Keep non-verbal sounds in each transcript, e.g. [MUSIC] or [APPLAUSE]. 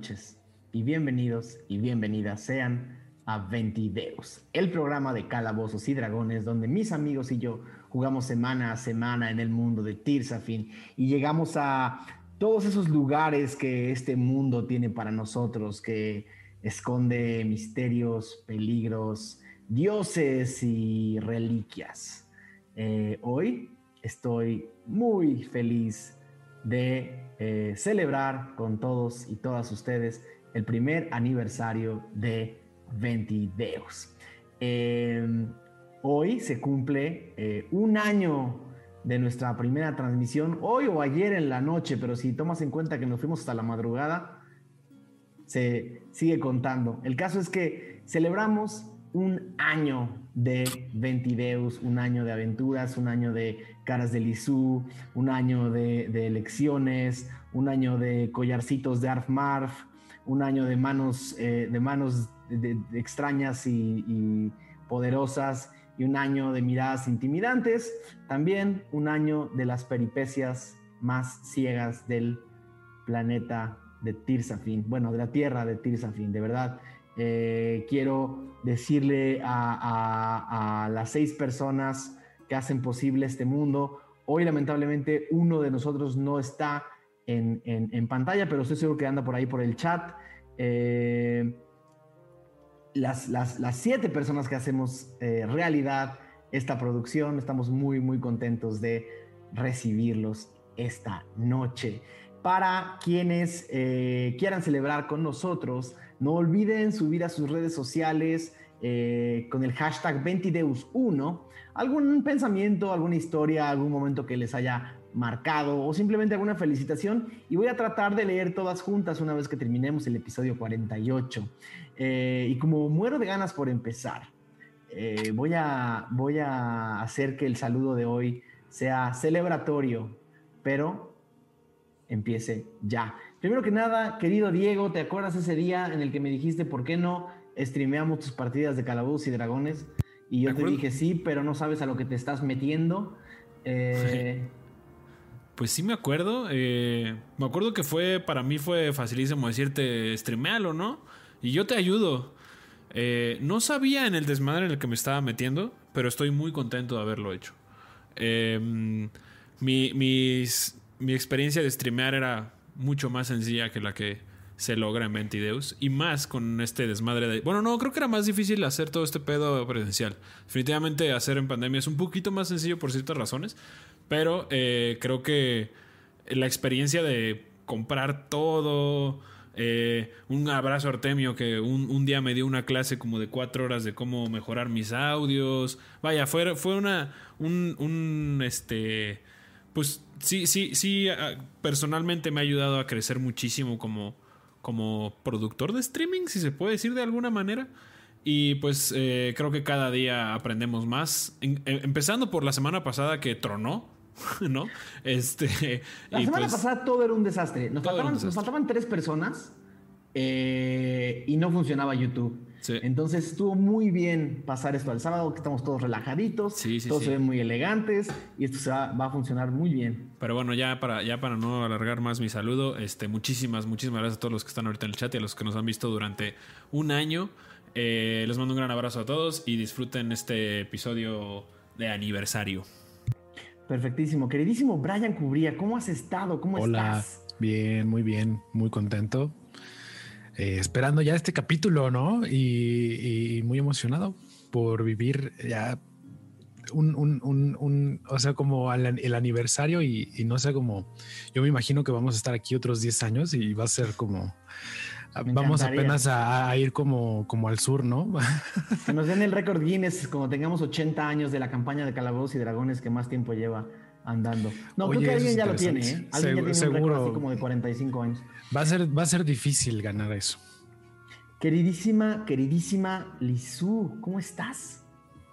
noches y bienvenidos y bienvenidas sean a Ventideus, el programa de calabozos y dragones donde mis amigos y yo jugamos semana a semana en el mundo de Tirsafin y llegamos a todos esos lugares que este mundo tiene para nosotros, que esconde misterios, peligros, dioses y reliquias. Eh, hoy estoy muy feliz de eh, celebrar con todos y todas ustedes el primer aniversario de Ventideos. Em, hoy se cumple eh, un año de nuestra primera transmisión, hoy o ayer en la noche, pero si tomas en cuenta que nos fuimos hasta la madrugada, se sigue contando. El caso es que celebramos un año de Ventideus, un año de aventuras, un año de caras de Lisú, un año de, elecciones, un año de collarcitos de Arf Marf, un año de manos, eh, de manos extrañas y, poderosas y un año de miradas intimidantes, también un año de las peripecias más ciegas del planeta de Tirsafin, bueno, de la tierra de Tirsafin, de verdad. Eh, quiero decirle a, las seis personas que hacen posible este mundo. Hoy lamentablemente uno de nosotros no está en, pantalla, pero estoy seguro que anda por ahí por el chat. Eh, las, siete personas que hacemos eh, realidad esta producción, estamos muy, muy contentos de recibirlos esta noche. Para quienes quieran celebrar con nosotros, no olviden subir a sus redes sociales eh, con el hashtag Ventideus1 algún pensamiento, alguna historia, algún momento que les haya marcado o simplemente alguna felicitación y voy a tratar de leer todas juntas una vez que terminemos el episodio 48. Eh, y como muero de ganas por empezar, voy, a, voy a hacer que el saludo de hoy sea celebratorio, pero empiece ya. Primero que nada, querido Diego, ¿te acuerdas ese día en el que me dijiste por qué no streameamos tus partidas de Calabozos y Dragones? Y yo te dije sí, pero no sabes a lo que te estás metiendo. Eh, pues sí me acuerdo. Eh, me acuerdo que fue, para mí fue facilísimo decirte streamealo, ¿no? Y yo te ayudo. Eh, no sabía en el desmadre en el que me estaba metiendo, pero estoy muy contento de haberlo hecho. mis, mi experiencia de streamear era mucho más sencilla que la que se logra en Ventideus y más con este desmadre de... Bueno, no, creo que era más difícil hacer todo este pedo presencial. Definitivamente hacer en pandemia es un poquito más sencillo por ciertas razones, pero eh, creo que la experiencia de comprar todo... Eh, un abrazo a Artemio que un, día me dio una clase como de cuatro horas de cómo mejorar mis audios. Vaya, fue, fue una... un, un este pues sí, sí, sí, ah, personalmente me ha ayudado a crecer muchísimo como, como productor de streaming, si se puede decir de alguna manera. Y pues eh, creo que cada día aprendemos más. Em, empezando por la semana pasada que tronó, [LAUGHS] ¿no? Este. La semana pues pasada todo era un desastre. Nos, faltaban, tres personas eh, y no funcionaba YouTube. Entonces estuvo muy bien pasar esto al sábado, que estamos todos relajaditos, todos se ven muy elegantes y esto se va, a funcionar muy bien. Pero bueno, ya para, ya para no alargar más mi saludo, este, muchísimas, muchísimas gracias a todos los que están ahorita en el chat y a los que nos han visto durante un año. Eh, les mando un gran abrazo a todos y disfruten este episodio de aniversario. Perfectísimo. Queridísimo Brian Cubría, ¿cómo has estado? ¿Cómo Hola. Bien, muy bien, muy contento. Eh, esperando ya este capítulo, ¿no? Y, muy emocionado por vivir ya un, un, un, o sea, como el aniversario y, no sé, como yo me imagino que vamos a estar aquí otros 10 años y va a ser como, vamos apenas a, ir como, como al sur, ¿no? [LAUGHS] Que nos den el récord Guinness como tengamos 80 años de la campaña de Calabozos y Dragones que más tiempo lleva andando. No, creo que alguien ya lo tiene, ¿eh? Alguien ya tiene seguro, un récord así como de 45 años. Va a ser, va a ser difícil ganar eso. Queridísima, queridísima Lizu, ¿cómo estás?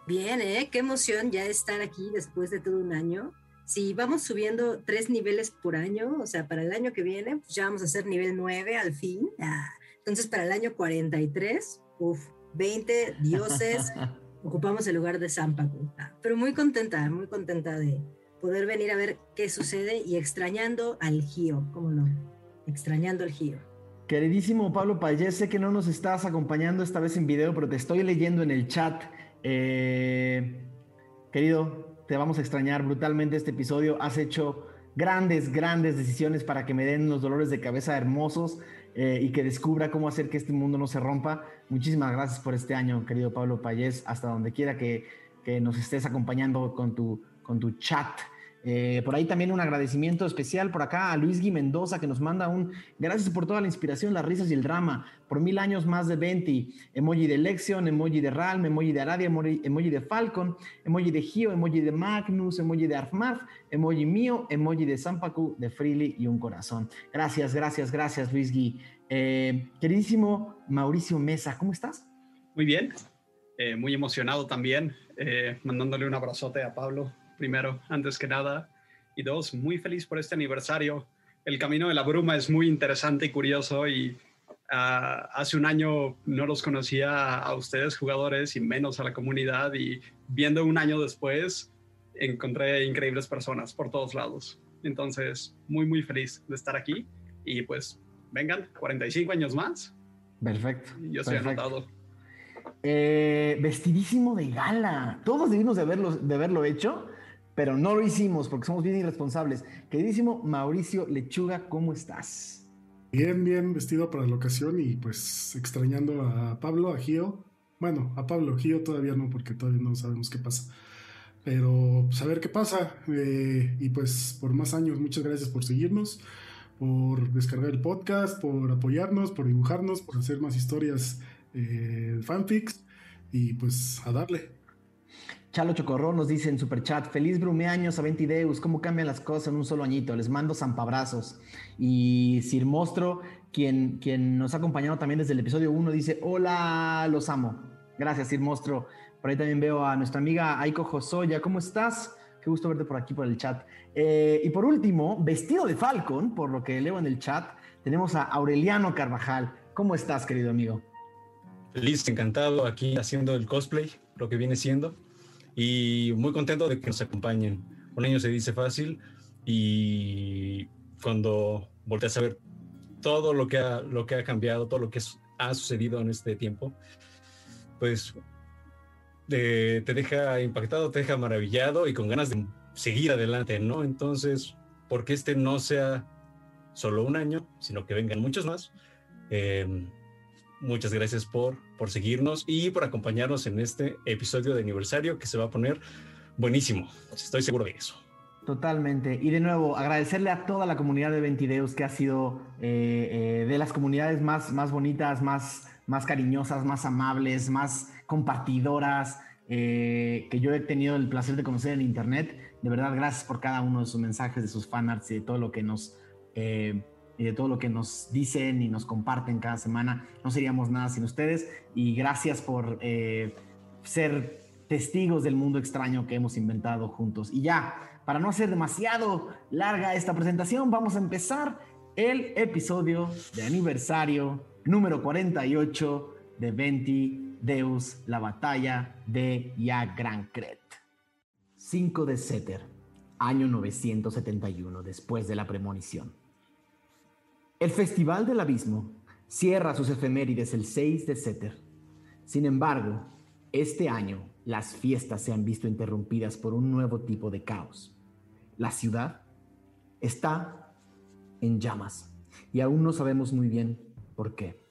Bien, ¿eh? Qué emoción ya estar aquí después de todo un año. Si vamos subiendo tres niveles por año, o sea, para el año que viene, pues ya vamos a hacer nivel 9 al fin. Ah, entonces, para el año 43, uff, 20 dioses, [LAUGHS] ocupamos el lugar de Zampacu. Ah, pero muy contenta, muy contenta de, poder venir a ver qué sucede y extrañando al Gio, ¿cómo no? Extrañando al Gio. Queridísimo Pablo Payés, sé que no nos estás acompañando esta vez en video, pero te estoy leyendo en el chat. Eh, querido, te vamos a extrañar brutalmente este episodio. Has hecho grandes, grandes decisiones para que me den los dolores de cabeza hermosos eh, y que descubra cómo hacer que este mundo no se rompa. Muchísimas gracias por este año, querido Pablo Payés, hasta donde quiera que, que nos estés acompañando con tu, con tu chat. Eh, por ahí también un agradecimiento especial por acá a Luis Gui Mendoza que nos manda un gracias por toda la inspiración, las risas y el drama, por mil años más de 20, emoji de Lexion, emoji de Ralm, emoji de Aradia, emoji de Falcon, emoji de Gio, emoji de Magnus, emoji de Arfmaf, emoji mío, emoji de Sampaku, de Freely y un corazón. Gracias, gracias, gracias Luis Gui. Eh, queridísimo Mauricio Mesa, ¿cómo estás? Muy bien, eh, muy emocionado también, mandándole un abrazote a Pablo primero, antes que nada. Y dos, muy feliz por este aniversario. El Camino de la Bruma es muy interesante y curioso y ah, hace un año no los conocía a ustedes jugadores y menos a la comunidad y viendo un año después encontré increíbles personas por todos lados. Entonces, muy, muy feliz de estar aquí y pues vengan, 45 años más. Perfecto. Yo estoy anotado. Eh, vestidísimo de gala. Todos debimos de haberlo, de haberlo hecho pero no lo hicimos porque somos bien irresponsables. Queridísimo Mauricio Lechuga, ¿cómo estás? Bien, bien vestido para la ocasión y pues extrañando a Pablo, a Gio. Bueno, a Pablo, Gio todavía no, porque todavía no sabemos qué pasa. Pero pues a ver qué pasa. Eh, y pues por más años, muchas gracias por seguirnos, por descargar el podcast, por apoyarnos, por dibujarnos, por hacer más historias eh, fanfics. Y pues a darle. Chalo Chocorrón nos dice en Superchat, feliz brumeaños a Ventideus, cómo cambian las cosas en un solo añito, les mando zampabrazos. Y Sir Mostro, quien, quien nos ha acompañado también desde el episodio 1, dice, hola, los amo. Gracias, Sir Mostro. Por ahí también veo a nuestra amiga Aiko Josoya, ¿cómo estás? Qué gusto verte por aquí, por el chat. Eh, y por último, vestido de Falcon, por lo que leo en el chat, tenemos a Aureliano Carvajal. ¿Cómo estás, querido amigo? Feliz, encantado aquí haciendo el cosplay, lo que viene siendo y muy contento de que nos acompañen. Un año se dice fácil y cuando volteas a ver todo lo que ha, lo que ha cambiado, todo lo que ha sucedido en este tiempo, pues te deja impactado, te deja maravillado y con ganas de seguir adelante, ¿no? Entonces, porque este no sea solo un año, sino que vengan muchos más. Eh, muchas gracias por, por seguirnos y por acompañarnos en este episodio de aniversario que se va a poner buenísimo. Estoy seguro de eso. Totalmente. Y de nuevo, agradecerle a toda la comunidad de Ventideus que ha sido eh, eh, de las comunidades más, más bonitas, más, más cariñosas, más amables, más compartidoras eh, que yo he tenido el placer de conocer en Internet. De verdad, gracias por cada uno de sus mensajes, de sus fanarts y de todo lo que nos y de todo lo que nos dicen y nos comparten cada semana. No seríamos nada sin ustedes y gracias por eh, ser testigos del mundo extraño que hemos inventado juntos. Y ya, para no hacer demasiado larga esta presentación, vamos a empezar el episodio de aniversario número 48 de Venti Deus, la batalla de Yagrancret. 5 de Seter, año 971, después de la premonición. El Festival del Abismo cierra sus efemérides el 6 de Seter. Sin embargo, este año las fiestas se han visto interrumpidas por un nuevo tipo de caos. La ciudad está en llamas y aún no sabemos muy bien por qué.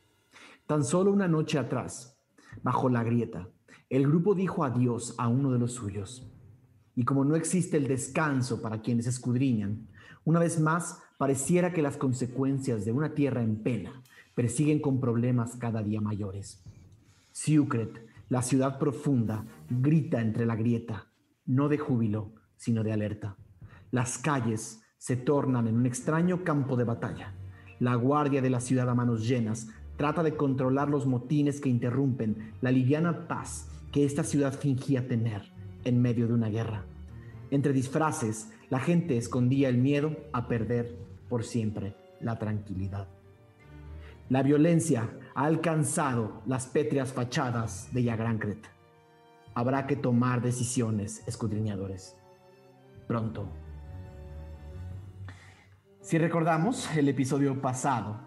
Tan solo una noche atrás, bajo la grieta, el grupo dijo adiós a uno de los suyos. Y como no existe el descanso para quienes escudriñan, una vez más Pareciera que las consecuencias de una tierra en pena persiguen con problemas cada día mayores. Siucret, la ciudad profunda, grita entre la grieta, no de júbilo, sino de alerta. Las calles se tornan en un extraño campo de batalla. La guardia de la ciudad a manos llenas trata de controlar los motines que interrumpen la liviana paz que esta ciudad fingía tener en medio de una guerra. Entre disfraces, la gente escondía el miedo a perder por siempre la tranquilidad. La violencia ha alcanzado las pétreas fachadas de Yagrancret. Habrá que tomar decisiones, escudriñadores. Pronto. Si recordamos el episodio pasado,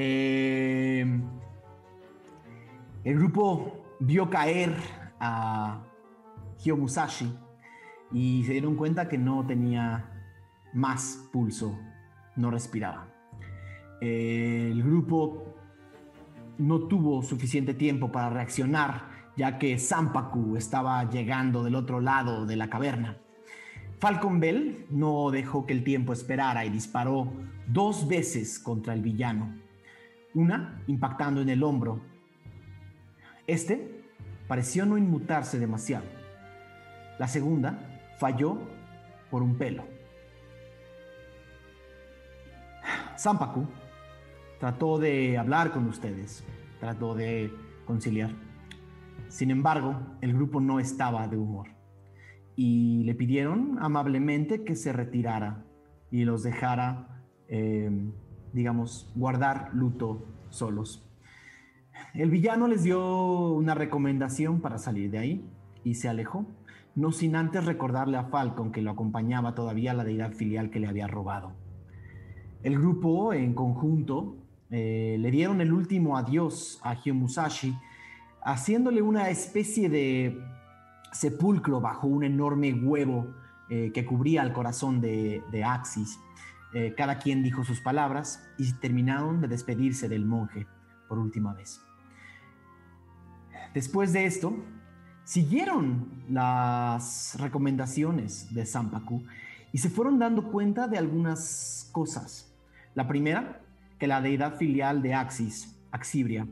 Eh, el grupo vio caer a Hyo Musashi y se dieron cuenta que no tenía más pulso, no respiraba. El grupo no tuvo suficiente tiempo para reaccionar, ya que Sampaku estaba llegando del otro lado de la caverna. Falcon Bell no dejó que el tiempo esperara y disparó dos veces contra el villano. Una impactando en el hombro. Este pareció no inmutarse demasiado. La segunda falló por un pelo. Sampaku trató de hablar con ustedes, trató de conciliar. Sin embargo, el grupo no estaba de humor y le pidieron amablemente que se retirara y los dejara, eh, digamos, guardar luto solos. El villano les dio una recomendación para salir de ahí y se alejó, no sin antes recordarle a Falcon que lo acompañaba todavía la deidad filial que le había robado. El grupo en conjunto eh, le dieron el último adiós a Musashi, haciéndole una especie de sepulcro bajo un enorme huevo eh, que cubría el corazón de, Axis. Eh, cada quien dijo sus palabras y terminaron de despedirse del monje por última vez. Después de esto, siguieron las recomendaciones de Sampaku y se fueron dando cuenta de algunas cosas. La primera, que la deidad filial de Axis, Axibria,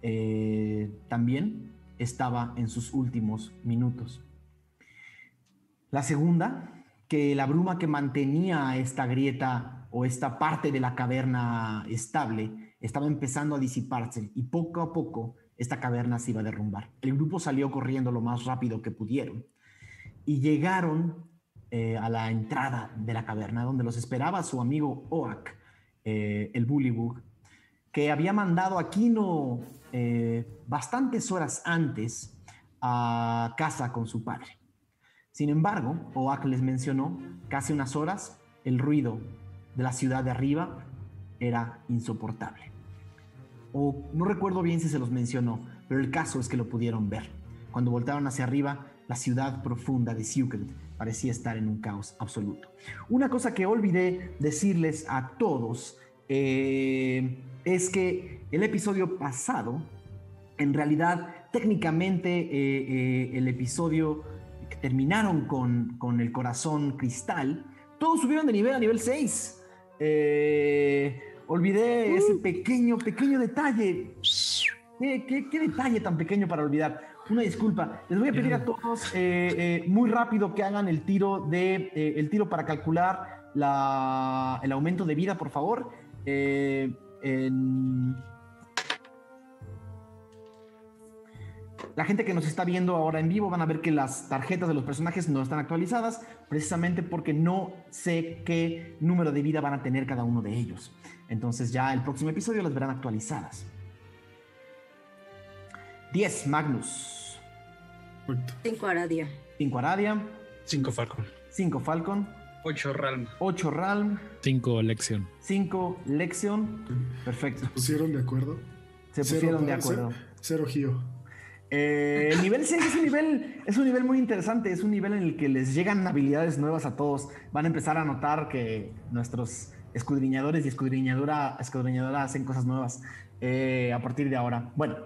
eh, también estaba en sus últimos minutos. La segunda, que la bruma que mantenía esta grieta o esta parte de la caverna estable estaba empezando a disiparse y poco a poco esta caverna se iba a derrumbar. El grupo salió corriendo lo más rápido que pudieron y llegaron eh, a la entrada de la caverna donde los esperaba su amigo Oak, eh, el Bullywug, que había mandado a Kino eh, bastantes horas antes a casa con su padre. Sin embargo, Oak les mencionó casi unas horas el ruido de la ciudad de arriba era insoportable. O no recuerdo bien si se los mencionó, pero el caso es que lo pudieron ver. Cuando voltaron hacia arriba, la ciudad profunda de Secret parecía estar en un caos absoluto. Una cosa que olvidé decirles a todos eh, es que el episodio pasado, en realidad, técnicamente eh, eh, el episodio que terminaron con, con, el corazón cristal, todos subieron de nivel a nivel 6. Eh, olvidé ese uh. pequeño, pequeño detalle. ¿Qué, ¿Qué, detalle tan pequeño para olvidar? Una disculpa. Les voy a pedir a todos muy rápido que hagan el tiro de el tiro para calcular la, el aumento de vida, por favor. Eh, la gente que nos está viendo ahora en vivo van a ver que las tarjetas de los personajes no están actualizadas, precisamente porque no sé qué número de vida van a tener cada uno de ellos. Entonces ya el próximo episodio las verán actualizadas. 10, Magnus. 5 Aradia. 5 Aradia. 5 Falcon. 5 Falcon. 8 Realm. 8 Realm. 5 Lexion. 5 Lexion. Perfecto. ¿Se pusieron de acuerdo? Se pusieron de acuerdo. Cero, Gio. Eh, el nivel 6 es un nivel, es un nivel muy interesante, es un nivel en el que les llegan habilidades nuevas a todos. Van a empezar a notar que nuestros escudriñadores y escudriñadora, escudriñadora hacen cosas nuevas eh, a partir de ahora. Bueno,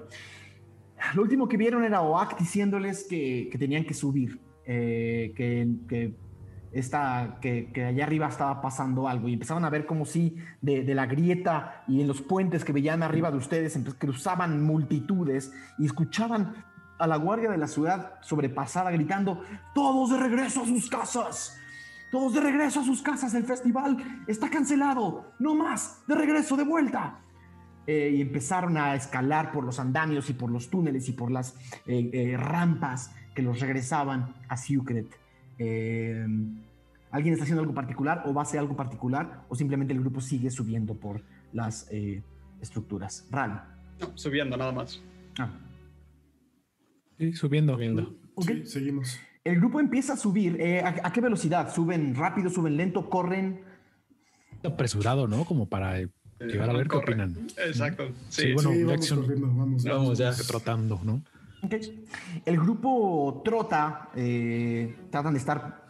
lo último que vieron era OAK diciéndoles que, que tenían que subir, eh, que, que esta, que, allá arriba estaba pasando algo. Y empezaban a ver como si de, la grieta y en los puentes que veían arriba de ustedes cruzaban multitudes y escuchaban a la guardia de la ciudad sobrepasada gritando, todos de regreso a sus casas, todos de regreso a sus casas, el festival está cancelado, no más, de regreso, de vuelta. Eh, y empezaron a escalar por los andamios y por los túneles y por las eh, eh, rampas que los regresaban a Secret. Eh, alguien está haciendo algo particular o va a hacer algo particular o simplemente el grupo sigue subiendo por las eh, estructuras. Ral. No, subiendo nada más. Ah. Sí, subiendo. subiendo. seguimos. El grupo empieza a subir. Eh, ¿a, qué velocidad? ¿Suben rápido, suben lento, corren? Apresurado, ¿no? Como para Que ahora a ver qué opinan. Exacto. Sí, Sí, bueno, sí, vamos Jackson. corriendo, vamos. Vamos ya. Trotando, ¿no? El grupo trota, eh, tratan de estar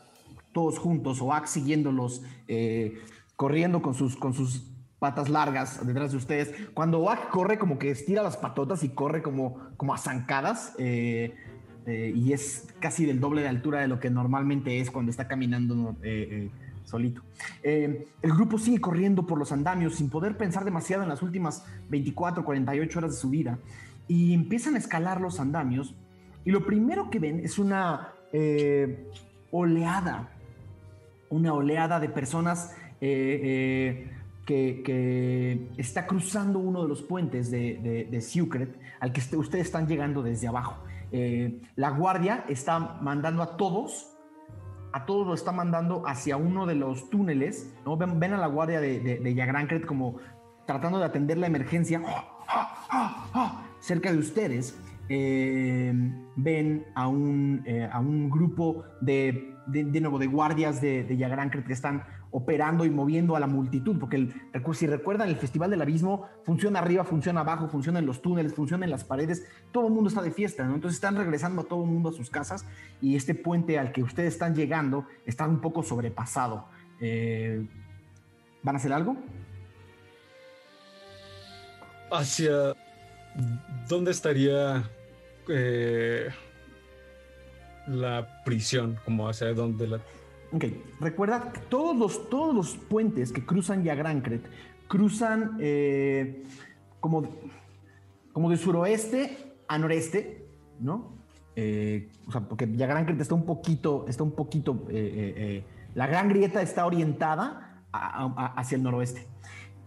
todos juntos, o Axe siguiéndolos, eh, corriendo con sus, con sus patas largas detrás de ustedes. Cuando Oak corre, como que estira las patotas y corre como, como a zancadas, eh, eh, y es casi del doble de altura de lo que normalmente es cuando está caminando eh, eh, solito. Eh, el grupo sigue corriendo por los andamios sin poder pensar demasiado en las últimas 24, 48 horas de su vida y empiezan a escalar los andamios y lo primero que ven es una eh, oleada, una oleada de personas eh, que, está cruzando uno de los puentes de, de, al que ustedes están llegando desde abajo. La guardia está mandando a todos a todos lo está mandando hacia uno de los túneles. ¿no? Ven, a la guardia de, de, de Yagrancret como tratando de atender la emergencia cerca de ustedes. eh, ven a un, eh, a un grupo de, de, de nuevo de guardias de, de Yagrancret que están operando y moviendo a la multitud, porque el, si recuerdan, el Festival del Abismo funciona arriba, funciona abajo, funciona en los túneles, funciona en las paredes, todo el mundo está de fiesta, ¿no? Entonces están regresando a todo el mundo a sus casas y este puente al que ustedes están llegando está un poco sobrepasado. Eh, ¿Van a hacer algo? ¿Hacia dónde estaría eh, la prisión? Como hacia dónde la... Ok, recuerda que todos los, todos los puentes que cruzan Yagrancret cruzan eh, como, como de suroeste a noreste, ¿no? Eh, o sea, porque Yagrancret está un poquito, está un poquito, eh, la gran grieta está orientada hacia el noroeste.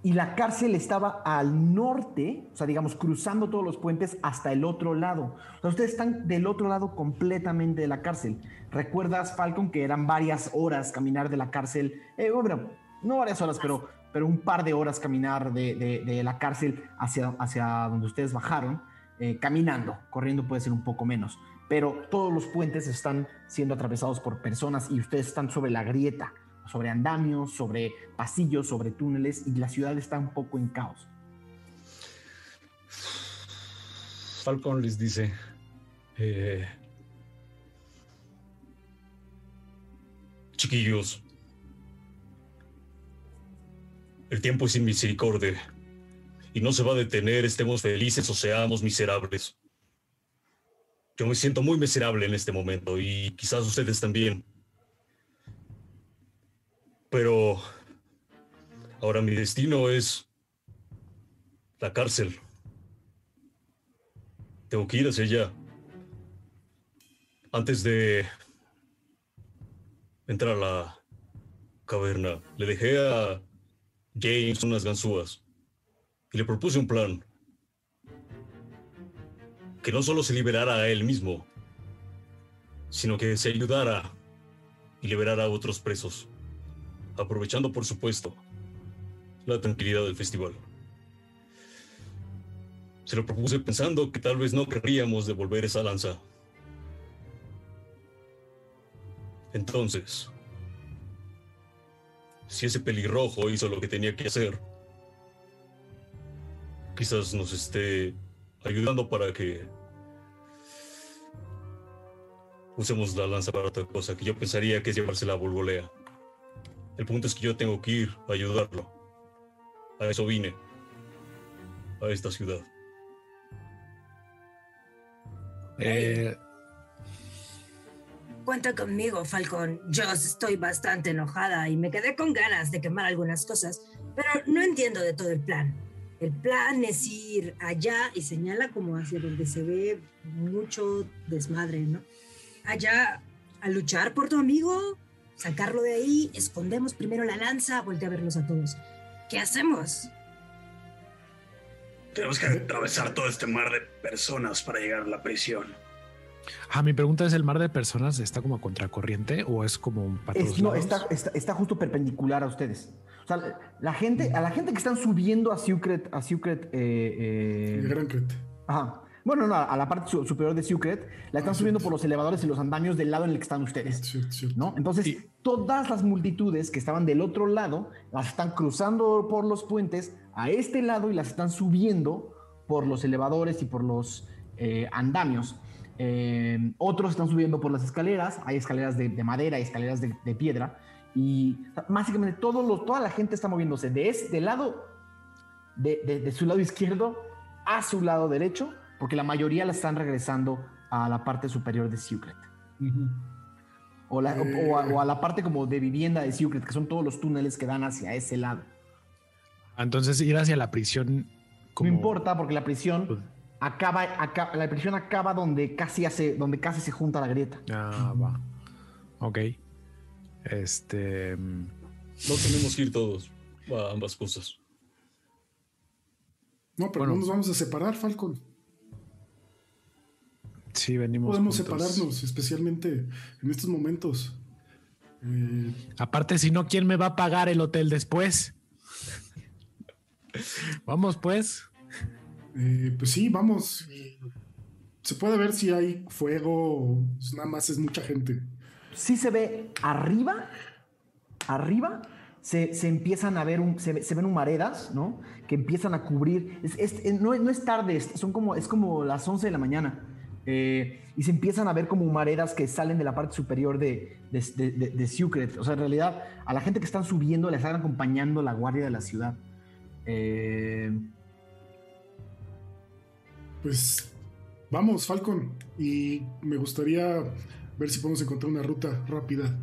Y la cárcel estaba al norte, o sea, digamos, cruzando todos los puentes hasta el otro lado. O sea, ustedes están del otro lado completamente de la cárcel. ¿Recuerdas, Falcon, que eran varias horas caminar de la cárcel? Eh, bueno, no varias horas, pero, pero un par de horas caminar de, de- la cárcel hacia, hacia donde ustedes bajaron, eh, caminando, corriendo puede ser un poco menos. Pero todos los puentes están siendo atravesados por personas y ustedes están sobre la grieta, sobre andamios, sobre pasillos, sobre túneles y la ciudad está un poco en caos. Falcon les dice... eh, Chiquillos, el tiempo es sin misericordia y no se va a detener, estemos felices o seamos miserables. Yo me siento muy miserable en este momento y quizás ustedes también. Pero ahora mi destino es la cárcel. Tengo que ir hacia allá. Antes de entrar a la caverna, le dejé a James unas ganzúas y le propuse un plan. Que no solo se liberara a él mismo, sino que se ayudara y liberara a otros presos, aprovechando, por supuesto, la tranquilidad del festival. Se lo propuse pensando que tal vez no querríamos devolver esa lanza. Entonces, si ese pelirrojo hizo lo que tenía que hacer, quizás nos esté ayudando para que usemos la lanza para otra cosa, que yo pensaría que es llevársela a Bulbolea. El punto es que yo tengo que ir a ayudarlo. A eso vine. A esta ciudad. Eh, Cuenta conmigo, Falcón. Yo estoy bastante enojada y me quedé con ganas de quemar algunas cosas, pero no entiendo de todo el plan. El plan es ir allá y señala como hacia donde se ve mucho desmadre, ¿no? Allá a luchar por tu amigo, sacarlo de ahí, escondemos primero la lanza, voltea a vernos a todos. ¿Qué hacemos? Tenemos que atravesar todo este mar de personas para llegar a la prisión. ah, mi pregunta es: ¿el mar de personas está como a contracorriente o es como para Es- no, está, está, está justo perpendicular a ustedes. O sea, la- la gente, a la gente que están subiendo a Secret, a Secret, eh, eh, Gran crete. ajá. Bueno, no, a la parte su- superior de Secret, la están subiendo por los elevadores y los andamios del lado en el que están ustedes. ¿no? Entonces, todas las multitudes que estaban del otro lado las están cruzando por los puentes a este lado y las están subiendo por los elevadores y por los eh, andamios. Eh, otros están subiendo por las escaleras, hay escaleras de, de madera, hay escaleras de, de, piedra, y básicamente todos los, toda la gente está moviéndose de este lado, de, de, su lado izquierdo a su lado derecho, porque la mayoría la están regresando a la parte superior de Secret. Uh -huh. o, la, eh. o, a, o, a, la parte como de vivienda de Secret, que son todos los túneles que dan hacia ese lado. Entonces ir hacia la prisión... Como... No importa, porque la prisión acaba, acaba, la prisión acaba donde casi hace, donde casi se junta la grieta. Ah, va. Ok. Este. No tenemos que ir todos a ambas cosas. No, pero bueno. no nos vamos a separar, Falcon. Sí, venimos. Podemos juntos. separarnos, especialmente en estos momentos. Eh... Aparte, si no, ¿quién me va a pagar el hotel después? vamos, pues. Eh, pues sí, vamos. Se puede ver si hay fuego, nada más es mucha gente. Sí se ve arriba, arriba, se, se empiezan a ver, un, se, se, ven humaredas, ¿no? Que empiezan a cubrir, es, es, no, no, es tarde, son como, es como las 11 de la mañana. Eh, y se empiezan a ver como humaredas que salen de la parte superior de, de, de, de Secret. O sea, en realidad, a la gente que están subiendo le están acompañando la guardia de la ciudad. Eh, pues vamos, Falcon. Y me gustaría ver si podemos encontrar una ruta rápida.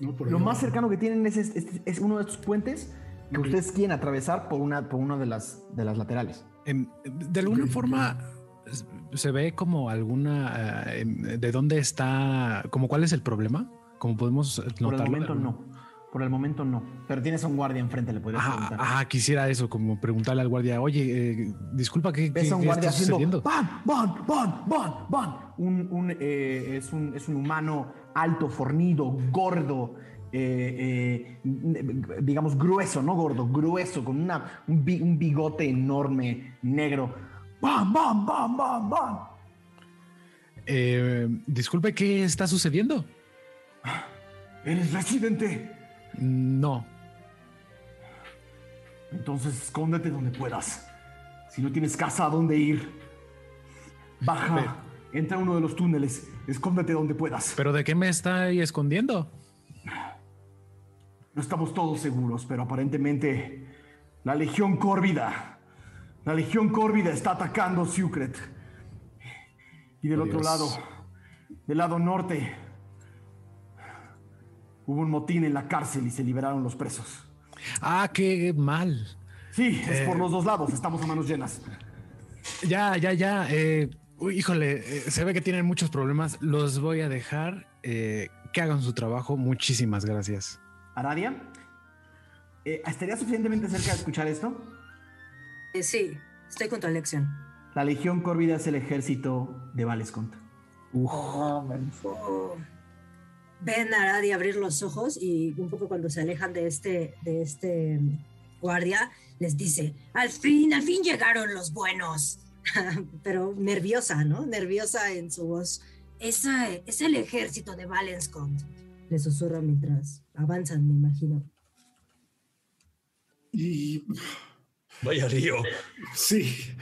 ¿no? Por Lo más cercano que tienen es, es, es, uno de estos puentes que okay. ustedes quieren atravesar por una, por una de, las, de las laterales. En, de alguna okay. forma se ve como alguna... Uh, ¿De dónde está? Como cuál es el problema? ¿Cómo podemos notarlo? Por el momento no. Por el momento no. Pero tienes a un guardia enfrente, le podrías ah, preguntar. Ah, quisiera eso, como preguntarle al guardia, oye, eh, disculpa, ¿qué, ¿Ves a un qué guardia está haciendo? ¡Ban, ban, ban, ban, ban! Un, un, eh, es, un, es un humano alto, fornido, gordo, eh, digamos grueso, no gordo, grueso, con una, un, bi, un bigote enorme, negro. ¡Bam, bam, bam, bam, bam! Eh, disculpe, ¿qué está sucediendo? ¿Eres residente? No. Entonces escóndete donde puedas. Si no tienes casa a dónde ir, baja, pero, entra a uno de los túneles, escóndete donde puedas. ¿Pero de qué me está ahí escondiendo? No estamos todos seguros, pero aparentemente la Legión Córvida, la Legión Córvida está atacando Sucret. Y del otro lado, del lado norte, Hubo un motín en la cárcel y se liberaron los presos. Ah, qué mal. Sí, es eh, por los dos lados, estamos a manos llenas. Ya, ya, ya. Eh, uy, híjole, eh, se ve que tienen muchos problemas. Los voy a dejar que hagan su trabajo. Muchísimas gracias. Aradia, ¿estaría suficientemente cerca de escuchar esto? Sí, estoy con tu elección. La Legión Córvida es el ejército de Valescont. Uf. Oh, oh ven a Aradi abrir los ojos y un poco cuando se alejan de este, de este guardia, les dice, al fin, al fin llegaron los buenos. [LAUGHS] Pero nerviosa, ¿no? Nerviosa en su voz. Esa es el ejército de Valenscont. Le susurra mientras avanzan, me imagino. Y... Vaya lío. Sí.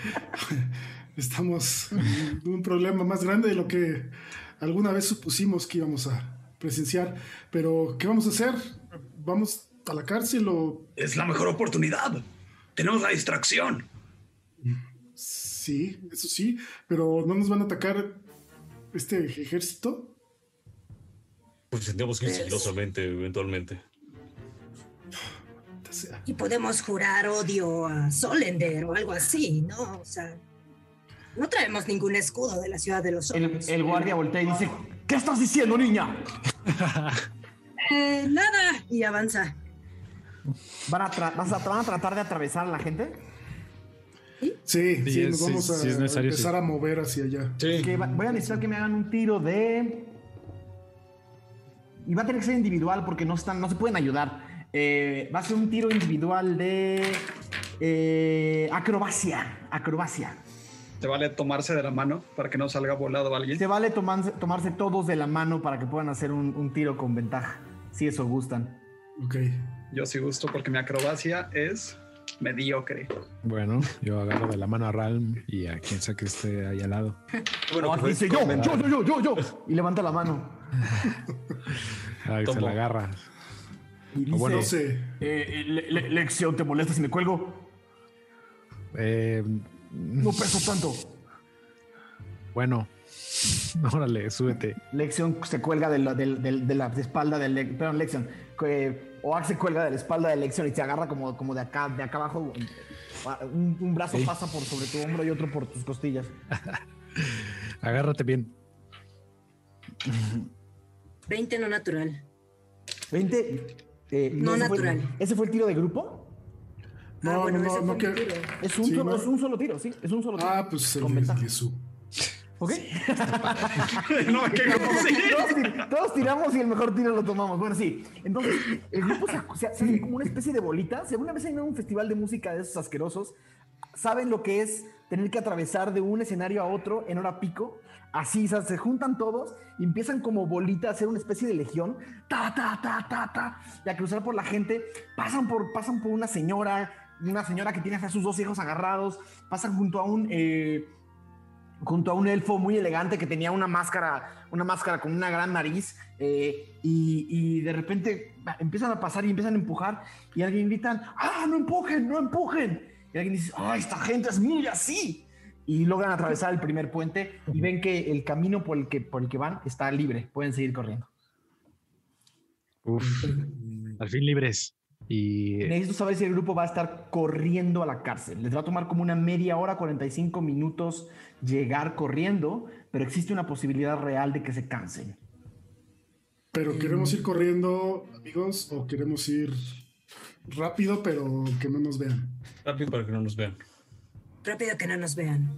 Estamos en un problema más grande de lo que alguna vez supusimos que íbamos a, presenciar. Pero, ¿qué vamos a hacer? ¿Vamos a la cárcel o...? Es la mejor oportunidad. Tenemos la distracción. Sí, eso sí, pero ¿no nos van a atacar este ejército? Pues tendríamos que ir sigilosamente, eventualmente. Y podemos jurar odio a Solender o algo así, ¿no? O sea, no traemos ningún escudo de la ciudad de los hombres. El, el guardia voltea y dice, ¿qué estás diciendo, niña? eh, nada, y avanza. ¿Van a, vas a, ¿Van a, tratar de atravesar a la gente? Sí, sí, sí nos vamos sí, a, empezar a mover hacia allá. Que voy a necesitar que me hagan un tiro de... Y va a tener que ser individual porque no, están, no se pueden ayudar. Eh, va a ser un tiro individual de eh, acrobacia. Acrobacia. ¿Te vale tomarse de la mano para que no salga volado alguien? Se vale tomarse, tomarse todos de la mano para que puedan hacer un, un, tiro con ventaja, si eso gustan. Ok. Yo sí gusto porque mi acrobacia es mediocre. Bueno, yo agarro de la mano a Ralm y a quien sea que esté ahí al lado. [LAUGHS] Bueno, No, que fue dice yo, yo, yo, yo, yo, yo. Y levanta la mano. [LAUGHS] Ahí se la agarra. Dice, bueno. No sé. eh, eh, Le- Le- Lección, ¿te molesta si me cuelgo? Eh, No peso tanto. bueno, [LAUGHS] órale, súbete. Lexion se cuelga de la, del- de la espalda de Le- perdón, Lexion. que Oak se cuelga de la espalda de Lexion y se agarra como, como de acá, de acá abajo. Un, un brazo Sí. pasa por sobre tu hombro y otro por tus costillas. [LAUGHS] Agárrate bien. 20 no natural. 20. Eh, No ese fue- natural. ¿Ese fue el tiro de grupo? No, ah, bueno, no, ese no, fue no que-. Es un, Sí, solo, no. es un solo tiro, sí. Es un solo tiro. Ah, pues el Con ventaja. Jesús. ¿Ok? [LAUGHS] no, ¿qué todos, todos tiramos y el mejor tiro lo tomamos. Bueno, sí. Entonces, el grupo se, se, se hace como una especie de bolita. Si alguna vez a un festival de música de esos asquerosos, saben lo que es tener que atravesar de un escenario a otro en hora pico. Así, se juntan todos y empiezan como bolita a hacer una especie de legión. Ta, ta, ta, ta, ta. Y a cruzar por la gente. Pasan por, pasan por una señora, una señora que tiene a sus dos hijos agarrados. Pasan junto a un... eh, junto a un elfo muy elegante que tenía una máscara, una máscara con una gran nariz, eh, y, de repente empiezan a pasar y empiezan a empujar, y alguien gritan, ¡ah, no empujen, no empujen! Y alguien dice, ¡ah, esta gente es muy así! Y logran atravesar el primer puente y ven que el camino por el que, por el que van está libre, pueden seguir corriendo. Uf, al fin libres. Y Necesito saber si el grupo va a estar corriendo a la cárcel. Les va a tomar como una media hora, 45 minutos llegar corriendo, pero existe una posibilidad real de que se cansen. Pero queremos ir corriendo, amigos, o queremos ir rápido, pero que no nos vean. Rápido para que no nos vean. Rápido que no nos vean.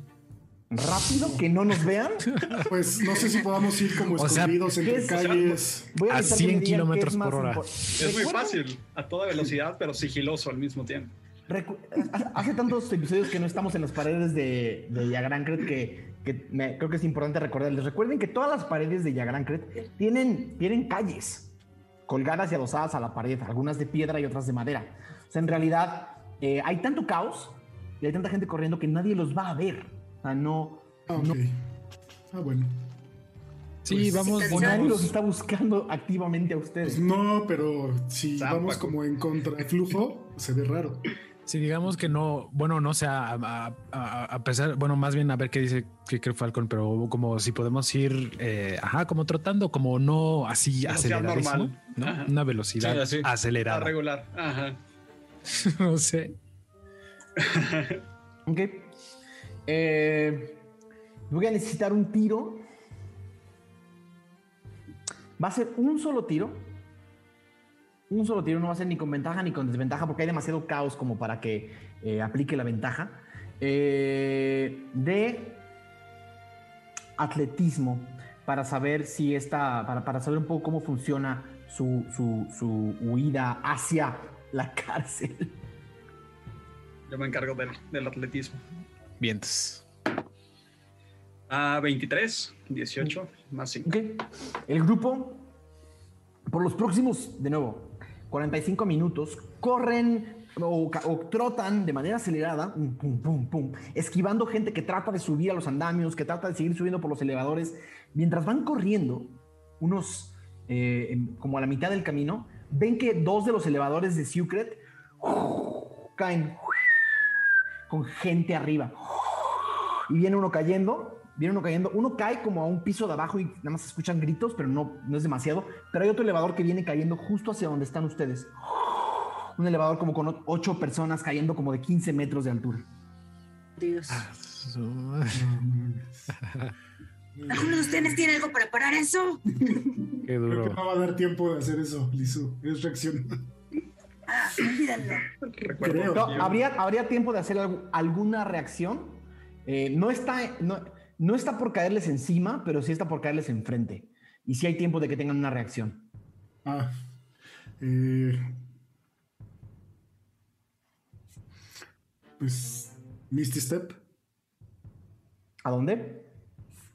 rápido que no nos vean. [LAUGHS] Pues no sé si podamos ir como O sea, escondidos ¿qué entre es? calles. Voy A me 100 digan qué kilómetros por hora. Es muy ¿Recuerdan- fácil, a toda velocidad, pero sigiloso al mismo tiempo. recu- Hace tantos episodios que no estamos en las paredes de, de Yagrancret que, que me- creo que es importante recordarles. Recuerden que todas las paredes de Yagrancret tienen, tienen calles colgadas y adosadas a la pared, algunas de piedra y otras de madera. O sea, en realidad eh, hay tanto caos y hay tanta gente corriendo que nadie los va a ver. O sea, no, Ah, ok. Ah, bueno. sí, Pues- vamos, Sí, nadie vamos. los está buscando activamente a ustedes. Pues no, pero si Zampa, vamos como en contraflujo, se ve raro. Si digamos que no, bueno, no sé, a, a- a- a pesar, bueno, más bien a ver qué dice que cree Falcon, pero como si podemos ir, eh, ajá, como trotando, como no así aceleradísimo, normal. ¿no? Ajá. Una velocidad Sí, así. A acelerada. regular. Ajá. [LAUGHS] no sé. [LAUGHS] Ok. Eh, voy a necesitar un tiro. Va a ser un solo tiro. Un solo tiro, no va a ser ni con ventaja ni con desventaja porque hay demasiado caos como para que eh, aplique la ventaja. Eh, de atletismo para saber si esta, para, para saber un poco cómo funciona su, su, su huida hacia la [LAUGHS] cárcel. Yo me encargo del, del atletismo. Vientos. A 23, 18, más 5. Ok. El grupo, por los próximos, de nuevo, 45 minutos, corren o, trotan de manera acelerada, pum, pum, pum, pum, esquivando gente que trata de subir a los andamios, que trata de seguir subiendo por los elevadores. Mientras van corriendo, unos, eh, como a la mitad del camino, ven que dos de los elevadores de Secret caen con gente arriba y viene uno cayendo, viene uno cayendo, uno cae como a un piso de abajo y nada más se escuchan gritos, pero no, no es demasiado, pero hay otro elevador que viene cayendo justo hacia donde están ustedes. Un elevador como con ocho personas cayendo como de 15 metros de altura. Dios. Ah. [LAUGHS] ¿Alguno de ustedes tiene algo para parar eso? Qué Creo que duro. no va a dar tiempo de hacer eso, Lizu. Es reacción. Ah, olvídalo. Recuerdo. Creo. No, yo- habría, habría tiempo de hacer algu- alguna reacción. Eh, no, está, no, no está por caerles encima, pero sí está por caerles enfrente. Y sí hay tiempo de que tengan una reacción. Ah. Eh, pues Misty Step ¿A dónde?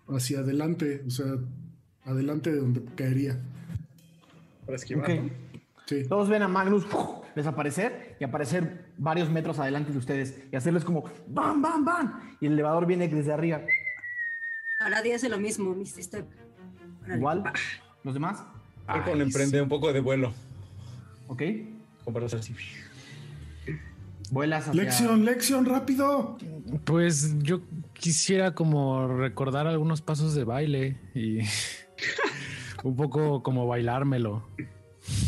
hacia adelante, o sea, adelante de donde caería. Para esquivar. Sí. Todos ven a Magnus ¡puf! Desaparecer y aparecer varios metros adelante de ustedes y hacerles como ¡bam, bam, bam! Y el elevador viene desde arriba. Aradia hace lo mismo, Misty Step. Igual, los demás, Falcon emprende un poco de vuelo. ¿ok? Como para hacer así. Vuelas hacia... Lección, lección, rápido. Pues yo quisiera como recordar algunos pasos de baile y [LAUGHS] un poco como bailármelo.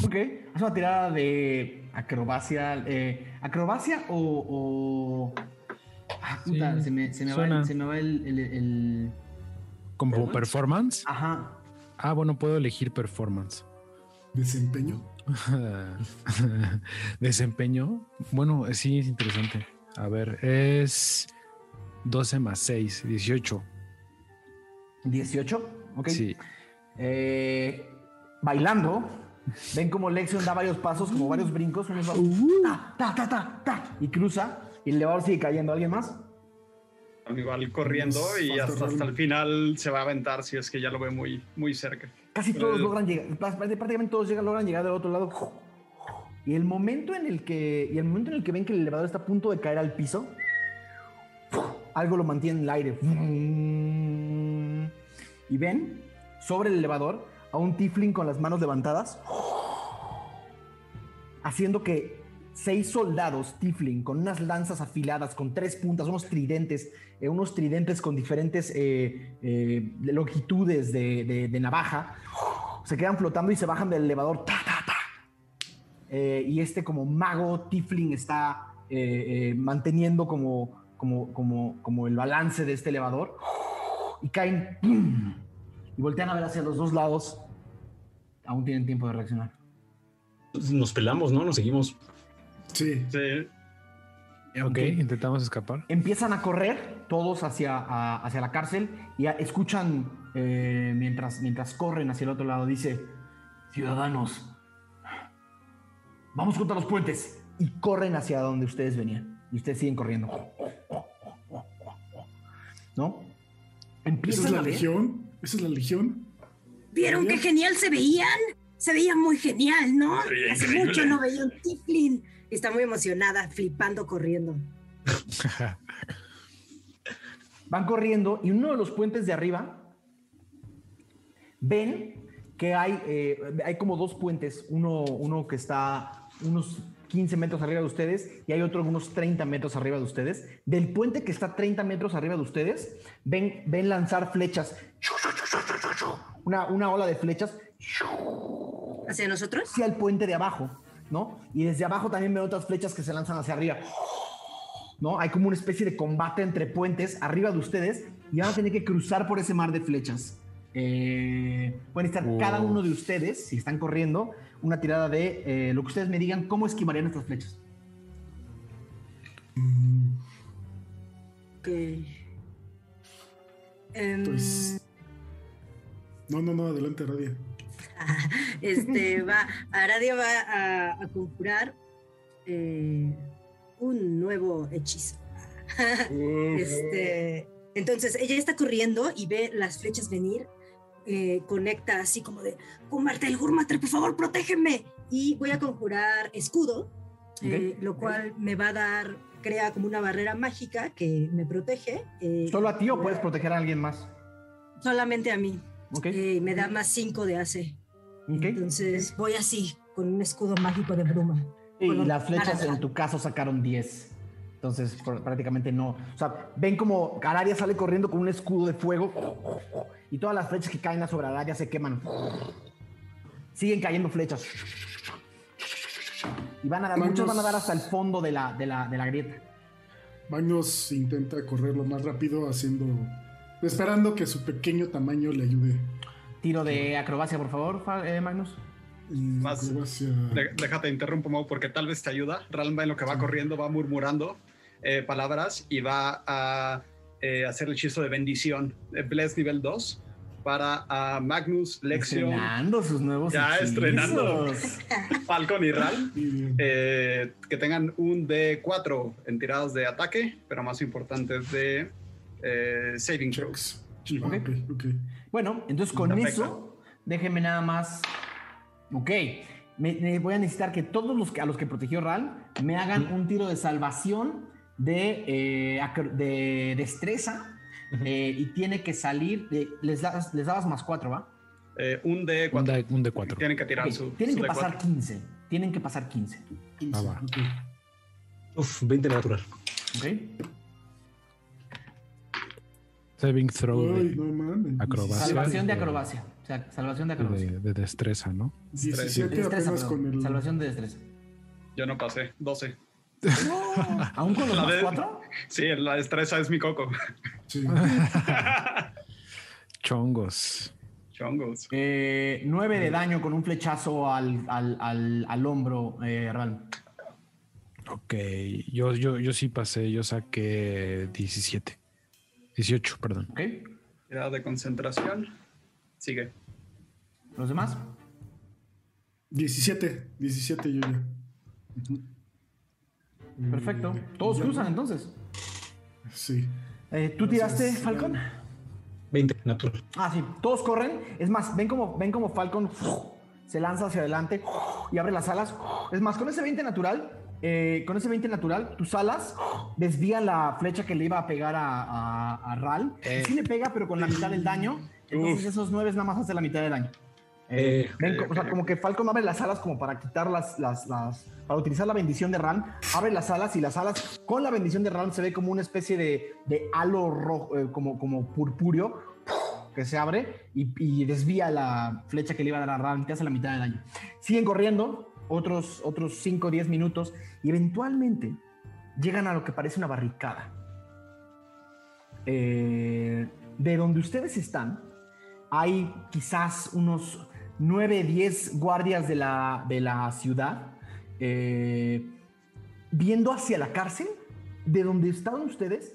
Ok, haz una tirada de acrobacia. eh, ¿Acrobacia o...? o- Ah, puta, Sí, se me, se me va, el, se me va el- el- el- Como performance. Ajá. Ah, bueno, puedo elegir performance. Desempeño. [LAUGHS] Desempeño. Bueno, sí, es interesante. A ver, es 12 más 6, 18. 18, ok. Sí. Eh, bailando, ven como Lexion da varios pasos, como varios brincos, unos va- ta, ta, ta, ta, ta, y cruza, y el elevador sigue cayendo. ¿Alguien más? Igual corriendo y hasta, hasta el final se va a aventar si es que ya lo ve muy, muy cerca. Casi todos logran llegar, prácticamente todos llegan, logran llegar del otro lado. Y el momento en el que, y el momento en el que ven que el elevador está a punto de caer al piso, algo lo mantiene en el aire. Y ven sobre el elevador a un tiefling con las manos levantadas, haciendo que seis soldados tiefling con unas lanzas afiladas, con tres puntas, unos tridentes, eh, unos tridentes con diferentes eh, eh, longitudes de, navaja, se quedan flotando y se bajan del elevador. y este como mago tiefling está manteniendo como, como, como, como el balance de este elevador y caen. Y voltean a ver hacia los dos lados. Aún tienen tiempo de reaccionar. Nos pelamos, ¿no? Nos seguimos. Sí. Sí, Ok, intentamos escapar. Empiezan a correr todos hacia, a- hacia la cárcel y a- escuchan eh, mientras, mientras corren hacia el otro lado. Dice, ciudadanos, vamos contra los puentes. Y corren hacia donde ustedes venían. Y ustedes siguen corriendo. ¿No? Esa Empiezan es la a ver- legión. Esa es la legión. ¿Vieron qué genial se veían? Se veía muy genial, ¿no? Hace increíble. mucho no veía un Tiflin. Está muy emocionada, flipando, corriendo. [LAUGHS] Van corriendo y uno de los puentes de arriba ven que hay, eh, hay como dos puentes, uno, uno que está unos 15 metros arriba de ustedes y hay otro unos 30 metros arriba de ustedes. Del puente que está 30 metros arriba de ustedes, ven, ven lanzar flechas, una, una ola de flechas ¿Hacia nosotros? hacia el puente de abajo, ¿no? Y desde abajo también ven otras flechas que se lanzan hacia arriba. ¿No? Hay como una especie de combate entre puentes arriba de ustedes y van a tener que cruzar por ese mar de flechas. Eh, pueden estar Wow. cada uno de ustedes, si están corriendo, una tirada de eh, lo que ustedes me digan, cómo esquivarían estas flechas. Mm, Ok. Em, Pues. No, no, no, adelante, Radia. [LAUGHS] este va, Aradia va a, a conjurar eh, un nuevo hechizo. este, entonces ella está corriendo y ve las flechas venir, eh, conecta así como de Gurmartel, Gurmartel, por favor, protégeme. Y voy a conjurar escudo, eh, lo cual me va a dar, crea como una barrera mágica que me protege. eh, ¿Solo a ti o puedes proteger a alguien más? Solamente a mí. Me da más 5 de AC. Entonces voy así, con un escudo mágico de bruma. Y las flechas en tu caso sacaron 10. Entonces pr- prácticamente no. O sea, ven como Aradia sale corriendo con un escudo de fuego y todas las flechas que caen sobre Aradia se queman. Siguen cayendo flechas. Y van a dar, muchos van a dar hasta el fondo de la, de la, de la grieta. Magnus intenta correr lo más rápido, haciendo. Esperando que su pequeño tamaño le ayude. Tiro de acrobacia, por favor, Fa- eh, Magnus. Más-. De- déjate interrumpo, Mau, porque tal vez te ayuda. Ralma en lo que va corriendo va murmurando eh, palabras y va a eh, hacer el hechizo de bendición. Eh, Bless nivel 2 para ah, Magnus, Lexion, Estrenando sus nuevos Ya hechizos. estrenando. [LAUGHS] Falcon y Ral. Eh, que tengan un D4 en tiradas de ataque, pero más importante de eh, saving checks. Ah, ok, ok. Bueno, entonces con Perfecto. eso, déjenme nada más. Ok. me, me voy a necesitar que todos los que, a los que protegió Ral me hagan un tiro de salvación de, eh, de destreza eh, y tiene que salir. de- les, das- les dabas más cuatro, ¿va? Eh, un de Un cuatro. de, un de cuatro. Tienen que tirar Ok, su. tienen su que de pasar cuatro. 15. Tienen que pasar 15. Ah, va. Ok. Uf, 20 natural. ¿Ok? Saving throw Ay, de, no mames. Acrobacia. Salvación de acrobacia. O sea, salvación de acrobacia. de, de destreza, ¿no? 17 Destreza, apenas con el. Salvación de destreza. Yo no pasé. 12. ¿Aún con los La más de- cuatro? Sí, la destreza es mi coco. Sí. [LAUGHS] Chongos. Chongos. Eh, 9 de daño con un flechazo al, al, al, al hombro, eh, Ral. Ok, yo, yo, yo sí pasé, yo saqué 17. 18, perdón. ¿Ok? Tirada de concentración. Sigue. ¿Los demás? 17. 17 yo ya. Perfecto. Todos Ya. cruzan entonces. Sí. Eh, ¿Tú tiraste, Falcon? 20 natural. Ah, sí. Todos corren. Es más, ven como, ven como Falcon se lanza hacia adelante y abre las alas. Es más, con ese 20 natural, eh, con ese 20 natural, tus alas desvían la flecha que le iba a pegar a, a, a Ral. Eh. Sí le pega, pero con la mitad del daño. Entonces esos 9 nada más hace la mitad del daño. Eh, Ven, o sea, como que Falcon abre las alas como para quitar las, las, las- para utilizar la bendición de Ram, abre las alas y las alas con la bendición de Ram se ve como una especie de, de halo rojo, eh, como, como purpúreo que se abre y, y desvía la flecha que le iba a dar a Ram, que hace la mitad del daño. Siguen corriendo otros, otros 5 o 10 minutos y eventualmente llegan a lo que parece una barricada. Eh, de donde ustedes están, hay quizás unos 9, 10 guardias de la, de la ciudad eh, viendo hacia la cárcel, de donde estaban ustedes,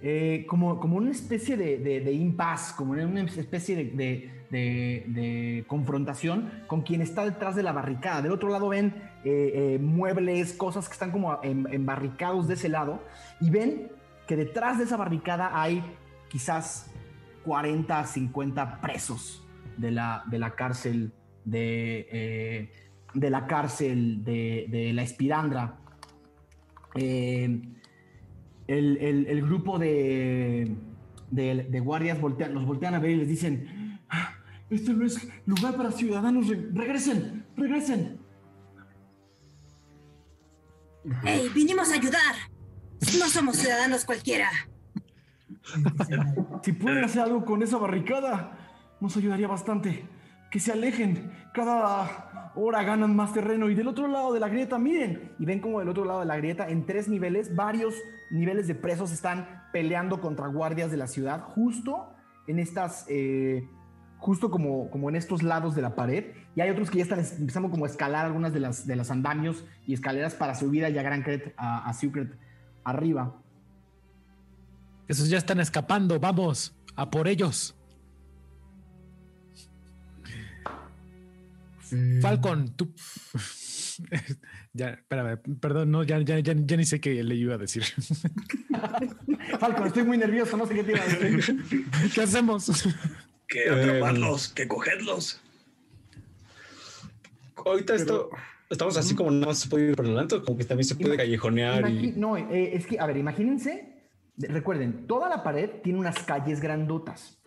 eh, como, como una especie de, de, de impasse, como una especie de, de- confrontación con quien está detrás de la barricada. Del otro lado ven eh, muebles, cosas que están como embarricados de ese lado, y ven que detrás de esa barricada hay quizás 40, 50 presos de la, de la cárcel de, eh, de la cárcel de, de la Espirandra. Eh, el, el- el grupo de, de- de guardias voltean, los voltean a ver y les dicen, "Ah, este no es lugar para ciudadanos, re- regresen, regresen. ¡Ey, vinimos a ayudar! No somos ciudadanos cualquiera. Si pueden hacer algo con esa barricada, nos ayudaría bastante. Que se alejen. Cada hora ganan más terreno. Y del otro lado de la grieta, miren. Y ven como del otro lado de la grieta, en tres niveles, varios niveles de presos están peleando contra guardias de la ciudad, justo en estas, eh, justo como, como en estos lados de la pared. Y hay otros que ya están es- empezando como a escalar algunas de las, de las andamios y escaleras para subir allá a Gran Cret, a, a Secret arriba. Esos ya están escapando, vamos, a por ellos. Eh, Falcon, tú. [LAUGHS] ya, espérame, perdón, no, ya, ya, ya, ya ni sé qué le iba a decir. [LAUGHS] Falcon, estoy muy nervioso, no sé qué te iba a decir. [LAUGHS] ¿Qué hacemos? Que atraparlos, que cogerlos. Ahorita esto, estamos así como nada más se puede ir por delante, como que también se puede callejonear y. No, eh, es que, a ver, imagínense, de- recuerden, toda la pared tiene unas calles grandotas.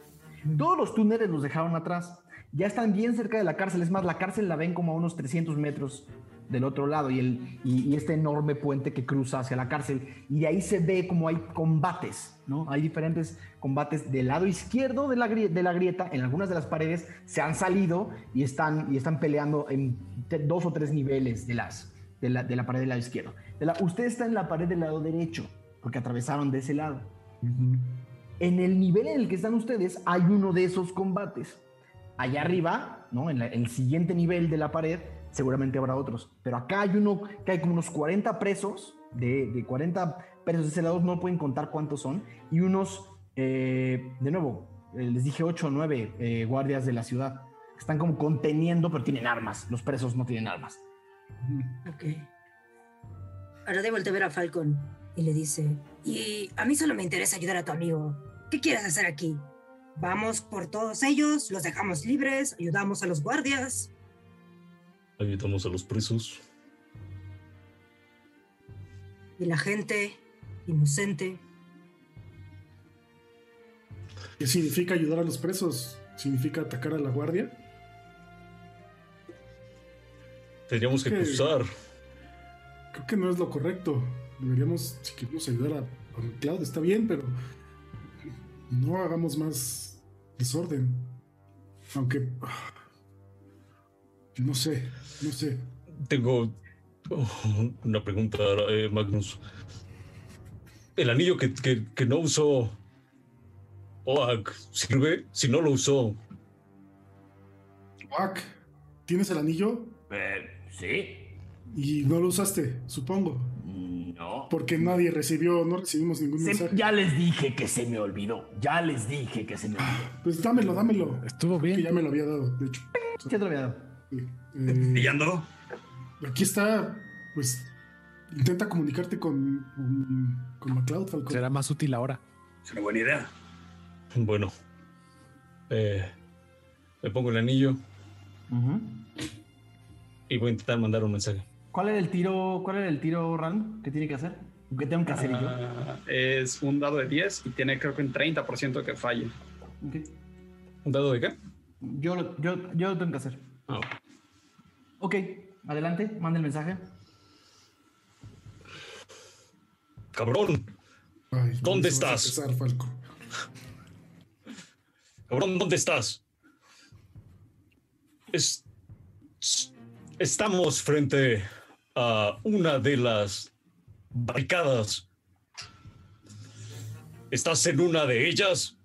Todos los túneles los dejaron atrás. Ya están bien cerca de la cárcel. Es más, la cárcel la ven como a unos 300 metros del otro lado y, el, y, y este enorme puente que cruza hacia la cárcel. Y de ahí se ve como hay combates, ¿no? Hay diferentes combates del lado izquierdo de la, de la grieta. En algunas de las paredes se han salido y están, y están peleando en dos o tres niveles de, las, de, la, de la pared del lado izquierdo. De la- usted está en la pared del lado derecho, porque atravesaron de ese lado. En el nivel en el que están ustedes hay uno de esos combates. Allá arriba, ¿no? En la- el siguiente nivel de la pared, seguramente habrá otros. Pero acá hay uno que hay como unos 40 presos, de, de 40 presos de ese lado, no pueden contar cuántos son, y unos, eh, de nuevo, eh, les dije 8 o 9 guardias de la ciudad. Están como conteniendo, pero tienen armas. Los presos no tienen armas. Ok. Ahora de vuelta a ver a Falcon y le dice, y a mí solo me interesa ayudar a tu amigo. ¿Qué quieres hacer aquí? Vamos por todos ellos, los dejamos libres, ayudamos a los guardias. ayudamos a los presos. Y la gente inocente. ¿Qué significa ayudar a los presos? ¿Significa atacar a la guardia? Tendríamos que ¿Qué? cruzar. Creo que no es lo correcto. Deberíamos, si queremos ayudar a, a está bien, pero no hagamos más desorden. Aunque... ah, No sé, no sé. Tengo oh, una pregunta, eh, Magnus. El anillo que, que- que no usó Oak, ¿sirve? Si no lo usó, Oak, ¿tienes el anillo? Eh, sí. Y no lo usaste, supongo. No. Porque nadie recibió, no recibimos ningún Se- mensaje. ya les dije que se me olvidó. Ya les dije que se me olvidó. Pues dámelo, dámelo. Estuvo Que bien. ya me lo había dado, de hecho. ¿Qué te lo había dado? Sí. Eh, ¿Y ya andó? aquí está, pues intenta comunicarte con, con, con MacLeod, Falcón. Será más útil ahora. Es una buena idea. bueno. eh, me pongo el anillo y voy a intentar mandar un mensaje. ¿Cuál era el tiro, cuál era el tiro, Ran, que tiene que hacer? ¿Qué tengo que hacer yo? Ah, es un dado de 10 y tiene creo que un 30% que falle. ¿Un dado de qué? Yo, lo- yo, yo lo tengo que hacer. Ah, Ok, adelante, manda el mensaje. cabrón, Ay, ¿Dónde estás? empezar, Falco. cabrón, ¿dónde estás? Es- estamos frente a una de las barricadas. ¿Estás en una de ellas?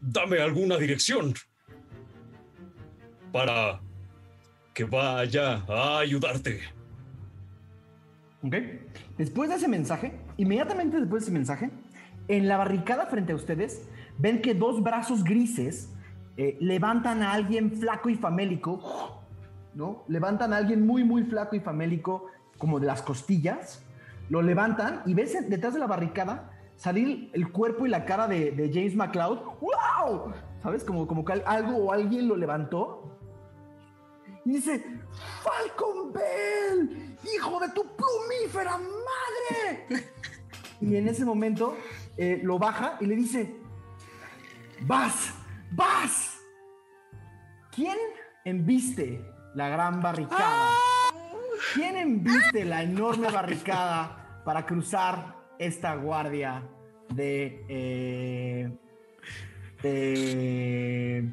Dame alguna dirección para que vaya a ayudarte. Ok. Después de ese mensaje, inmediatamente después de ese mensaje, en la barricada frente a ustedes, ven que dos brazos grises eh, levantan a alguien flaco y famélico, ¿no? Levantan a alguien muy, muy flaco y famélico, como de las costillas, lo levantan y ves detrás de la barricada salir el cuerpo y la cara de, James McLeod. ¡Wow! ¿Sabes? Como, como que al- algo o alguien lo levantó y dice, Falcon Bell, hijo de tu plumífera madre. y en ese momento eh, lo baja y le dice, vas, vas. ¿Quién embiste la gran barricada? ¿Quién embiste la enorme barricada para cruzar esta guardia de... eh, de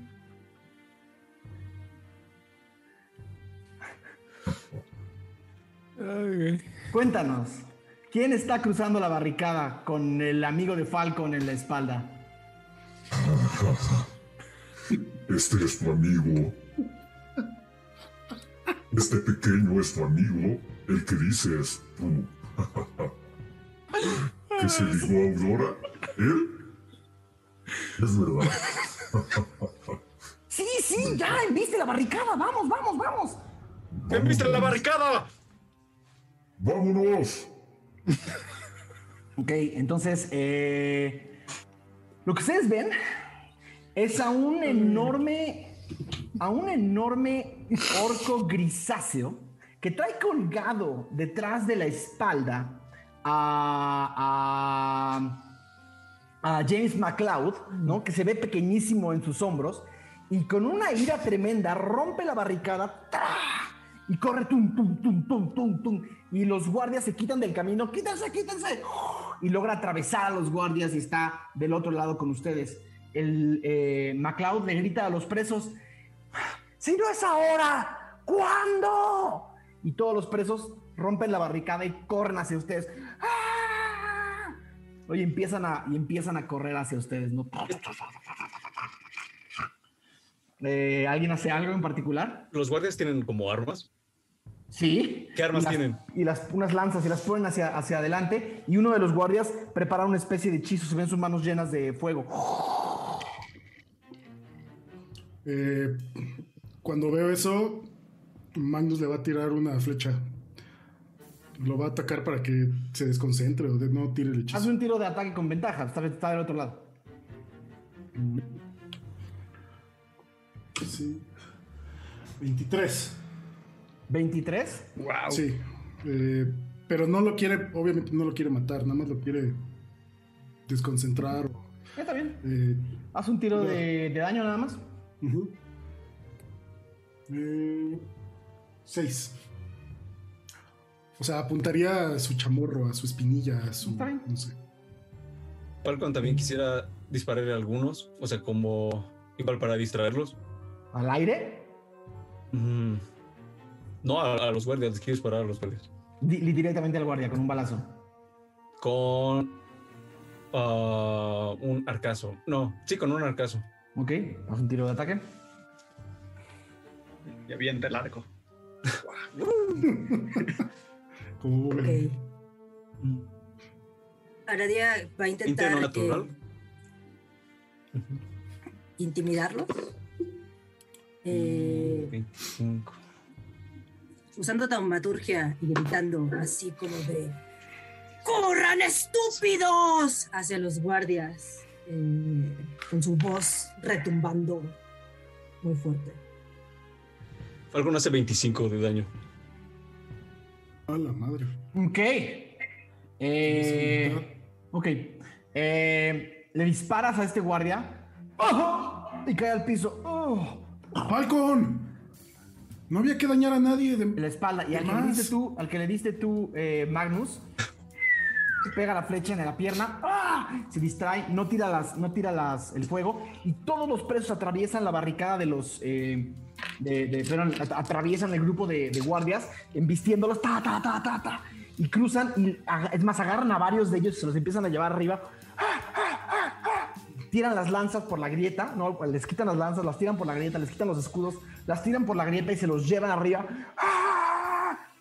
Cuéntanos, ¿quién está cruzando la barricada con el amigo de Falcon en la espalda? Este es tu amigo. Este pequeño es tu amigo, el que dices tú. [LAUGHS] ¿Que se ligó a Aurora? ¿Él? Es verdad. Sí, sí, ya, viste la barricada, vamos, vamos, vamos. ¿Quién viste la barricada? ¡Vámonos! Ok, entonces, eh, lo que ustedes ven es a un enorme, a un enorme orco grisáceo que trae colgado detrás de la espalda a, James McLeod, ¿no? Que se ve pequeñísimo en sus hombros y con una ira tremenda rompe la barricada y corre tum, tum, tum, tum, tum, tum. Y los guardias se quitan del camino. ¡Quítense, quítense! Y logra atravesar a los guardias y está del otro lado con ustedes. El eh, MacLeod le grita a los presos: ¡Si no es ahora! ¿Cuándo? Y todos los presos rompen la barricada y corren hacia ustedes. ¡Ah! Oye, empiezan a, y empiezan a correr hacia ustedes, ¿no? Eh, ¿Alguien hace algo en particular? ¿Los guardias tienen como armas? Sí. ¿Qué armas Y las- tienen? Y las, unas lanzas y las ponen hacia, hacia adelante. Y uno de los guardias prepara una especie de hechizo. Se ven sus manos llenas de fuego. Eh, cuando veo eso, Magnus le va a tirar una flecha. Lo va a atacar para que se desconcentre o de- no tire el Haz hechizo. un tiro de ataque con ventaja. Está, está del otro lado. Sí. 23. 23. Wow. Sí. eh, pero no lo quiere, obviamente no lo quiere matar, nada más lo quiere desconcentrar. Está bien. eh, Haz un tiro de, de daño nada más. Eh, seis. O sea, apuntaría a su chamorro, a su espinilla, a su. Está bien. No sé. Falcon también quisiera dispararle a algunos, o sea, como igual para distraerlos. Al aire. Mm. No, a, a los guardias, les quiero disparar a los guardias. Di- directamente al guardia con un balazo. Con ah, un arcazo. No, sí, con un arcazo. Ok. Haz un tiro de ataque. Y avienta el arco. [LAUGHS] Como Ok. Wolverine. Aradia va a intentar natural. eh, intimidarlo. Eh, 25. usando taumaturgia y gritando así como de ¡Corran estúpidos! hacia los guardias eh, con su voz retumbando muy fuerte. Falcon hace 25 de daño. A la madre. Ok. Eh, ok. Eh, le disparas a este guardia. ¡Oh! Y cae al piso. ¡Oh! ¡Falcon! No había que dañar a nadie. De... En la espalda. Y al que le diste tú, al que le diste tú, eh, Magnus, pega la flecha en la pierna. ¡Ah! Se distrae, no tira las, no tira las, el fuego. Y todos los presos atraviesan la barricada de los. eh, de, de- atraviesan el grupo de, guardias, embistiéndolos, ta, ta, ta, ta, ta, y cruzan, y es más, agarran a varios de ellos y se los empiezan a llevar arriba. Tiran las lanzas por la grieta, ¿no? Les quitan las lanzas, las tiran por la grieta, les quitan los escudos, las tiran por la grieta y se los llevan arriba.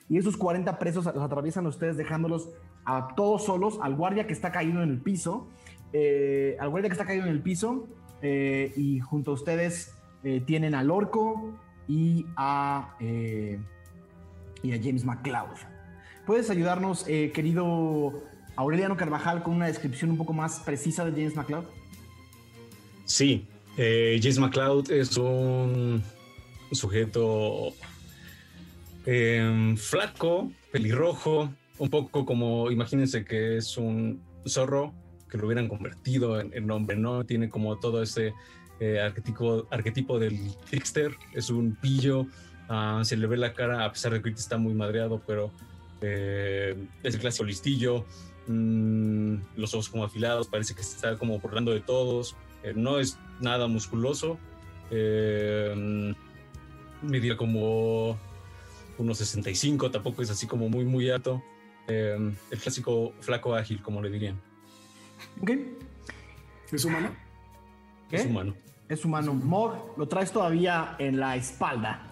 Y esos 40 presos los atraviesan ustedes dejándolos a todos solos, al guardia que está caído en el piso, eh, al guardia que está caído en el piso, eh, y junto a ustedes eh, tienen al orco y a, y a James McCloud. ¿Puedes ayudarnos, querido Aureliano Carvajal, con una descripción un poco más precisa de James McCloud? Sí, James McCloud es un sujeto em, flaco, pelirrojo, un poco como, imagínense que es un zorro que lo hubieran convertido en, en hombre, ¿no? Tiene como todo ese eh, arquetipo, arquetipo del trickster, es un pillo, ah, se le ve la cara, a pesar de que está muy madreado, pero eh, es el clásico listillo, mm, los ojos como afilados, parece que está como burlando de todos. Eh, no es nada musculoso. Eh, medía como unos 65, tampoco es así como muy, muy alto. Eh, el clásico flaco ágil, como le dirían. ¿Ok? ¿Es humano? ¿Qué? Es humano. Es humano. Mog, lo traes todavía en la espalda.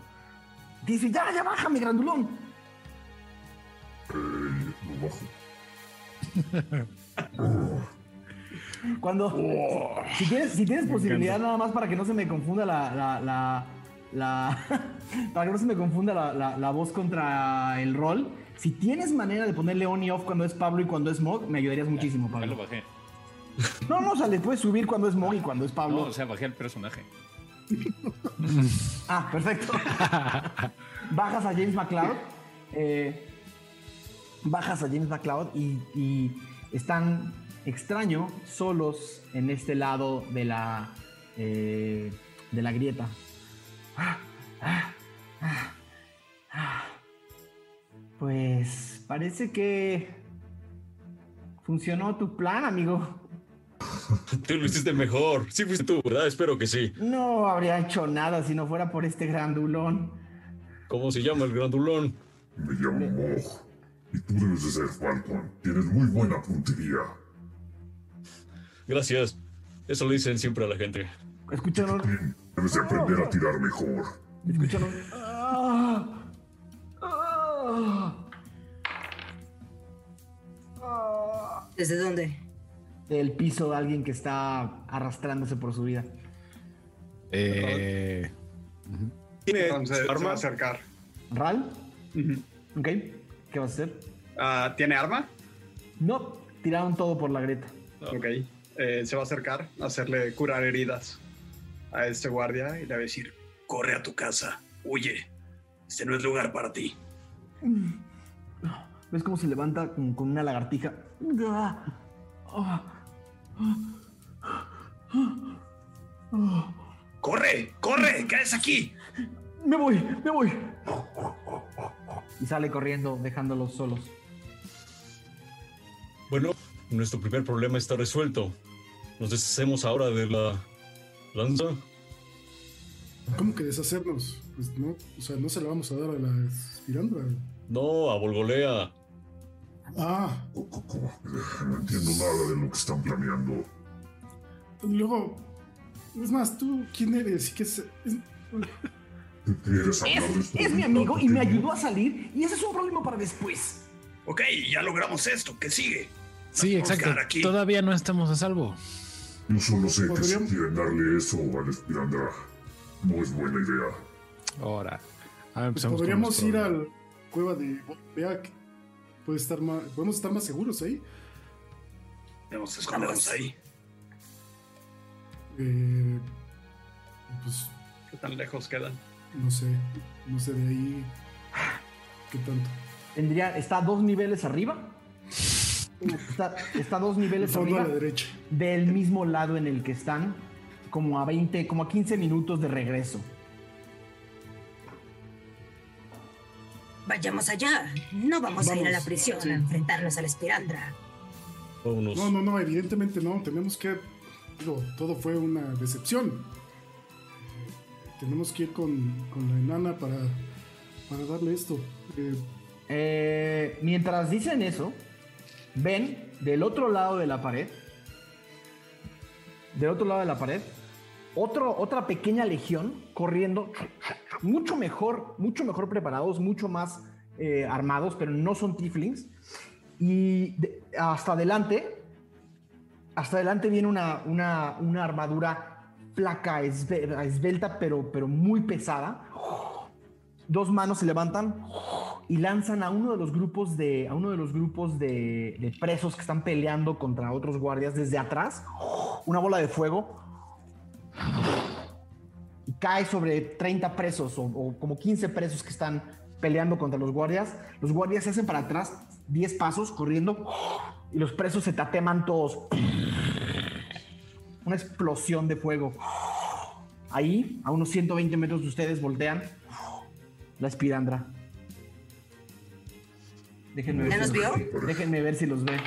Dice, ya, ya baja, mi grandulón. Lo bajo. Cuando. Si tienes, si tienes posibilidad, nada más para que no se me confunda la. la, la, la- [LAUGHS] para que no se me confunda la, la- la voz contra el rol. Si tienes manera de ponerle on y off cuando es Pablo y cuando es Mog, me ayudarías muchísimo, Ya lo Pablo. bajé. No, no, o sea, le puedes subir cuando es Mog y cuando es Pablo. No, o sea, bajé el personaje. Ah, perfecto. [LAUGHS] bajas a James McCloud. eh, bajas a James McCloud y, y están extraño solos en este lado de la eh, de la grieta. Ah, ah, ah, ah. Pues parece que funcionó tu plan, amigo. [LAUGHS] Tú lo hiciste mejor. Sí fuiste tú, ¿verdad? Espero que sí. No habría hecho nada si no fuera por este grandulón. ¿Cómo se llama el grandulón? Me llamo Mog. Y tú debes de ser Falcon. Tienes muy buena puntería. Gracias. Eso lo dicen siempre a la gente. Escúchanos. Debes de aprender a tirar mejor. Ah, ah, ah. ¿Desde dónde? Del piso de alguien que está arrastrándose por su vida. Eh, ¿Tiene Entonces se va a arma? acercar. ¿Ral? Ujú. Ok. ¿Qué vas a hacer? Ah, ¿Tiene arma? No, tiraron todo por la grieta. Ok. Eh, se va a acercar a hacerle curar heridas a este guardia y le va a decir, Corre a tu casa. Huye. Este no es lugar para ti. ¿Ves cómo se levanta con, con una lagartija? ¡Corre! ¡Corre! ¿Qué es aquí? Me voy, me voy. Y sale corriendo, dejándolos solos. Bueno, nuestro primer problema está resuelto. Nos deshacemos ahora de la lanza. ¿Cómo que deshacernos? Pues no, o sea, no se la vamos a dar a la espirandra. No, a Volgolea. Ah, No entiendo nada de lo que están planeando. luego, es más, tú, ¿quién eres? ¿Y qué es? es- ¿Quieres hablar de Es, mi amigo y me ayudó a salir y ese es un problema para después. Ok, ya logramos esto. ¿Qué sigue? Sí, exacto. aquí. Todavía no estamos a salvo. Yo solo sé que si quieren darle eso al Espirandra, no es buena idea. Ahora. A ver, pues podríamos ir al cueva de Beak. Puede estar más, podemos estar más seguros ahí. Vamos a escondernos ahí. Eh, pues ¿Qué tan lejos quedan? no sé, no sé de ahí qué tanto. Tendría, está a dos niveles arriba. Está, está a dos El niveles a arriba la derecha. del mismo lado en el que están, como a 20, como a 15 minutos de regreso. Vayamos allá. No vamos, a ir a la prisión sí. a enfrentarnos a la espirandra. Vámonos. No, no, no, evidentemente no. Tenemos que. Digo, todo fue una decepción. Tenemos que ir con, con la enana para, para darle esto. Eh, Eh, mientras dicen eso, ven del otro lado de la pared, del otro lado de la pared, otro, otra pequeña legión corriendo, mucho mejor, mucho mejor preparados, mucho más eh, armados, pero no son tieflings. Y hasta adelante, hasta adelante viene una, una, una armadura esbe- esbelta, pero, pero muy pesada. Dos manos se levantan y lanzan a uno de los grupos de a uno de los grupos de, presos que están peleando contra otros guardias desde atrás. Una bola de fuego. Y cae sobre 30 presos o, o como 15 presos que están peleando contra los guardias. Los guardias se hacen para atrás 10 pasos corriendo y los presos se tateman todos. Una explosión de fuego. Ahí a unos 120 metros de ustedes voltean. La espirandra Déjenme ver, ¿Ya si nos los- vio? déjenme ver si los ve.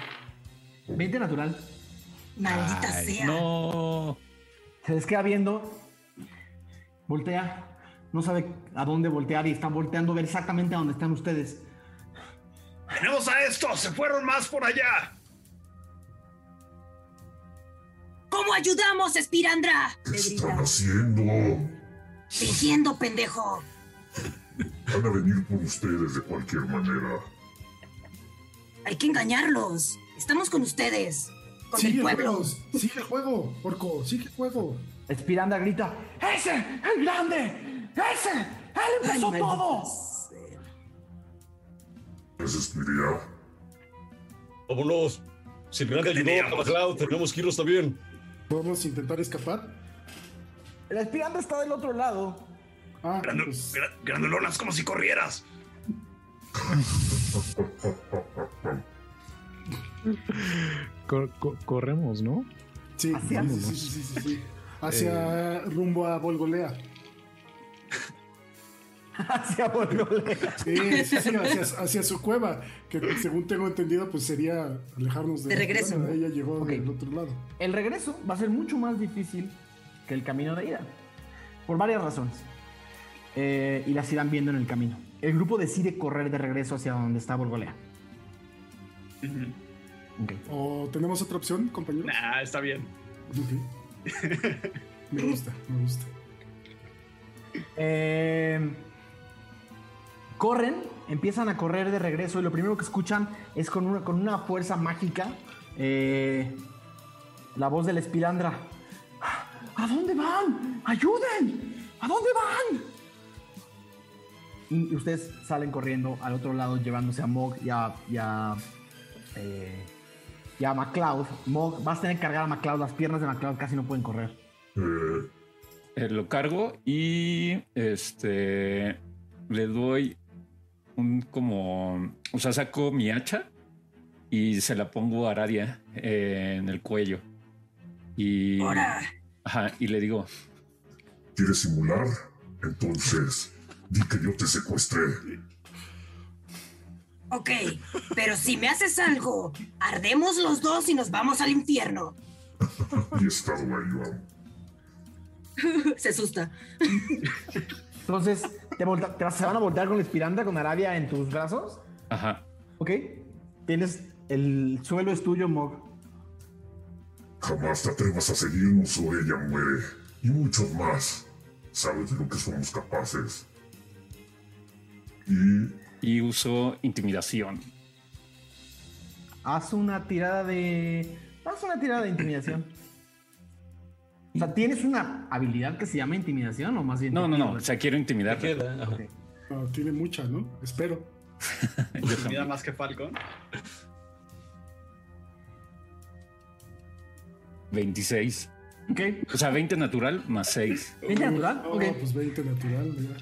20 natural. Maldita Ay, sea. No. Se les queda viendo. Voltea. No sabe a dónde voltear y está volteando a ver exactamente a dónde están ustedes. ¡Tenemos a estos! ¡Se fueron más por allá! ¿Cómo ayudamos, espirandra? ¿Qué están haciendo? Fingiendo, pendejo. Van a venir por ustedes de cualquier manera. Hay que engañarlos. Estamos con ustedes. Con sigue el el pueblo. juego, sigue el juego, Orco, sigue el juego. Espiranda grita. ¡Ese! ¡El grande! ¡Ese! ¡Él empezó Ay, todo! maldita sea. Les espiría. Vámonos. Si el grande ayudó a? MacLeod, tenemos que irnos también. Podemos intentar escapar. La espiranda está del otro lado. Ah, Grando- pues, como si corrieras. Cor- co- corremos, ¿no? sí, hacia- sí, sí, sí, sí, sí, sí. [LAUGHS] Hacia rumbo a Volgolea. [LAUGHS] Hacia Volgolea. Sí, sí, sí, hacia, hacia su cueva, que según tengo entendido, pues sería alejarnos de, De regreso. Ella llegó del otro lado. El regreso va a ser mucho más difícil que el camino de ida. Por varias razones. Eh, y las irán viendo en el camino. El grupo decide correr de regreso hacia donde está Volgolea. Ok. ¿O tenemos otra opción, compañero? Nah, está bien. Me gusta, me gusta. Eh, corren, empiezan a correr de regreso y lo primero que escuchan es con una, con una fuerza mágica eh, la voz de la espilandra. ¿A dónde van? ¡Ayuden! ¿A dónde van? Y ustedes salen corriendo al otro lado llevándose a Mog y a, y a, eh, y a MacLeod. Mog, vas a tener que cargar a MacLeod. Las piernas de MacLeod casi no pueden correr. Eh, eh, lo cargo y este le doy un como, o sea, saco mi hacha y se la pongo a Aradia eh, en el cuello. Y, ajá, y le digo, ¿Quieres simular? Entonces, di que yo te secuestré. Ok, pero si me haces algo, ardemos los dos y nos vamos al infierno. [LAUGHS] y estado ahí. Se asusta. Entonces, ¿te, volta- te vas- ¿se van a voltear con la espiranda con Arabia en tus brazos? ajá, Ok. Tienes el suelo es tuyo, Mog. Jamás te atrevas a seguirnos o ella muere. Y muchos más. Sabes de lo que somos capaces. Y y uso intimidación. Haz una tirada de. Haz una tirada de intimidación. O sea, ¿tienes una habilidad que se llama intimidación o más bien? No, no, no, o sea, quiero intimidar. No, tiene mucha, ¿no? Espero. [LAUGHS] Mira más que Falcon. 26. Ok. O sea, 20 natural más 6. ¿20 natural? No, Ok. pues 20 natural, ya.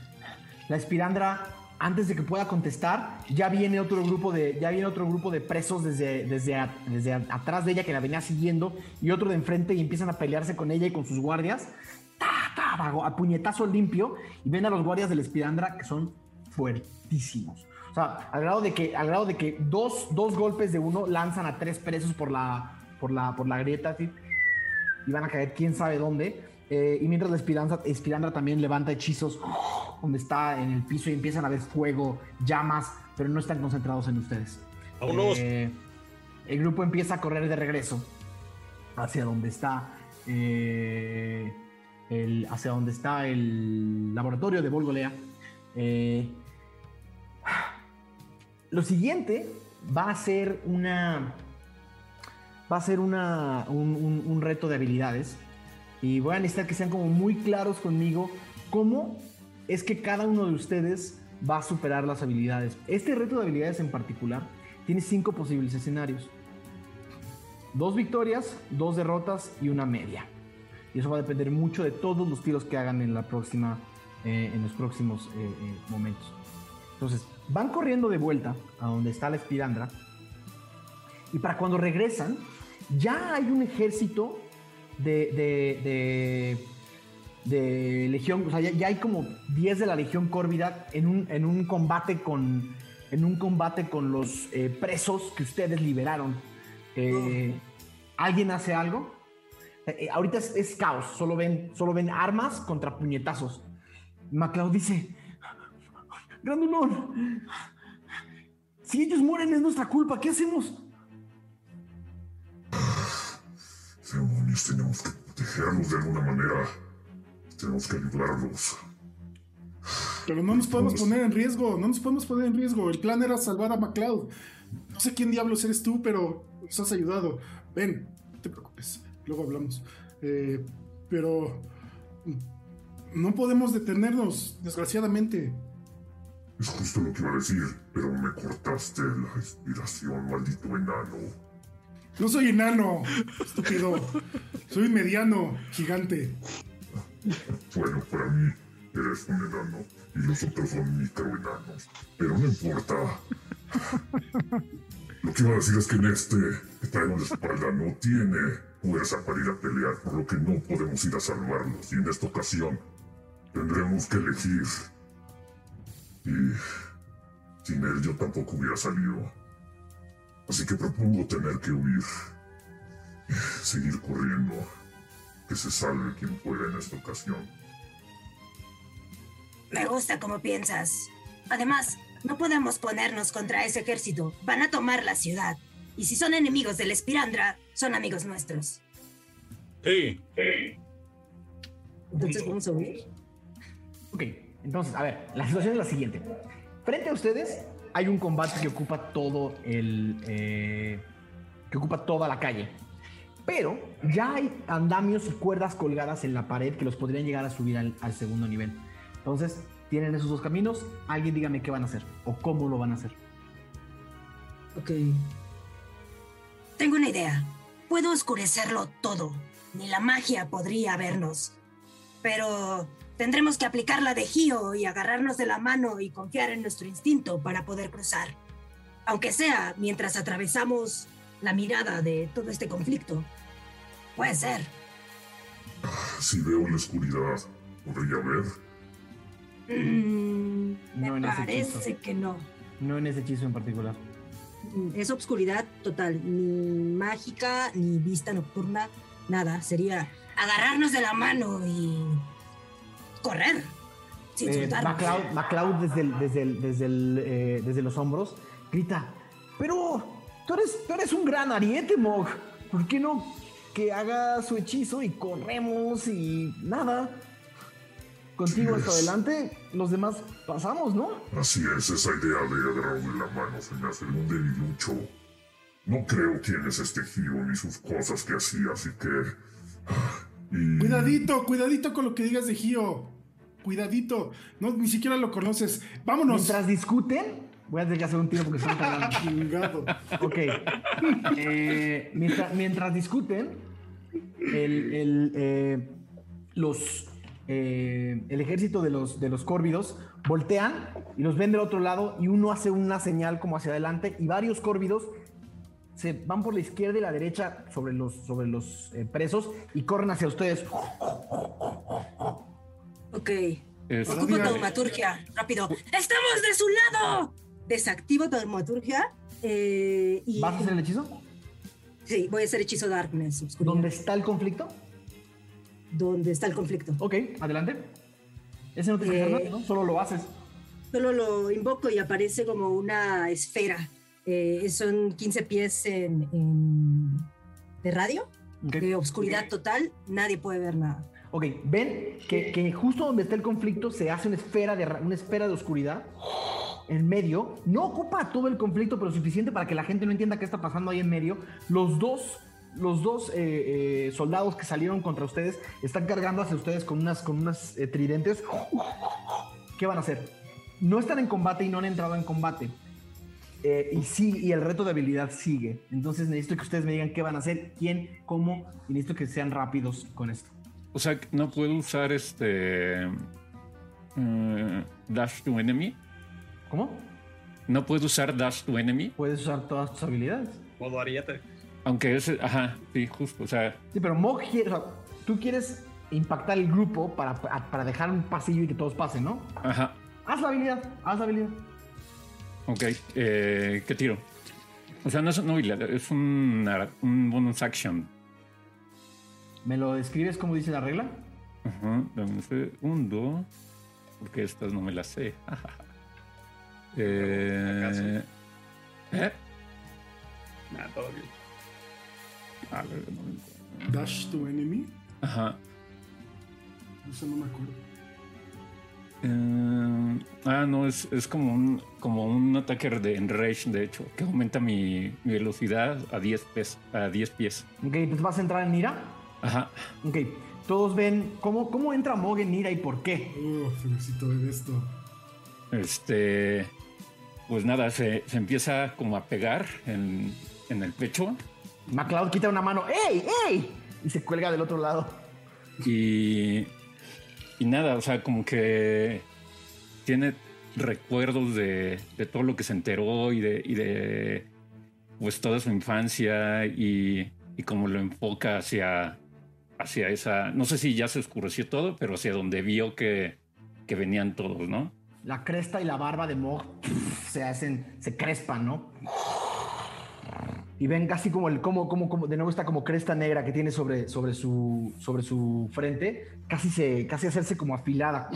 La espirandra, antes de que pueda contestar, ya viene otro grupo de, ya viene otro grupo de presos desde, desde, desde atrás de ella que la venía siguiendo y otro de enfrente y empiezan a pelearse con ella y con sus guardias. Ta, ta, a- puñetazo limpio y ven a los guardias de la espirandra que son fuertísimos. O sea, al grado de que, al grado de que dos, dos golpes de uno lanzan a tres presos por la, por la, por la grieta y van a caer quién sabe dónde. Eh, y mientras la espirandra, espirandra también levanta hechizos donde está en el piso y empiezan a ver fuego, llamas, pero no están concentrados en ustedes. Vámonos. Eh, el grupo empieza a correr de regreso hacia donde está eh, el, hacia donde está el laboratorio de Volgolea. Lo siguiente va a ser una va a ser una, un, un- un reto de habilidades y voy a necesitar que sean como muy claros conmigo cómo es que cada uno de ustedes va a superar las habilidades. Este reto de habilidades en particular tiene cinco posibles escenarios. Dos victorias, dos derrotas y una media. Y eso va a depender mucho de todos los tiros que hagan en la próxima, eh, en los próximos eh, eh, momentos. Entonces, van corriendo de vuelta a donde está la espirandra. Y para cuando regresan, ya hay un ejército de, de, de, de legión, o sea, ya, hay como 10 de la legión Córvida en un, en un combate con en un combate con los eh, presos que ustedes liberaron. Eh, ¿Alguien hace algo? Eh, ahorita es, es caos, solo ven, solo ven armas contra puñetazos. MacLeod dice, Grandulón, si ellos mueren es nuestra culpa, ¿qué hacemos? Demonios, tenemos que protegerlos de alguna manera. Tenemos que ayudarlos. Pero no nos podemos poner en riesgo, no nos podemos poner en riesgo. El plan era salvar a MacLeod. No sé quién diablos eres tú, pero nos has ayudado. Ven, no te preocupes, luego hablamos. Eh, pero no podemos detenernos, desgraciadamente. Es justo lo que iba a decir, pero me cortaste la inspiración, maldito enano. No soy enano, estúpido. Soy mediano, gigante. Bueno, para mí eres un enano y los otros son microenanos. Pero no importa. Lo que iba a decir es que en este que traigo en la espalda no tiene fuerza para ir a pelear, por lo que no podemos ir a salvarlos. Y en esta ocasión tendremos que elegir. Y sin él yo tampoco hubiera salido. Así que propongo tener que huir. Seguir corriendo. Que se salve quien pueda en esta ocasión. Me gusta como piensas. Además, no podemos ponernos contra ese ejército. Van a tomar la ciudad. Y si son enemigos del Espirandra, son amigos nuestros. Sí. Entonces vamos a huir. Ok, entonces, a ver, la situación es la siguiente. Frente a ustedes hay un combate que ocupa todo el... eh, que ocupa toda la calle. Pero ya hay andamios y cuerdas colgadas en la pared que los podrían llegar a subir al, al segundo nivel. Entonces, tienen esos dos caminos. Alguien dígame qué van a hacer o cómo lo van a hacer. Ok. Tengo una idea. Puedo oscurecerlo todo. Ni la magia podría vernos. pero tendremos que aplicar la de Gio y agarrarnos de la mano y confiar en nuestro instinto para poder cruzar. Aunque sea mientras atravesamos la mirada de todo este conflicto. Puede ser. Si veo la oscuridad, ¿podría ver? Mm, No me en ese parece hechizo. que no. No en ese hechizo en particular. Mm, Es obscuridad total, ni mágica, ni vista nocturna, nada. Sería Agarrarnos de la mano y correr. Sin Eh, MacLeod desde, el- desde, el- desde, el, eh, desde los hombros grita, pero tú eres, tú eres un gran ariete, Mog. ¿Por qué no que haga su hechizo y corremos y nada? Contigo hasta adelante, los demás pasamos, ¿no? Así es, esa idea de agarrarme la mano se me hace un debilucho. No creo quién es este giro ni sus cosas que hacía, así que... ah, Y... Cuidadito, cuidadito con lo que digas de Gio. Cuidadito. No, ni siquiera lo conoces. Vámonos. Mientras discuten, voy a tener que hacer un tiro porque están [LAUGHS] tardando. Chingado. Ok. Eh, mientras, mientras discuten, el, el, eh, los, eh, el ejército de los, de los córvidos voltean y los ven del otro lado y uno hace una señal como hacia adelante y varios córvidos se van por la izquierda y la derecha sobre los, sobre los presos y corren hacia ustedes. Ok. Es- Ocupo taumaturgia. Rápido. ¡Estamos de su lado! Desactivo taumaturgia. eh, y ¿Vas a hacer el hechizo? Sí, voy a hacer hechizo Darkness. ¿Dónde está el conflicto? ¿Dónde está el conflicto? Ok, adelante. Ese no te Eh, nada, ¿no? Solo lo haces. Solo lo invoco y aparece como una esfera. Eh, son 15 pies en, en- de radio, de obscuridad total. Nadie puede ver nada. Ok, ven que, que justo donde está el conflicto se hace una esfera de, una esfera de oscuridad en medio. No ocupa todo el conflicto, pero suficiente para que la gente no entienda qué está pasando ahí en medio. Los dos, los dos eh, eh, soldados que salieron contra ustedes están cargando hacia ustedes con unas, con unas eh, tridentes. ¿Qué van a hacer? No están en combate y no han entrado en combate. Y sí, y el reto de habilidad sigue. Entonces necesito que ustedes me digan qué van a hacer, quién, cómo, y necesito que sean rápidos con esto. O sea, que no puedo usar este. eh, dash to enemy. ¿Cómo? No puedo usar dash to enemy. Puedes usar todas tus habilidades. Modo ariete. Aunque es. Ajá, sí, justo. O sea, Sí, pero Mog quiere, o sea, tú quieres impactar el grupo para, para dejar un pasillo y que todos pasen, ¿no? ajá. Haz la habilidad, haz la habilidad. Ok. Eh, ¿Qué tiro? O sea, no es una habilidad, es un, un bonus action. ¿Me lo describes como dice la regla? Ajá, dame un segundo. Porque estas no me las sé. [LAUGHS] eh, ¿eh? Nah, todo bien. A ver, no me encuentro. Dash to enemy. Ajá. Eso no me acuerdo. Eh, ah, no, es, es como un como un ataque de enrage, de hecho, que aumenta mi, mi velocidad a 10 pies. A 10 pies. Ok, pues vas a entrar en Nira. Ajá. Ok, todos ven cómo, cómo entra Mog en Nira y por qué. Uf, necesito ver esto. Este. Pues nada, se, se empieza como a pegar en, en el pecho. MacLeod quita una mano. ¡Ey, ey! Y se cuelga del otro lado. Y. Y nada, o sea, como que tiene recuerdos de, de todo lo que se enteró y de, y de pues toda su infancia y, y como lo enfoca hacia, hacia esa, no sé si ya se oscureció todo, pero hacia donde vio que, que venían todos, ¿no? La cresta y la barba de Mog se hacen, se crespan, ¿no? Y ven casi como el, como, como, como, de nuevo esta como cresta negra que tiene sobre, sobre, su, sobre su frente, casi se, casi hacerse como afilada,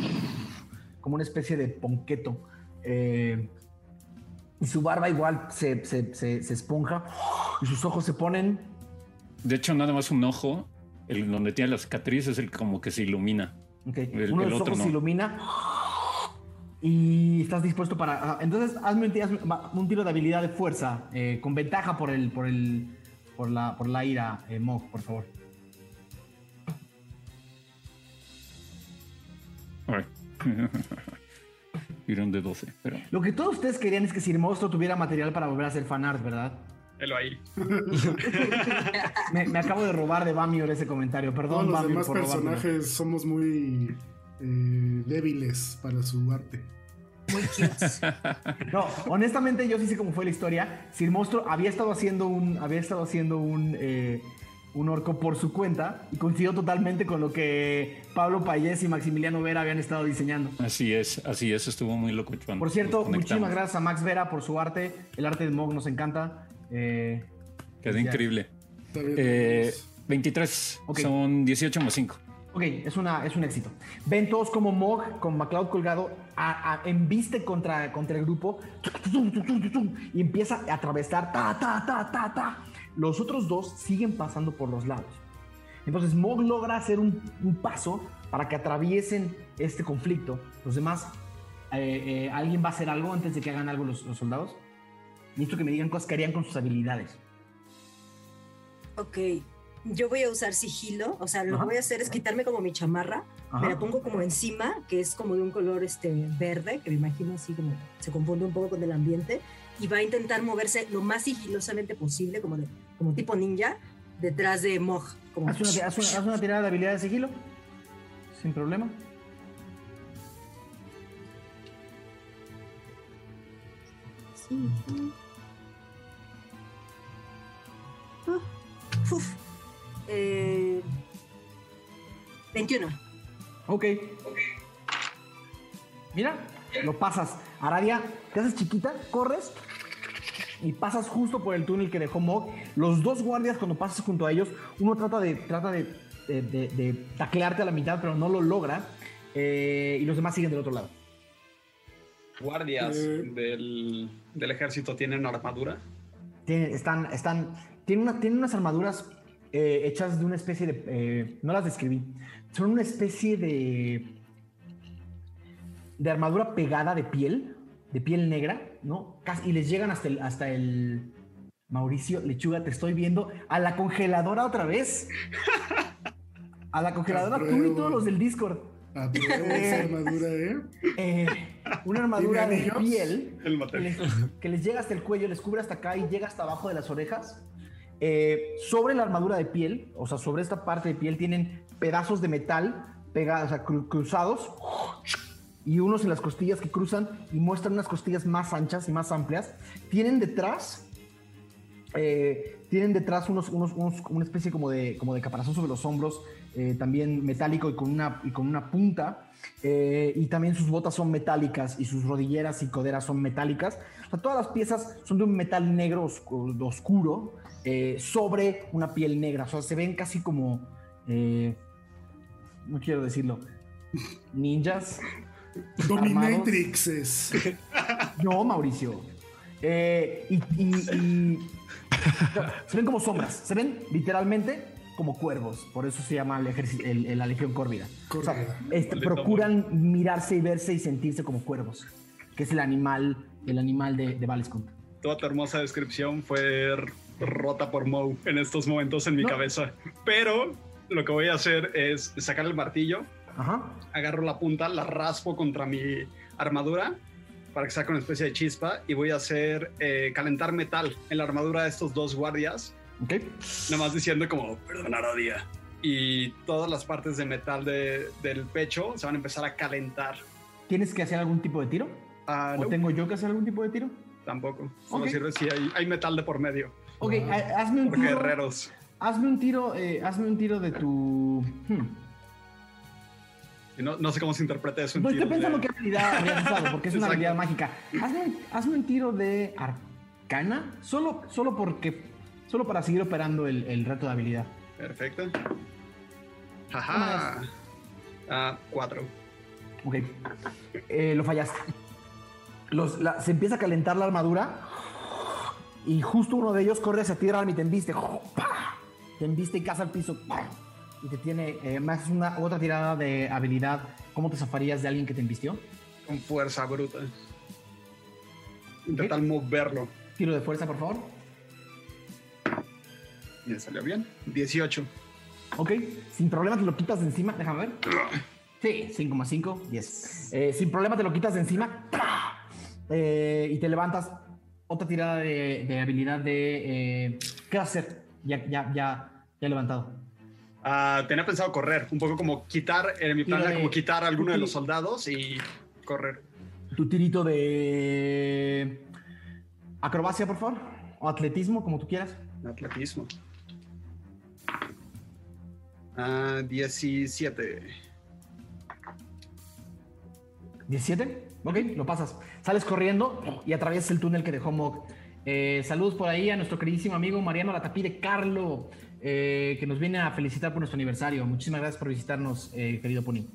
como una especie de ponqueto. Eh, y su barba igual se, se, se, se esponja y sus ojos se ponen De hecho, nada más un ojo, el donde tiene la cicatriz es el como que se ilumina. Ok, El- Uno de los otro ojos no. se ilumina y estás dispuesto para. ah, Entonces, hazme un, hazme- un tiro de habilidad de fuerza eh, con ventaja por el, por el, por la, por la ira, eh, Mog, por favor. [LAUGHS] Tirón de 12, pero. Lo que todos ustedes querían es que si el monstruo tuviera material para volver a hacer fanart, ¿verdad? Helo ahí. [LAUGHS] Me, me acabo de robar de Bamior ese comentario. Perdón, Todos los Bamior, demás por robármelo. personajes somos muy eh, débiles para su arte. Muy. No, honestamente yo sí sé cómo fue la historia. Si el monstruo había estado haciendo un, había estado haciendo un, eh, un orco por su cuenta y coincidió totalmente con lo que Pablo Payés y Maximiliano Vera habían estado diseñando. Así es, así es, estuvo muy loco. Por cierto, muchísimas gracias a Max Vera por su arte. El arte de Mog nos encanta. Eh, Quedó increíble. Eh, vamos. 23, Ok. son 18 más 5. Ok, es, una, es un éxito. Ven todos como Mog con McLeod colgado a, a- embiste contra, contra el grupo y empieza a atravesar ta, ta, ta, ta, ta. Los otros dos siguen pasando por los lados. Entonces Mog logra hacer un, un paso para que atraviesen este conflicto. Los demás, eh, eh, ¿alguien va a hacer algo antes de que hagan algo los, los soldados? Necesito que me digan cosas que harían con sus habilidades. Ok, yo voy a usar sigilo, o sea, lo Ajá. que voy a hacer es quitarme como mi chamarra, Ajá. me la pongo como encima, que es como de un color este, verde, que me imagino así como se confunde un poco con el ambiente, y va a intentar moverse lo más sigilosamente posible, como, de, como tipo ninja, detrás de Mog. Como Haz una, haz una- haz una tirada de habilidad de sigilo. Sin problema. Sí. Uf. Eh, 21. Ok. Mira, lo pasas. Aradia, te haces chiquita, corres y pasas justo por el túnel que dejó Mog. Los dos guardias, cuando pasas junto a ellos, uno trata de, trata de, de- de- de taclearte a la mitad, pero no lo logra. eh, y los demás siguen del otro lado. Guardias Eh. del, del ejército tienen armadura. Tienen, están, están, tienen, una- tienen unas armaduras eh, hechas de una especie de. eh, no las describí. Son una especie de. de armadura pegada de piel, de piel negra, ¿no? Casi- y les llegan hasta el. Hasta el Mauricio, lechuga, te estoy viendo. A la congeladora otra vez. A la congeladora, tú y todos los del Discord. Apruebo esa armadura, ¿eh? Eh, una armadura ¿Tiene de piel El que les, que les llega hasta el cuello, les cubre hasta acá y llega hasta abajo de las orejas. Eh, sobre la armadura de piel, o sea, sobre esta parte de piel tienen pedazos de metal pegados, o cruzados y unos en las costillas que cruzan y muestran unas costillas más anchas y más amplias. Tienen detrás, eh, tienen detrás unos, unos, unos- una especie como de, como de caparazón sobre los hombros, eh, también metálico y con una, y con una punta. y también sus botas son metálicas y sus rodilleras y coderas son metálicas. O sea, todas las piezas son de un metal negro oscu- oscuro eh, sobre una piel negra. O sea, se ven casi como, eh, no quiero decirlo, ninjas. [LAUGHS] Dominatrixes. No, Mauricio. Eh, y, y- y- [LAUGHS] se ven como sombras, se ven literalmente como cuervos, por eso se llama el el- el- la legión córvida. O sea, este, procuran mirarse y verse y sentirse como cuervos, que es el animal, el animal de, de Valescont. Toda tu hermosa descripción fue rota por Moe en estos momentos en mi No. cabeza. Pero lo que voy a hacer es sacar el martillo, Ajá. agarro la punta, la raspo contra mi armadura para que saque una especie de chispa y voy a hacer eh, calentar metal en la armadura de estos dos guardias, Ok. nada más diciendo como, perdonar a día. Y todas las partes de metal de- del pecho se van a empezar a calentar. ¿Tienes que hacer algún tipo de tiro? Ah, ¿O no, tengo yo que hacer algún tipo de tiro? tampoco. Solo Ok. sirve si hay, hay metal de por medio. Ok, ha- hazme un tiro. guerreros. Hazme un tiro, eh, hazme un tiro de tu. hmm. No, no sé cómo se interpreta eso No estoy tiro pensando de- qué habilidad habrías usado, porque es una habilidad mágica. Hazme, un- hazme un tiro de arcana, solo, solo porque. Solo para seguir operando el, el reto de habilidad. Perfecto. Jaja. Ah, cuatro. Ok. Eh, lo fallaste. Los- la- se empieza a calentar la armadura. Y justo uno de ellos corre hacia ti, Ralm, y te embiste. Te embiste y caza al piso. Y te tiene. Eh, más una otra tirada de habilidad. ¿Cómo te zafarías de alguien que te embistió? Con fuerza bruta. Intentar moverlo. Tiro de fuerza, por favor. Me salió bien. 18. Ok, sin problema te lo quitas de encima. Déjame ver. Sí, 5,5, 10. Eh, sin problema te lo quitas de encima. Eh, y te levantas. Otra tirada de, de habilidad de. eh, ¿Qué a hacer? Ya, ya, ya, ya levantado. Ah, tenía pensado correr, un poco como quitar, en mi plan era como quitar a alguno de los soldados y correr. Tu tirito de. Acrobacia, por favor. O atletismo, como tú quieras. Atletismo. Ah, 17. 17. Ok, lo pasas. Sales corriendo y atraviesas el túnel que dejó Mog. Eh, saludos por ahí a nuestro queridísimo amigo Mariano Latapide Carlo, eh, que nos viene a felicitar por nuestro aniversario. Muchísimas gracias por visitarnos, eh, querido Pony.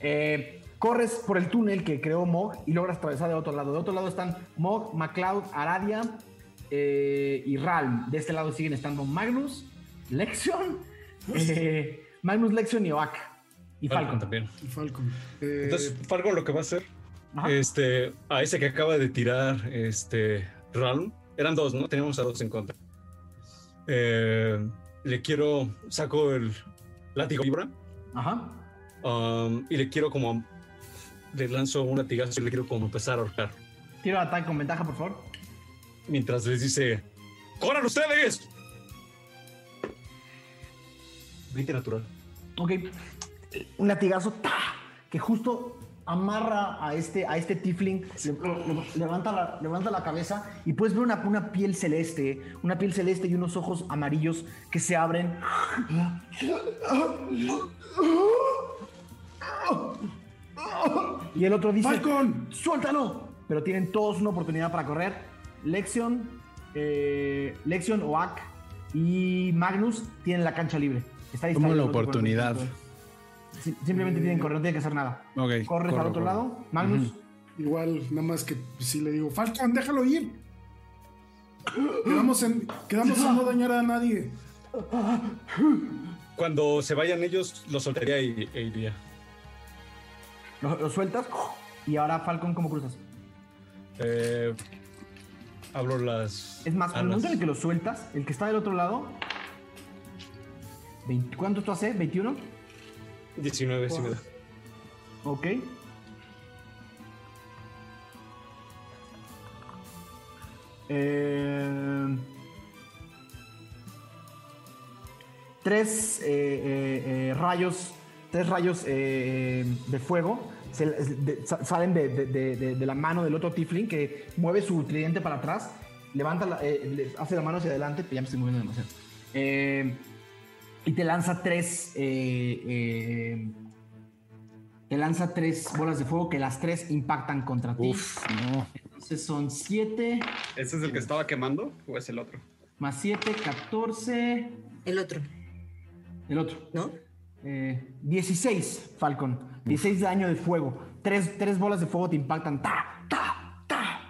Eh, corres por el túnel que creó Mog y logras atravesar de otro lado. De otro lado están Mog, MacLeod, Aradia eh, y Ralm. De este lado siguen estando Magnus, Lexion, [LAUGHS] eh, Magnus, Lexion y Oak. Y Falcon. también. Y Falcon. Eh, Entonces, Falcon lo que va a hacer, este, a ese que acaba de tirar, este, Ralm, eran dos, ¿no? Teníamos a dos en contra. Eh, le quiero, saco el látigo vibra Ajá. um, y le quiero como, le lanzo un latigazo y le quiero como empezar a ahorcar. Tiro ataque con ventaja, por favor. Mientras les dice, ¡corran ustedes! 20 natural. Ok. Un latigazo ¡ta! que justo amarra a este, a este tiefling, le- le- levanta, la, levanta la cabeza y puedes ver una, una piel celeste, una piel celeste y unos ojos amarillos que se abren. Y el otro dice: ¡Falcon! ¡Suéltalo! Pero tienen todos una oportunidad para correr. Lexion, eh, Lexion, Oak y Magnus tienen la cancha libre. Está Como la oportunidad. Sí, Simplemente tienen que correr, no tienen que hacer nada. Ok, Corres corro, al otro corro. lado, Magnus. Igual, nada más que si le digo, Falcon, déjalo ir. Quedamos en, quedamos en no dañar a nadie. Cuando se vayan ellos, los soltaría y, e iría. Lo, lo sueltas y ahora Falcon, ¿cómo cruzas? Eh, hablo las. Es más, al momento en el que lo sueltas, el que está del otro lado. 20 ¿Cuánto tú haces? ¿21? 19, sí me da. Ok. Eh, tres eh, eh, rayos, tres rayos de fuego se- de- sa- salen de, la mano del otro Tiflin que mueve su tridente para atrás, levanta, la- hace la mano hacia adelante, ya me estoy moviendo demasiado. Y te lanza tres eh, eh, te lanza tres bolas de fuego que las tres impactan contra ti. Uf, no. Entonces son 7 ¿Ese es el que estaba quemando o es el otro? más 7, 14. El otro. El otro. ¿No? Eh, 16, Falcon. 16 de daño de fuego. Tres, tres bolas de fuego te impactan. ¡Ta! ¡Ta! ¡Ta!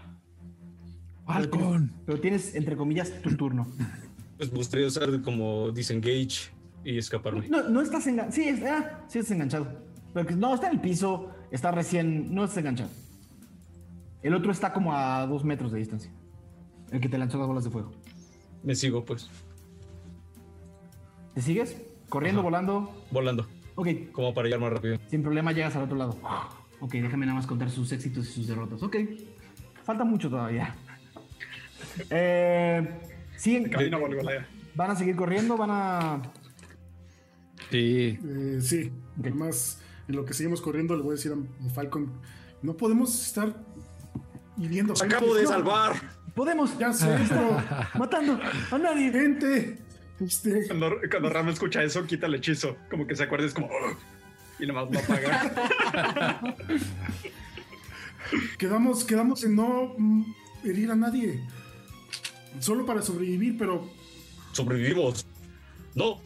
Falcon. Pero tienes, entre comillas, tu turno. Pues me gustaría usar como disengage y escaparme. No, no estás enganchado. Sí, es- ah, sí estás enganchado. Pero que- no, está en el piso. Está recién. No estás enganchado. El otro está como a dos metros de distancia. El que te lanzó las bolas de fuego. Me sigo, pues, ¿Te sigues? Corriendo, volando. volando. Ok, Como para llegar más rápido. sin problema llegas al otro lado. Ok, déjame nada más contar sus éxitos y sus derrotas. Ok, falta mucho todavía. [LAUGHS] Eh, siguen, Camino van a seguir corriendo, van a. Sí. Eh, sí, además, en lo que seguimos corriendo, le voy a decir a Falcon: no podemos estar hiriendo. gente. ¡Acabo de No, salvar! Podemos, Ya sé, [LAUGHS] pero. matando a nadie. Gente, este, Cuando, cuando Ram escucha eso, quita el hechizo. Como que se acuerda, es como. Y nomás lo apaga. [LAUGHS] quedamos, quedamos en no mm, herir a nadie. Solo para sobrevivir, pero Sobrevivimos. No.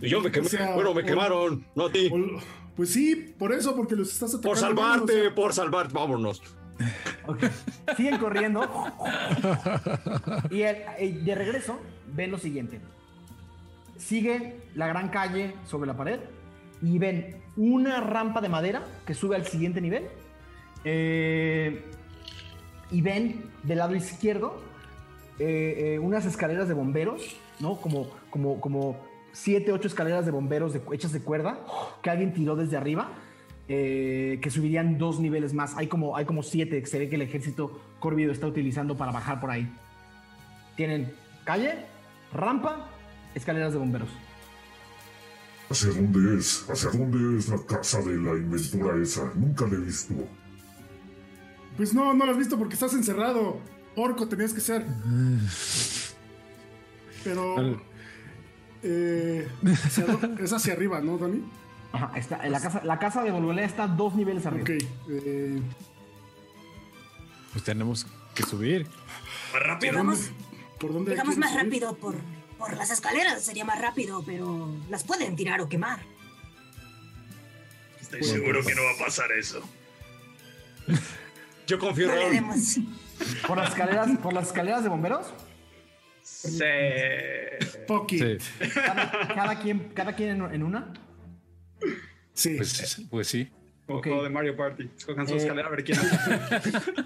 Y yo me quemé. O sea, bueno, me o- quemaron. No a ti. o- pues sí, por eso, porque los estás atacando. Por salvarte, por salvar. Vámonos. Ok, siguen corriendo. y el- el- de regreso, ven lo siguiente: sigue la gran calle sobre la pared y ven una rampa de madera que sube al siguiente nivel. Eh, y ven del lado izquierdo eh, eh, unas escaleras de bomberos, ¿no? Como, como, como siete, ocho escaleras de bomberos de- hechas de cuerda que alguien tiró desde arriba. eh, que subirían dos niveles más. Hay como, hay como siete que se ve que el ejército Corvido está utilizando para bajar por ahí. Tienen calle, rampa, escaleras de bomberos. ¿Hacia dónde es? ¿Hacia dónde es la casa de la inventora esa? Nunca la he visto. Pues no, no lo has visto porque estás encerrado. Orco tenías que ser. Pero. eh, [LAUGHS] es hacia arriba, ¿no, Dani? Ajá, está, la, casa, la casa de Volvolea está dos niveles arriba. Ok. eh, Pues tenemos que subir. Más rápido. Llegamos, ¿Por dónde llegamos más subir? rápido por, por las escaleras, sería más rápido, pero las pueden tirar o quemar. Estoy seguro que no va a pasar eso. [LAUGHS] Yo confío No en. ¿Por las escaleras, por las escaleras de bomberos? Sí. Cada, cada quien, cada quien en, una. Sí. Pues, pues sí. Como Ok. juego de Mario Party. Escojan su Eh, escalera a ver quién [LAUGHS]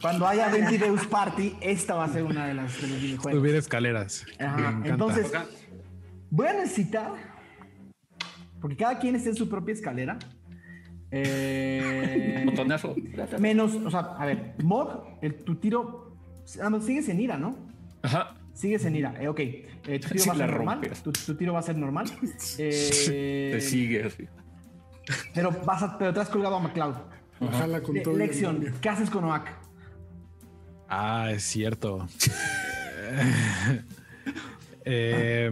Cuando haya 20 Deus Party, esta va a ser una de las de los videojuegos. Subir escaleras. Ajá, entonces- Voy a necesitar. Porque cada quien esté en su propia escalera. Eh, Botonazo. menos, o sea, a ver, Mog, el, tu tiro. Ah, sigues en ira, ¿no? Ajá. Sigues en ira. Eh, ok. Eh, tu tiro Sí, va a la ser normal. rompes. Tu, tu tiro va a ser normal. [LAUGHS] Eh, Te sigue así. pero, vas a, pero te has colgado a McCloud. Ojalá con todo. el novio. ¿qué haces con Oak? Ah, es cierto. [LAUGHS] Eh,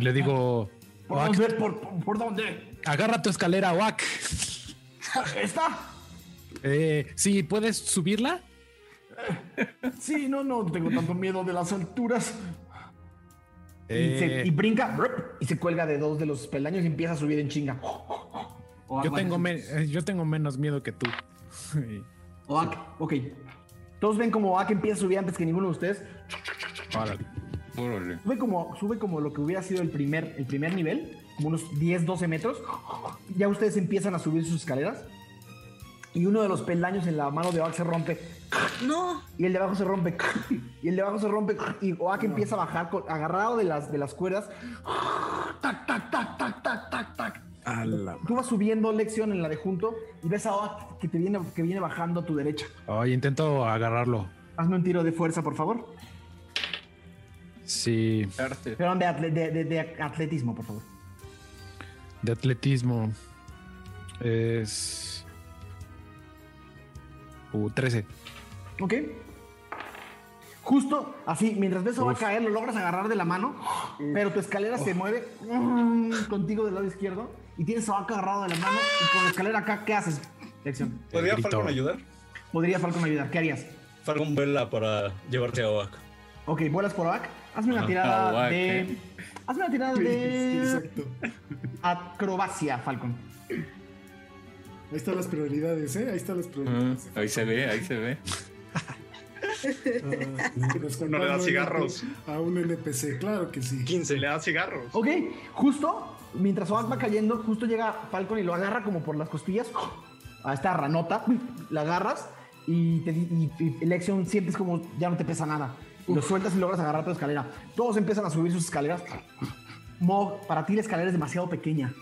le digo, ¿Por Oak, dónde? ¿Por, por dónde? agarra tu escalera, Oak. ¿Está? Eh, sí, ¿puedes subirla? Sí, no, no tengo tanto miedo de las alturas. Y, se- Eh, y brinca y se cuelga de dos de los peldaños y empieza a subir en chinga. Oak, yo, tengo me- eh, yo tengo menos miedo que tú. Oak, ok. Todos ven como Oak empieza a subir antes que ninguno de ustedes. Órale. Órale. Sube como, sube como lo que hubiera sido el primer, el primer nivel, como unos 10, 12 metros. Ya ustedes empiezan a subir sus escaleras. Y uno de los peldaños en la mano de Oak se rompe. No, Y el de abajo se rompe. Y el de abajo se rompe. Y Oak empieza a bajar con- agarrado de las, de las cuerdas. Tac, tac, tac, tac, tac, tac, tac. Tú vas subiendo lección en la de junto y ves a Oak que, te viene, que viene bajando a tu derecha. Ay, intento agarrarlo. Hazme un tiro de fuerza, por favor. Sí. Perdón, de, atle- de- de- de atletismo, por favor. de atletismo. Es. Uh, 13. Ok. Justo así, mientras ves a Oak Uf. caer, lo logras agarrar de la mano, pero tu escalera se mueve mm, contigo del lado izquierdo y tienes a Oak agarrado de la mano y con la escalera acá, ¿qué haces? Lección. ¿Podría. Falcon ayudar? Podría Falcon ayudar. ¿Qué harías? Falcon vuela para llevarte a Oak. Ok, vuelas por Oak. Hazme una tirada Oak, de. ¿eh? Hazme una tirada de. [LAUGHS] exacto. Acrobacia, Falcon. Ahí están las prioridades, ¿eh? Ahí están las Ah, prioridades. ahí se ve, ahí se ve. Ah, No le da cigarros. A un NPC, claro que sí. 15. Le da cigarros. Ok, justo mientras Oak va cayendo, justo llega Falcon y lo agarra como por las costillas. A esta ranota, la agarras y, te, y, y Lexion sientes como ya no te pesa nada. Lo sueltas y logras agarrar tu escalera. Todos empiezan a subir sus escaleras. Mog, para ti la escalera es demasiado pequeña.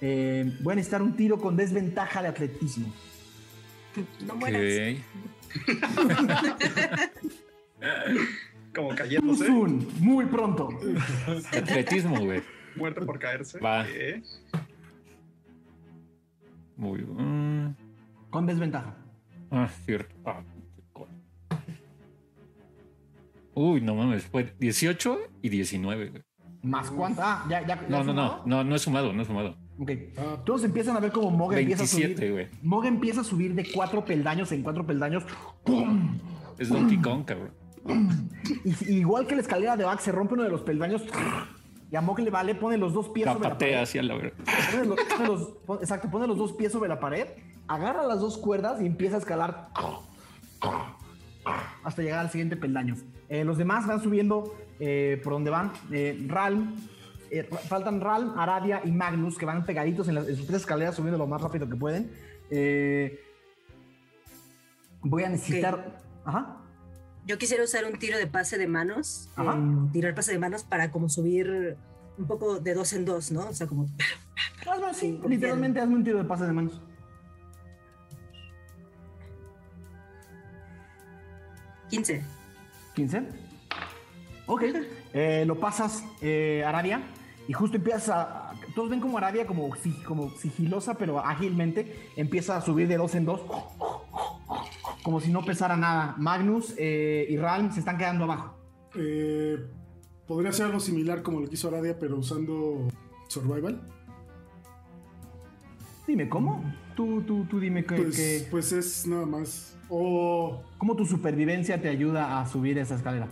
Eh, voy a necesitar un tiro con desventaja de atletismo. no mueras. Como cayéndose. soon, muy pronto. Atletismo, güey. Muerte por caerse. Va. Eh, Muy bien. Con desventaja. Ah, cierto. Ah, Uy, no mames, fue 18 y 19. güey. ¿Más cuánto? Ah, ya, ya. ya No, no, no, no, no he sumado, no he sumado. Ok. Todos empiezan a ver como Mog empieza a 27, subir. güey. Mog empieza a subir de cuatro peldaños en cuatro peldaños. ¡Pum! Es Donkey Kong, cabrón. Y, igual que la escalera de Oak se rompe uno de los peldaños. Y a Mog le vale, pone los dos pies La sobre la pared. hacia la. Pone los- pone los- pon- exacto, pone los dos pies sobre la pared, agarra las dos cuerdas y empieza a escalar hasta llegar al siguiente peldaño. Eh, los demás van subiendo eh, por donde van. Eh, Ralm, eh, faltan Ralm, Aradia y Magnus que van pegaditos en, las- en sus tres escaleras subiendo lo más rápido que pueden. Eh, voy a necesitar. Ajá. Yo quisiera usar un tiro de pase de manos, Ajá. eh, tirar pase de manos para como subir un poco de dos en dos, ¿no? O sea, como... Hazme así, Sí, literalmente hazme un tiro de pase de manos. 15. 15. Ok. [LAUGHS] Eh, lo pasas, eh, Arabia, y justo empiezas a. Todos ven como Arabia, como, como sigilosa, pero ágilmente, empieza a subir de dos en dos, como si no pesara nada. Magnus eh, y Ralm se están quedando abajo. Eh, podría ser algo similar como lo que hizo Aradia, pero usando Survival. Dime, ¿cómo? Tú, tú, tú dime que, Pues, que- pues es nada más. O. cómo tu supervivencia te ayuda a subir esa escalera.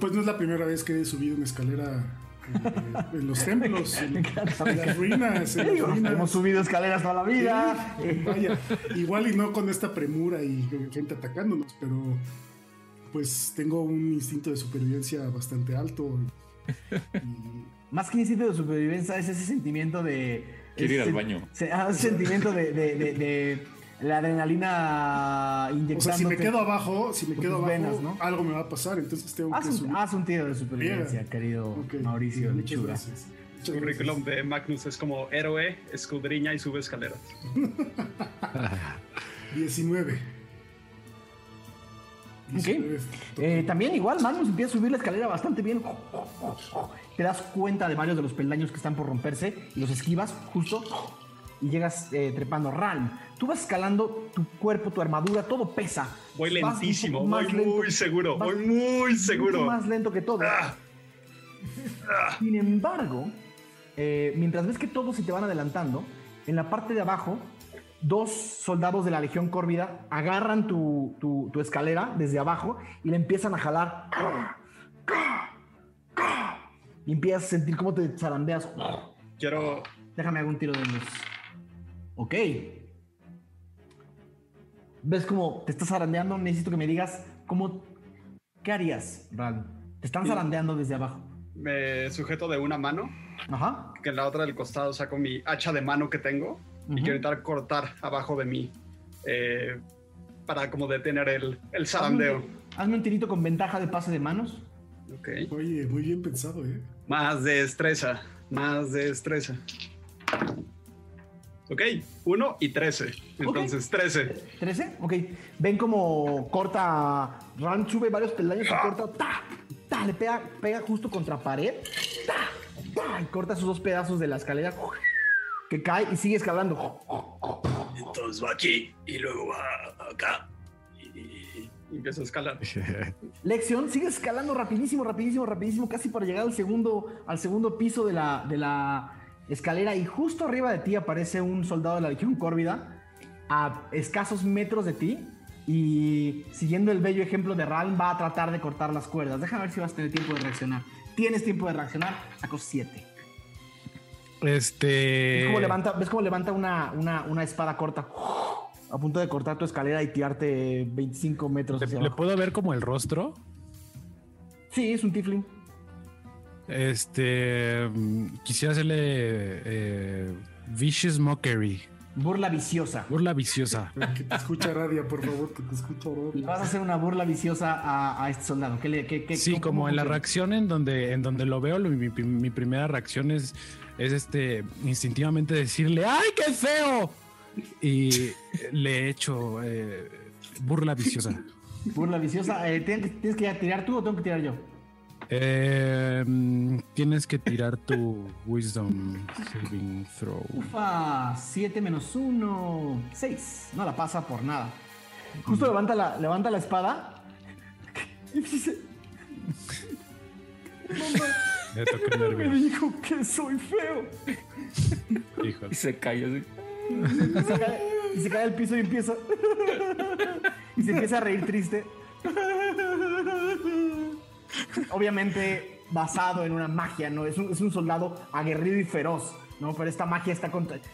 Pues no es la primera vez que he subido una escalera [LAUGHS] en los templos, en, [LAUGHS] en las ruinas. En Digo, las ruinas. hemos subido escaleras toda la vida. Sí, vaya, igual y no con esta premura y gente atacándonos, pero pues tengo un instinto de supervivencia bastante alto. Y, [LAUGHS] Más que instinto de supervivencia es ese sentimiento de... Quiere ir al baño. se- ah, ese sentimiento de, de- de- de la adrenalina o inyectando. sea, si me quedo abajo, si me quedo abajo, venas, ¿no? algo me va a pasar, entonces tengo Haz que un, subir. haz un tiro de supervivencia, Bien. querido Mauricio muchas Lechuga. El currículum de Magnus es como héroe, escudriña y sube escaleras. [LAUGHS] 19. Ok. Eh, también igual, Magnus empieza a subir la escalera bastante bien. Te das cuenta de varios de los peldaños que están por romperse y los esquivas justo y llegas eh, trepando. Ralm, tú vas escalando tu cuerpo, tu armadura, todo pesa. Voy lentísimo, voy lento- muy seguro, voy muy seguro. más lento que todo. Sin embargo, eh, mientras ves que todos se te van adelantando, en la parte de abajo, dos soldados de la Legión Córvida agarran tu, tu- tu escalera desde abajo y la empiezan a jalar. Y empiezas a sentir cómo te zarandeas. Quiero. Déjame hacer un tiro de luz. Ok. ¿Ves cómo te estás zarandeando? Necesito que me digas cómo. ¿Qué harías, Ral? Te están zarandeando desde abajo. Me sujeto de una mano, Ajá. que en la otra del costado saco mi hacha de mano que tengo y Ujú. quiero intentar cortar abajo de mí eh, para como detener el, el zarandeo. Hazme, hazme un tirito con ventaja de pase de manos. Ok. Oye, muy bien pensado, ¿eh? Más destreza, más destreza. Ok, 1 y 13. Entonces, 13. 13, ok. Ven como corta. Ran sube varios peldaños y corta. ¡Ta! ¡Ta! Le pega, pega justo contra pared. ¡Ta! ¡Ta! Y corta esos dos pedazos de la escalera. Que cae y sigue escalando. Entonces va aquí y luego va acá. Y empiezo a escalar. [LAUGHS] Lección, sigue escalando rapidísimo, rapidísimo, rapidísimo, casi para llegar al segundo, al segundo piso de la, de la escalera. Y justo arriba de ti aparece un soldado de la Legión Córvida, a escasos metros de ti. Y siguiendo el bello ejemplo de Ralm, va a tratar de cortar las cuerdas. Déjame ver si vas a tener tiempo de reaccionar. Tienes tiempo de reaccionar, saco 7. Este. ¿Ves cómo levanta, ves cómo levanta una, una, una espada corta? A punto de cortar tu escalera y tirarte 25 metros hacia ¿Le abajo. puedo ver como el rostro? Sí, es un tifling. Este. Quisiera hacerle. eh, Vicious Mockery. Burla viciosa. Burla viciosa. [LAUGHS] Que te escucha Radia, por favor, que te escucha Le Radia. vas a hacer una burla viciosa a, a este soldado. ¿Qué le, qué- qué- Sí, cómo- como cómo en la reacción en donde, en donde lo veo, lo- mi, primera reacción es, es este instintivamente decirle ¡Ay, qué feo! Y le he hecho eh, burla viciosa. Burla viciosa. Eh, ¿tienes, que- ¿Tienes que tirar tú o tengo que tirar yo? Eh, tienes que tirar tu Wisdom Saving Throw. Ufa, 7 menos 1, 6. No la pasa por nada. Justo levanta la, levanta la espada. Y dice, Mamá, Le toca el me dijo que soy feo. Híjole. Y se cae así. Y se cae, y se cae al piso y empieza. Y se empieza a reír triste. Obviamente basado en una magia, ¿no? Es un, es un soldado aguerrido y feroz, ¿no? Pero esta magia está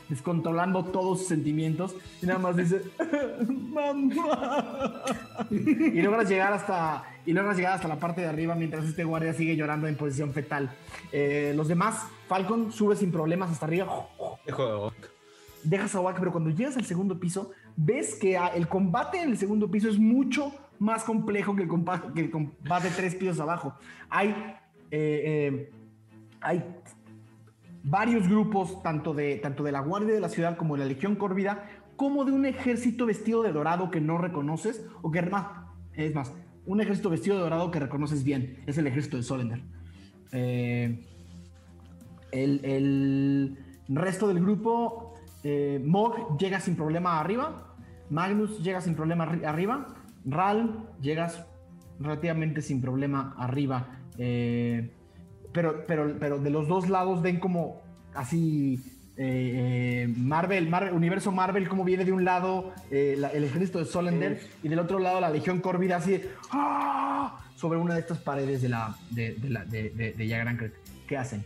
descontrolando todos sus sentimientos y nada más dice, [LAUGHS] ¡Mamá! Y logras llegar hasta y logras llegar hasta la parte de arriba mientras este guardia sigue llorando en posición fetal. Eh, los demás, Falcon sube sin problemas hasta arriba Dejo dejas a Wak, pero cuando llegas al segundo piso, ves que el combate en el segundo piso es mucho más complejo que el combate, que el combate tres pisos abajo. Hay eh, eh, hay varios grupos, tanto de, tanto de la Guardia de la Ciudad como de la Legión Córvida, como de un ejército vestido de dorado que no reconoces, o que más, es más, un ejército vestido de dorado que reconoces bien, es el ejército de Solender. Eh, el, el resto del grupo, eh, Mog llega sin problema arriba, Magnus llega sin problema arri- arriba, Ral llegas relativamente sin problema arriba. eh, pero, pero, pero de los dos lados ven como así eh, eh, Marvel, Marvel, universo Marvel, como viene de un lado eh, la- el ejército de Solender y del otro lado la Legión Córvida así de, ¡ah! sobre una de estas paredes de la de, de, la, de, de. ¿Qué hacen?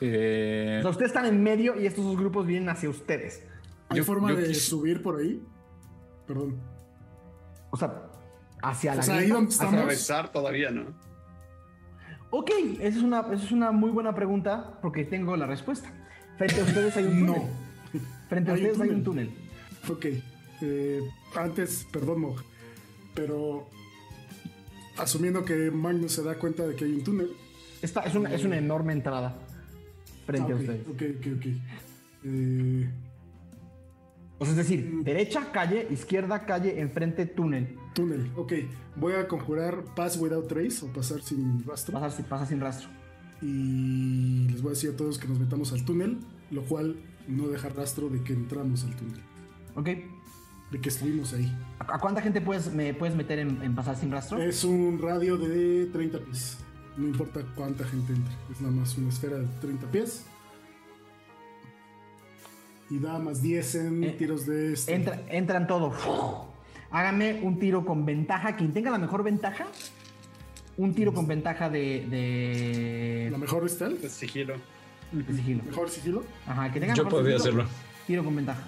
Eh, O sea, ustedes están en medio y estos dos grupos vienen hacia ustedes. ¿Hay Yo- forma yo de quis- subir por ahí? Perdón. O sea, hacia la O sea, ahí grieta, donde hacia- estamos. Atravesar todavía, ¿no? Ok, esa es, una, esa es una muy buena pregunta porque tengo la respuesta. Frente a ustedes hay un [LAUGHS] túnel. No. Frente a Hay un ustedes hay un túnel. Ok. eh, antes, perdón, Mog, pero asumiendo que Magnus se da cuenta de que hay un túnel. Esta es una, es una enorme entrada frente Ah, a ok, ustedes. ok, ok, ok. Eh, O sea, es decir, derecha, calle, izquierda, calle, enfrente, túnel. túnel, ok. Voy a conjurar Pass Without Trace o pasar sin rastro. Pasa, pasa sin rastro. Y les voy a decir a todos que nos metamos al túnel, lo cual no deja rastro de que entramos al túnel, Ok. de que estuvimos ahí. ¿A a cuánta gente puedes, me puedes meter en, en pasar sin rastro? Es un radio de 30 pies. No importa cuánta gente entre. Es nada más una esfera de 30 pies. Y da más 10 en Eh, tiros de este. Entra- entran todos. Háganme un tiro con ventaja. Quien tenga la mejor ventaja, un tiro con ventaja de, de, La mejor stealth. De sigilo. de sigilo. Mejor sigilo. Ajá, que tenga Yo mejor podría sigilo, hacerlo. Tiro con ventaja.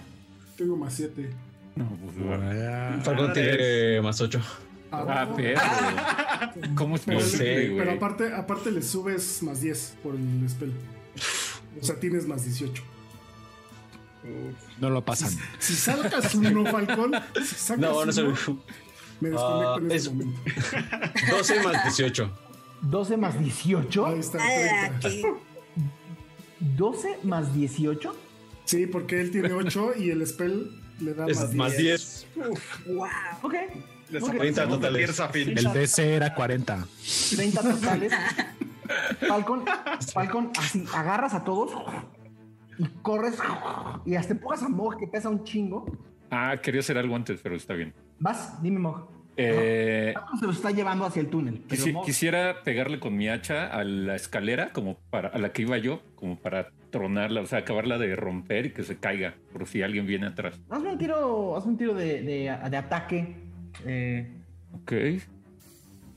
Tengo más 7. no, pues, bueno. Falcon tiene más 8. Ah, pero. [LAUGHS] ¿Cómo es Pero, posible, le- pero güey? aparte, aparte le subes más 10 por el spell. O sea, tienes más 18. No lo pasan. Si sacas uno, Falcón, si sacas No, no se uno, me desconecto Ah, en este es- momento. 12 más 18. 12 más 18. Ahí está. Ah, 30. ¿qué? 12 más 18. Sí, porque él tiene 8 y el spell le da Es más 10. más 10. Wow. Ok. Les Ok. 30 apostamos de totales. El DC era 40. 30 totales. [LAUGHS] Falcon, Falcon, así agarras a todos y corres y hasta empujas a Mog que pesa un chingo. Ah, quería hacer algo antes, pero está bien. Vas, dime Mog. Eh, se lo está llevando hacia el túnel. quisi- Mog- quisiera pegarle con mi hacha a la escalera, como para a la que iba yo, como para tronarla, o sea, acabarla de romper y que se caiga, por si alguien viene atrás. Hazme un tiro, hazme un tiro de, de- de ataque. Eh, Ok.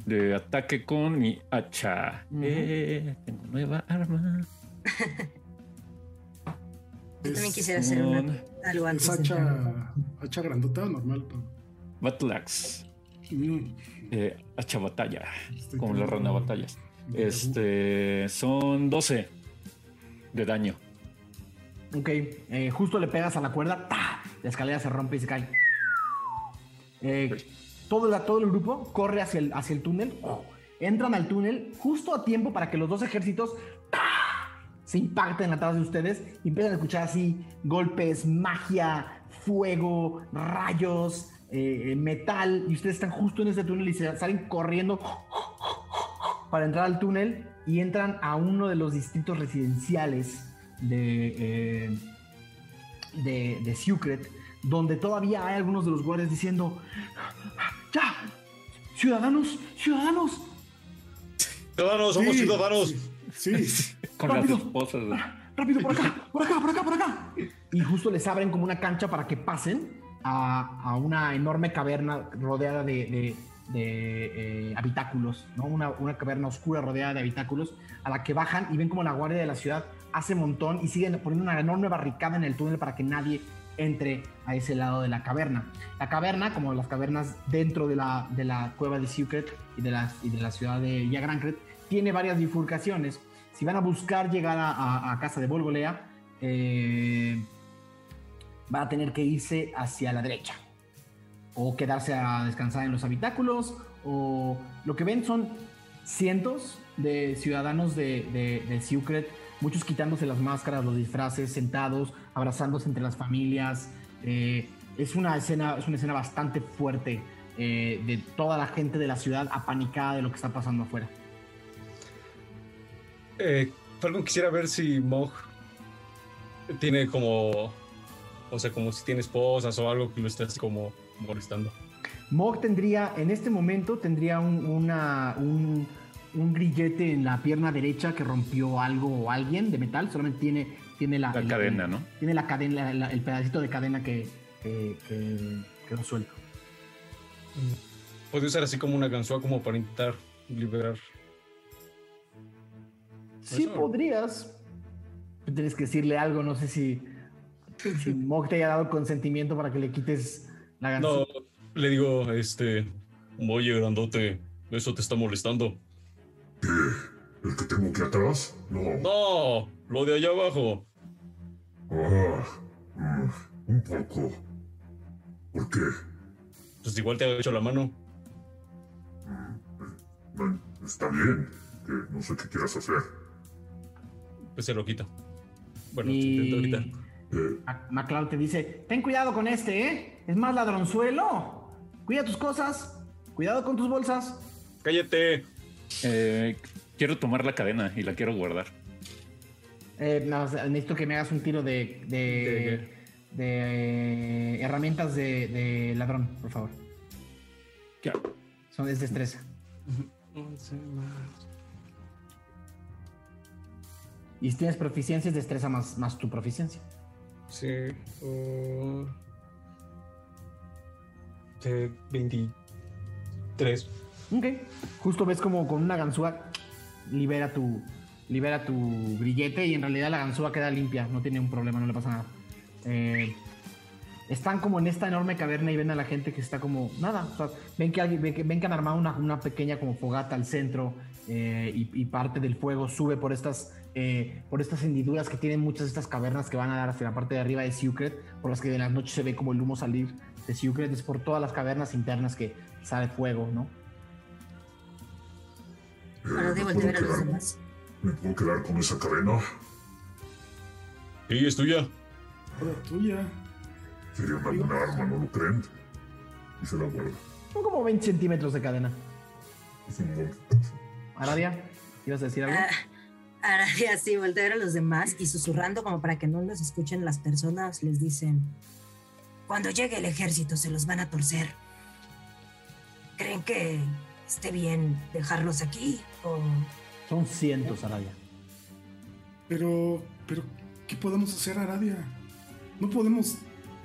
De ataque con mi hacha. Eh, tengo nueva arma. [LAUGHS] Yo también Es- quisiera hacer una, Con algo antes. ¿Es de entrar. hacha, hacha grandota o normal? Battle Axe. Mm, Eh, hacha batalla. estoy Como la rana batallas. Este. Son 12 de daño. ok, eh, justo le pegas a la cuerda. ¡ta! La escalera se rompe y se cae. Eh, todo, la- todo el grupo corre hacia el, hacia el túnel. Entran al túnel justo a tiempo para que los dos ejércitos. Se impacten atrás de ustedes y empiezan a escuchar así golpes, magia, fuego, rayos, eh, metal. Y ustedes están justo en ese túnel y se salen corriendo para entrar al túnel y entran a uno de los distritos residenciales de, eh, de, de Secret, donde todavía hay algunos de los guardias diciendo, ya, ciudadanos, ciudadanos, Ciudadanos, somos Sí, ciudadanos. Sí, [LAUGHS] sí. Con Rápido. las esposas. de- rápido por acá, por acá, por acá, por acá. Y justo les abren como una cancha para que pasen a, a una enorme caverna rodeada de, de- de, eh, habitáculos, ¿no? Una, una caverna oscura rodeada de habitáculos a la que bajan y ven como la guardia de la ciudad hace montón y siguen poniendo una enorme barricada en el túnel para que nadie entre a ese lado de la caverna. La caverna, como las cavernas dentro de la, de la cueva de Secret y de la, y de la ciudad de Yagrancret, tiene varias bifurcaciones. Si van a buscar llegar a, casa de Volgolea, eh, van a tener que irse hacia la derecha. O quedarse a descansar en los habitáculos. O lo que ven son cientos, de ciudadanos de, de, muchos quitándose las máscaras, los disfraces, sentados, abrazándose entre las familias. Eh, es, una escena, es una escena bastante fuerte eh, de toda la gente de la ciudad apanicada de lo que está pasando afuera. Eh, Falcon quisiera ver si Mog tiene como. O sea, como si tiene esposas o algo que lo esté así como molestando. Mog tendría, en este momento, tendría un, una, un, un grillete en la pierna derecha que rompió algo o alguien de metal. Solamente tiene, tiene la, La el- cadena, el- ¿no? Tiene la cadena, el pedacito de cadena que, que, que quedó suelto. Puede usar así como una ganzúa como para intentar liberar. Sí Eso. podrías. Tienes que decirle algo, no sé si, si [LAUGHS] Mog te haya dado consentimiento para que le quites la ganzúa. No, le digo, este. Oye, grandote, eso te está molestando. ¿El que tengo aquí atrás? No. No, lo de allá abajo. Ah, mm, un poco. ¿Por qué? Pues igual te ha hecho la mano. Bueno, está bien, que no sé qué quieras hacer. Pues se lo quita. Bueno, se Y- intenta quitar. Mac- MacLeod te dice, ten cuidado con este, ¿eh? Es más ladronzuelo. Cuida tus cosas. Cuidado con tus bolsas. Cállate. Eh, quiero tomar la cadena y la quiero guardar. Eh, no, necesito que me hagas un tiro de, de, de, eh, herramientas de, de ladrón, por favor. Son es destreza. Y si tienes proficiencias, destreza más, más tu proficiencia. Sí. uh, de 23. Ok. Justo ves como con una ganzúa libera tu, libera tu grillete y en realidad la ganzúa queda limpia, no tiene un problema, no le pasa nada. Eh, están como en esta enorme caverna y ven a la gente que está como nada. o sea, ven, que alguien, ven, que, ven que han armado una, una pequeña como fogata al centro eh, y, y parte del fuego sube por estas, eh, por estas hendiduras que tienen muchas de estas cavernas que van a dar hacia la parte de arriba de Secret, por las que de las noches se ve como el humo salir de Secret. Es por todas las cavernas internas que sale fuego, ¿no? De ver a los demás. ¿Me puedo quedar con esa cadena? Sí, es tuya. Ahora tuya. Sería una buena arma, ¿no lo creen? Y se la guardo. Son como 20 centímetros de cadena. Es un montón. Aradia, ¿ibas a decir algo? Ah, ya sí, voltea a ver a los demás y susurrando como para que no los escuchen las personas, les dicen, Cuando llegue el ejército se los van a torcer. ¿Creen que esté bien dejarlos aquí? ¿O Son cientos, Aradia. Pero, pero, ¿qué podemos hacer, Aradia? No podemos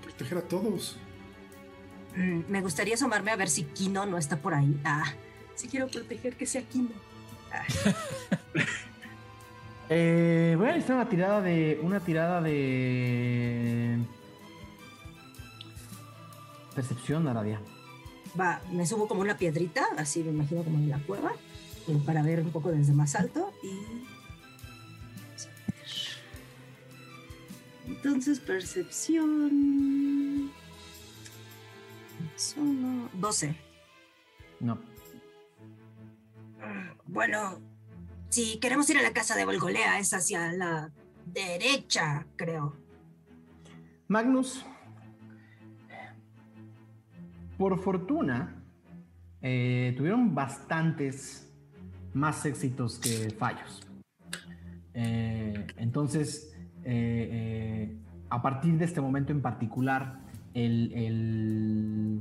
proteger a todos. "Mm, me gustaría asomarme a ver si Kino no está por ahí. Ah, si quiero proteger que sea Kino. [LAUGHS] Eh, voy a necesitar una tirada de. Una tirada de. Percepción, Aradia. Va, me subo como una piedrita, así me imagino como en la cueva, eh, para ver un poco desde más alto y... Entonces, percepción... Solo 12. No. Bueno, si queremos ir a la casa de Volgolea es hacia la derecha, creo. Magnus. Por fortuna, eh, tuvieron bastantes más éxitos que fallos. Eh, entonces, eh, a partir de este momento en particular, el, el-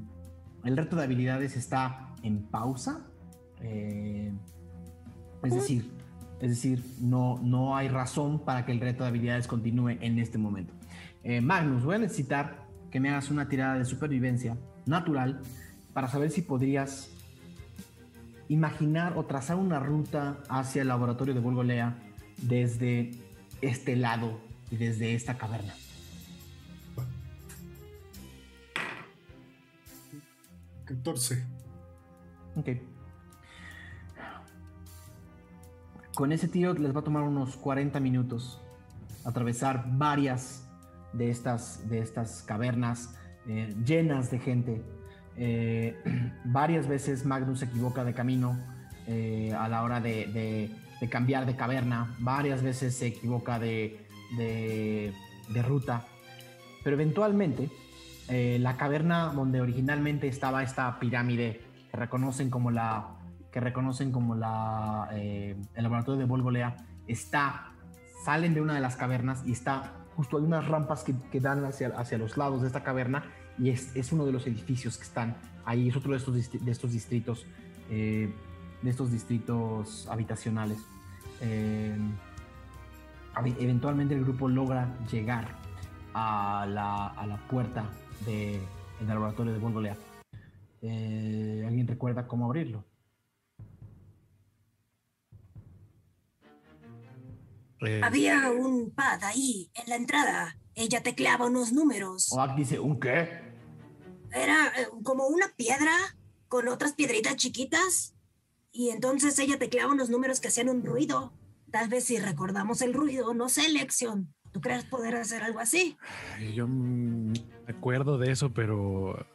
el reto de habilidades está en pausa. Es decir, es decir, no, no hay razón para que el reto de habilidades continúe en este momento. Eh, Magnus, voy a necesitar que me hagas una tirada de supervivencia natural para saber si podrías imaginar o trazar una ruta hacia el laboratorio de Volgolea desde este lado y desde esta caverna. Catorce. Ok. Con ese tiro les va a tomar unos 40 minutos atravesar varias de estas, de estas cavernas eh, llenas de gente. Eh, [CLEARS THROAT] varias veces Magnus se equivoca de camino eh, a la hora de, cambiar de caverna. Varias veces se equivoca de, de- ruta. Pero eventualmente, la caverna donde originalmente estaba esta pirámide que reconocen como la que reconocen como la eh, el laboratorio de Volgolea está salen de una de las cavernas y está justo hay unas rampas que, que dan hacia, hacia los lados de esta caverna y es, es uno de los edificios que están ahí es otro de estos de estos distritos eh, de estos distritos habitacionales Eh, eventualmente el grupo logra llegar a la, a la puerta del laboratorio de Volgolea. ¿Alguien recuerda cómo abrirlo? Eh, Había un pad ahí, en la entrada. Ella tecleaba unos números. Oak dice, ¿un qué? Era eh, como una piedra con otras piedritas chiquitas. Y entonces ella tecleaba unos números que hacían un ruido. Tal vez si recordamos el ruido, no sé, Lexion. ¿Tú crees poder hacer algo así? Yo me acuerdo de eso, pero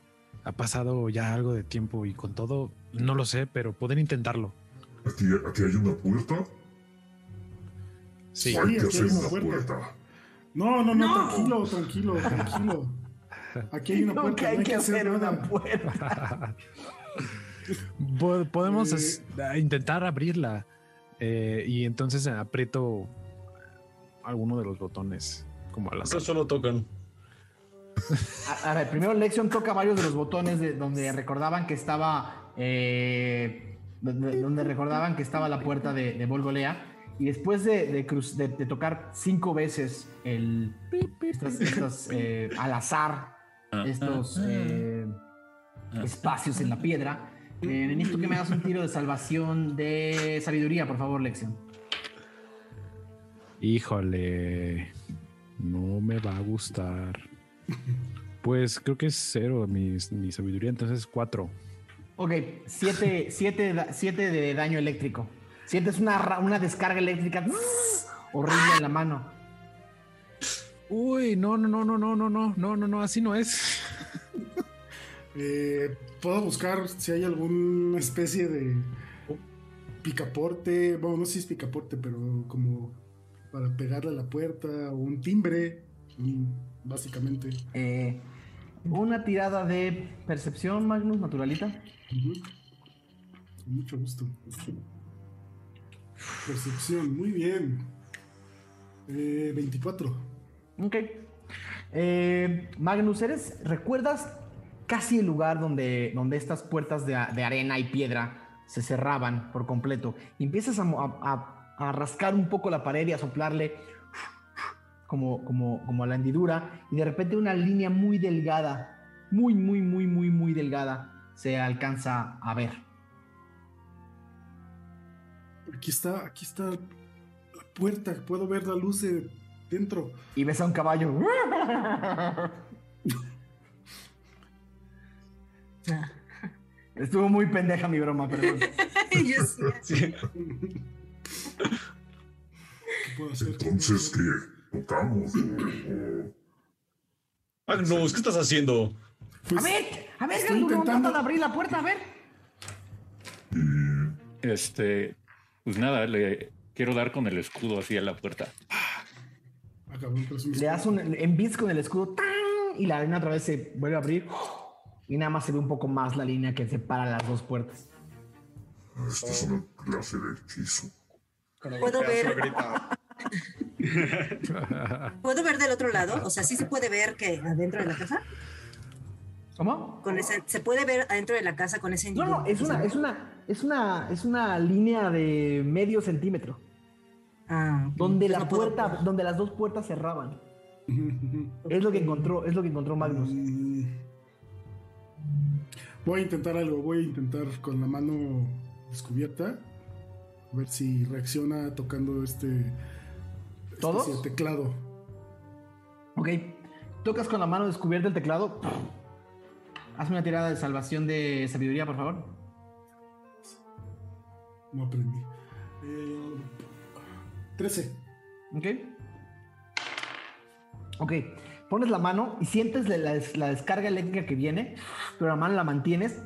ha pasado ya algo de tiempo y con todo, no lo sé, pero pueden intentarlo. ¿Aquí, aquí hay una puerta? Sí. Hay que aquí hacer hay una puerta. puerta. No, no, no, No. tranquilo, tranquilo, tranquilo. Aquí hay una puerta, que no hay hay que hacer hacer una nada. puerta. Po- Podemos Eh. es- a intentar abrirla eh, y entonces aprieto alguno de los botones como al azar. Estos solo tocan. A, a ver, primero Lexion toca varios de los botones de donde recordaban que estaba. eh, donde, donde recordaban que estaba la puerta de, de Volgolea. Y después de, de cruz- de- de tocar cinco veces el, estas, estas, [LAUGHS] eh, al azar estos eh, espacios en la piedra, eh, necesito que me hagas un tiro de salvación de sabiduría, por favor, Lexion. Híjole, no me va a gustar. Pues creo que es cero mi, mi sabiduría, entonces cuatro. Ok, 7 siete, da- siete de daño eléctrico. Sientes una, una descarga eléctrica horrible en la mano. Uy, no, no, no, no, no, no, no, no, no, no, así no es. Eh, Puedo buscar si hay alguna especie de picaporte. Bueno, no sé si es picaporte, pero como para pegarle a la puerta o un timbre, mm, básicamente. Eh, una tirada de percepción, Magnus, naturalita. Con mucho gusto. Percepción, muy bien. Eh, 24. Ok. Eh, Magnus, ¿eres, ¿recuerdas casi el lugar donde, donde estas puertas de, de arena y piedra se cerraban por completo? Y empiezas a rascar un poco la pared y a soplarle como, como, como a la hendidura y de repente una línea muy delgada, muy, muy, muy, muy, muy delgada se alcanza a ver. Aquí está, aquí está la puerta. Puedo ver la luz de dentro. Y ves a un caballo. [LAUGHS] Estuvo muy pendeja mi broma, perdón. [LAUGHS] Yo sí. Sí. ¿Qué puedo hacer? ¿Qué puedo Entonces? ¿qué? ¿Tocamos? O- o- Magnus, ¿qué estás haciendo? Pues, A ver, a ver, Ganduro, intentando- trata de abrir la puerta, a ver. Este, pues nada, le quiero dar con el escudo así a la puerta. ah, Le das un en bits con el escudo ¡tan! y la arena otra vez se vuelve a abrir y nada más se ve un poco más la línea que separa las dos puertas. Esto es una clase de hechizo. Puedo ver. [LAUGHS] ¿Puedo ver del otro lado? O sea, sí se puede ver que adentro de la casa. ¿Cómo? Con ese, se puede ver adentro de la casa con ese No, no, es una, es una, es una, es una línea de medio centímetro. Ah. Donde la puedo puerta, donde las dos puertas cerraban. [LAUGHS] Es lo que encontró, es lo que encontró Magnus. Mm. Voy a intentar algo, voy a intentar con la mano descubierta. A ver si reacciona tocando este. ¿Todos? especie de teclado. Ok. Tocas con la mano descubierta el teclado. Hazme una tirada de salvación de sabiduría, por favor. No aprendí. Eh, 13. Ok. Ok. Pones la mano y sientes la, la- la descarga eléctrica que viene, pero la mano la mantienes.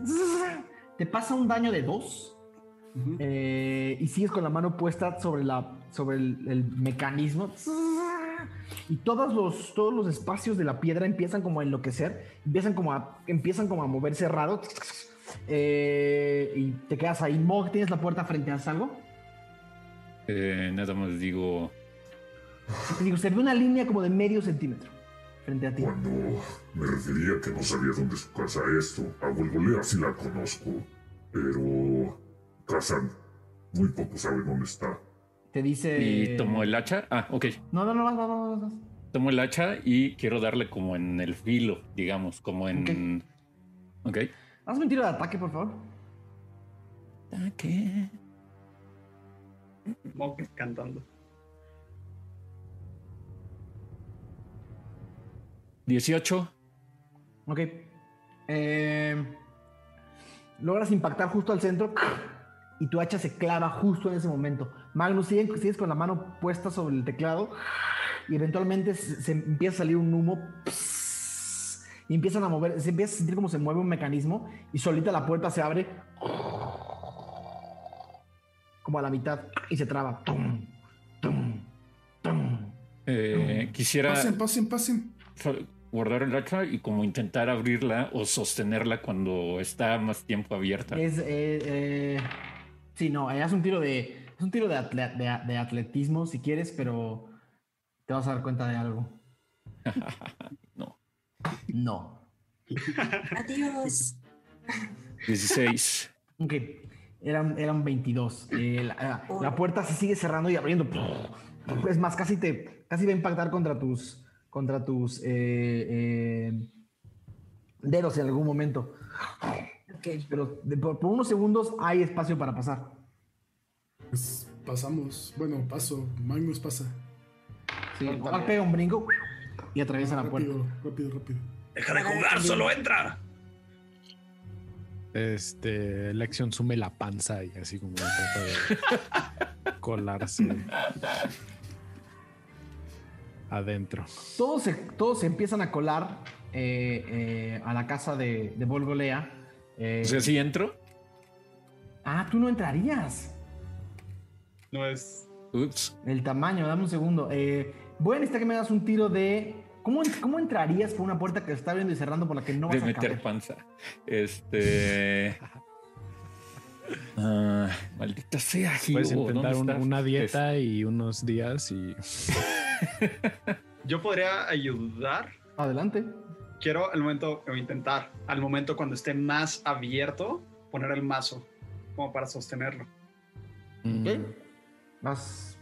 Te pasa un daño de 2 eh, y sigues con la mano puesta sobre, la, sobre el, el mecanismo. Y todos los, todos los espacios de la piedra empiezan como a enloquecer, empiezan como a, empiezan como a moverse raro. Eh, y te quedas ahí. Mog, ¿tienes la puerta frente a algo? Eh, nada más digo, Te digo, se ve una línea como de medio centímetro frente a ti. Cuando me refería que no sabía dónde su casa esto, a Golgolea sí la conozco, pero Kazan muy poco sabe dónde está. Te dice. y tomo el hacha. Ah, ok. No, no, no, no, no, no, no. Tomo el hacha y quiero darle como en el filo, digamos, como en. Ok. Hazme un tiro de ataque, por favor. Ataque. Mog cantando. 18. Ok. Eh, logras impactar justo al centro y tu hacha se clava justo en ese momento. Magnus, sigues, sigues con la mano puesta sobre el teclado y eventualmente se, se empieza a salir un humo y empiezan a mover, se empieza a sentir como se mueve un mecanismo y solita la puerta se abre como a la mitad y se traba. Tum, tum, tum. Eh, quisiera Pasen, pasen, pasen. guardar el hacha y como intentar abrirla o sostenerla cuando está más tiempo abierta. Es, eh, eh, sí, no, eh, haz un tiro de, es un tiro de, atle- de- de atletismo si quieres, pero te vas a dar cuenta de algo. [LAUGHS] no. No. Adiós. 16. Ok, eran, eran 22. Eh, la, puerta se sigue cerrando y abriendo. Es más, casi te casi va a impactar contra tus contra tus eh, eh, dedos en algún momento. Pero de- por, por unos segundos hay espacio para pasar. Pues pasamos. Bueno, paso. Magnus pasa. Sí, pega un brinco y atraviesa la puerta. Rápido, rápido, rápido. Deja de jugar, solo entra. Este, Lexion sume la panza y así como trata de [LAUGHS] colarse adentro. Todos se, todos se empiezan a colar eh, eh, a la casa de, de Volgolea. Eh, O sea, si entro. Ah, tú no entrarías. No es. Ups. El tamaño, dame un segundo. Eh, voy a necesitar que me hagas un tiro de. ¿Cómo, cómo entrarías por una puerta que está abriendo y cerrando por la que no vas de a meter caber? panza. Este. [LAUGHS] Ah, maldita sea, Gio, Puedes ¿dónde intentar un- una dieta y unos días y [LAUGHS] Yo podría ayudar. Adelante. Quiero al momento, o intentar, al momento cuando esté más abierto, poner el mazo como para sostenerlo. Ok. Vas.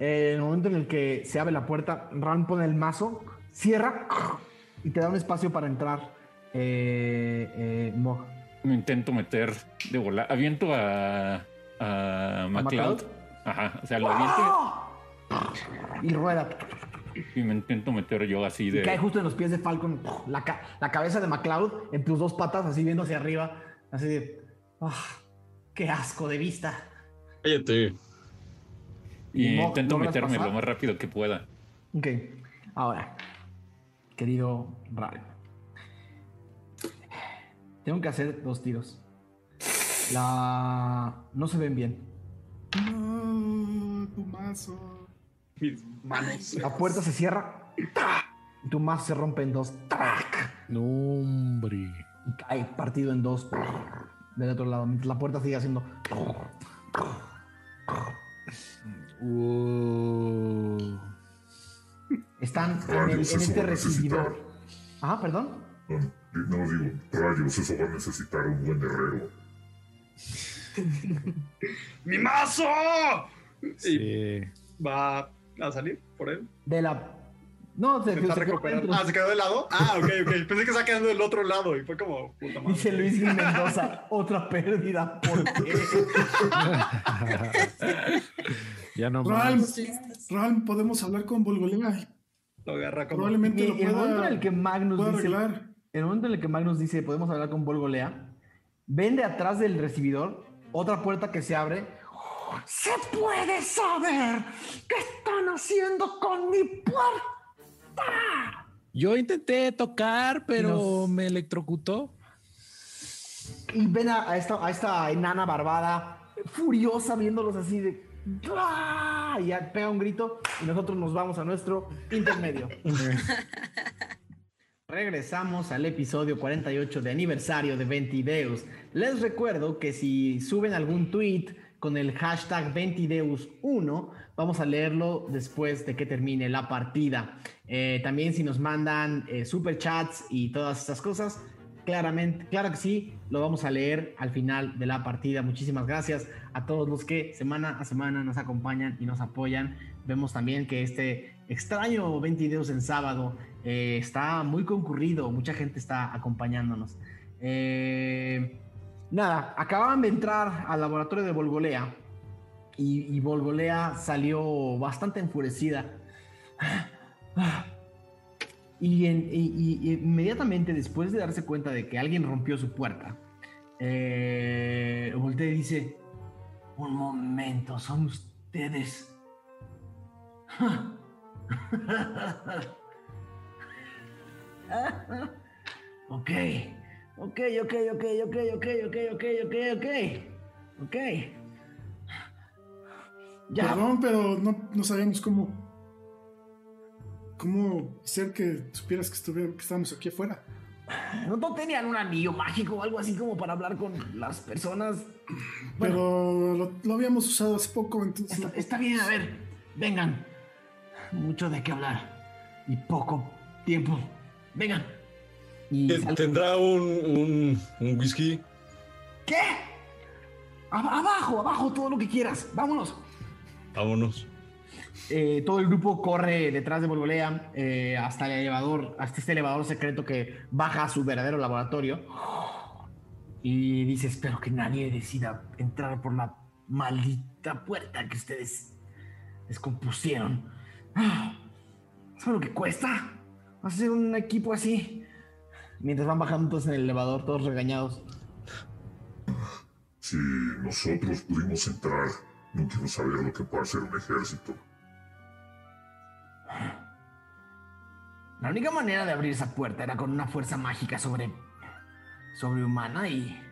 Eh, en el momento en el que se abre la puerta, Ran pone el mazo, cierra y te da un espacio para entrar. Eh, eh, Mog. Me intento meter de volar. Aviento a. A MacLeod. MacLeod? Ajá. O sea, lo aviento Y rueda. y me intento meter yo así Y de. cae justo en los pies de Falcon. La, ca- la cabeza de McLeod en tus dos patas, así viendo hacia arriba. Así de. "Ah, ¡Qué asco de vista! Cállate. Y intento ¿logras meterme pasar? lo más rápido que pueda. Ok. Ahora, querido Ral. Tengo que hacer dos tiros. La. No se ven bien. No, tu mazo. Mis manos. La puerta se cierra. Y tu mazo se rompe en dos. No, hombre. Y cae partido en dos. Del otro lado. Mientras la puerta sigue haciendo. Uh, Están en, el- Rayos, en eso este recibidor. Ajá, perdón. No digo, rayos, eso va a necesitar un buen herrero. [LAUGHS] ¡Mi mazo! sí. Va a salir por él. De la. No, se, Se se quedó. Ah, se quedó del lado. Ah, ok, ok. Pensé que estaba quedando del otro lado y fue como. Puta madre. Dice Luis Gil Mendoza, otra pérdida. ¿Por qué? [LAUGHS] ya no. Ral, podemos hablar con Volgolea. Lo agarra como. Probablemente Y lo el momento en pueda, el que Magnus pueda dice, arreglar. el momento en el que Magnus dice, podemos hablar con Volgolea, ven de atrás del recibidor otra puerta que se abre. ¡Se puede saber qué están haciendo con mi puerta! Yo intenté tocar, pero Nos- me electrocutó. y ven a, a esta, a esta enana barbada furiosa viéndolos así de... ¡Ah! Y ya pega un grito y nosotros nos vamos a nuestro intermedio. [LAUGHS] Regresamos al episodio 48 de aniversario de Ventideus. Les recuerdo que si suben algún tweet con el hashtag Ventideus1, vamos a leerlo después de que termine la partida. Eh, también si nos mandan eh, super chats y todas estas cosas, claramente, claro que sí, lo vamos a leer al final de la partida. Muchísimas gracias a todos los que semana a semana nos acompañan y nos apoyan. Vemos también que este extraño 22 en sábado eh, está muy concurrido, mucha gente está acompañándonos. Eh, nada, acababan de entrar al laboratorio de Volgolea y, y Volgolea salió bastante enfurecida. Y, en- inmediatamente después de darse cuenta de que alguien rompió su puerta, eh, voltea y dice, un momento, son ustedes. [LAUGHS] ok, ok, ok, ok, ok, ok, ok, ok, ok, ok, ok. Ya. Perdón, pero no, no sabíamos cómo. ¿Cómo hacer que supieras que, estuviera, que estábamos aquí afuera? ¿No, no tenían un anillo mágico o algo así como para hablar con las personas? Pero lo, lo habíamos usado hace poco, entonces. Está, está bien, a ver, vengan. Mucho de qué hablar y poco tiempo. Vengan. Y ¿Tendrá un, un, un whisky? ¿Qué? Ab- abajo, abajo, todo lo que quieras. Vámonos. Vámonos. Eh, todo el grupo corre detrás de Volvolea eh, hasta el elevador, hasta este elevador secreto que baja a su verdadero laboratorio. Y dice, espero que nadie decida entrar por la maldita puerta que ustedes descompusieron. ¿Sabes lo que cuesta? Hacer un equipo así. Mientras van bajando todos en el elevador, todos regañados. Si nosotros pudimos entrar, no quiero saber lo que puede hacer un ejército. La única manera de abrir esa puerta era con una fuerza mágica sobre. sobrehumana y.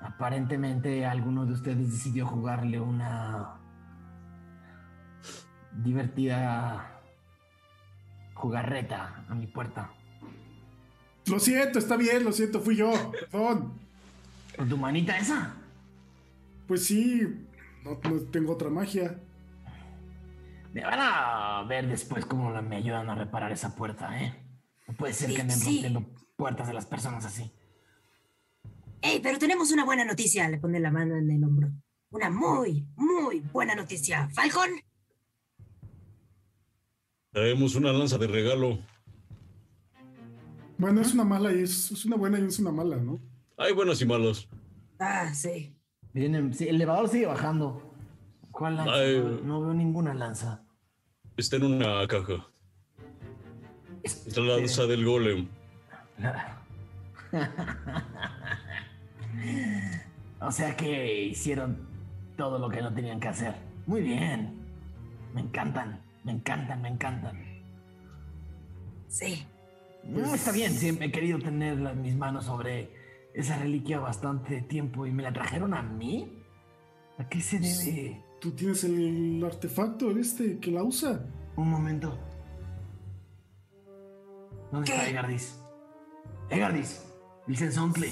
Aparentemente alguno de ustedes decidió jugarle una. divertida. jugarreta a mi puerta. Lo siento, está bien, lo siento, fui yo. Perdón. ¿Con tu manita esa? Pues sí, no, no tengo otra magia. Me van a ver después cómo me ayudan a reparar esa puerta, ¿eh? No puede ser que anden Sí. rompiendo puertas de las personas así. ¡Ey, pero tenemos una buena noticia! Le pone la mano en el hombro. Una muy, muy buena noticia. ¡Falcon! Traemos una lanza de regalo. Bueno, es una mala y es, es una buena y es una mala, ¿no? Hay buenos y malos. Ah, sí. Vienen, sí, el elevador sigue bajando. ¿Cuál lanza? Ay. No, no veo ninguna lanza. Está en una caja. Es la lanza del golem. [LAUGHS] O sea que hicieron todo lo que no tenían que hacer. Muy bien. Me encantan, me encantan, me encantan. Sí. No, está bien, siempre he querido tener las- mis manos sobre esa reliquia bastante tiempo y me la trajeron a mí. ¿A qué se debe? Tú tienes el artefacto este que la usa. Un momento. ¿Dónde está Egardis? Egardis, dice Sontle.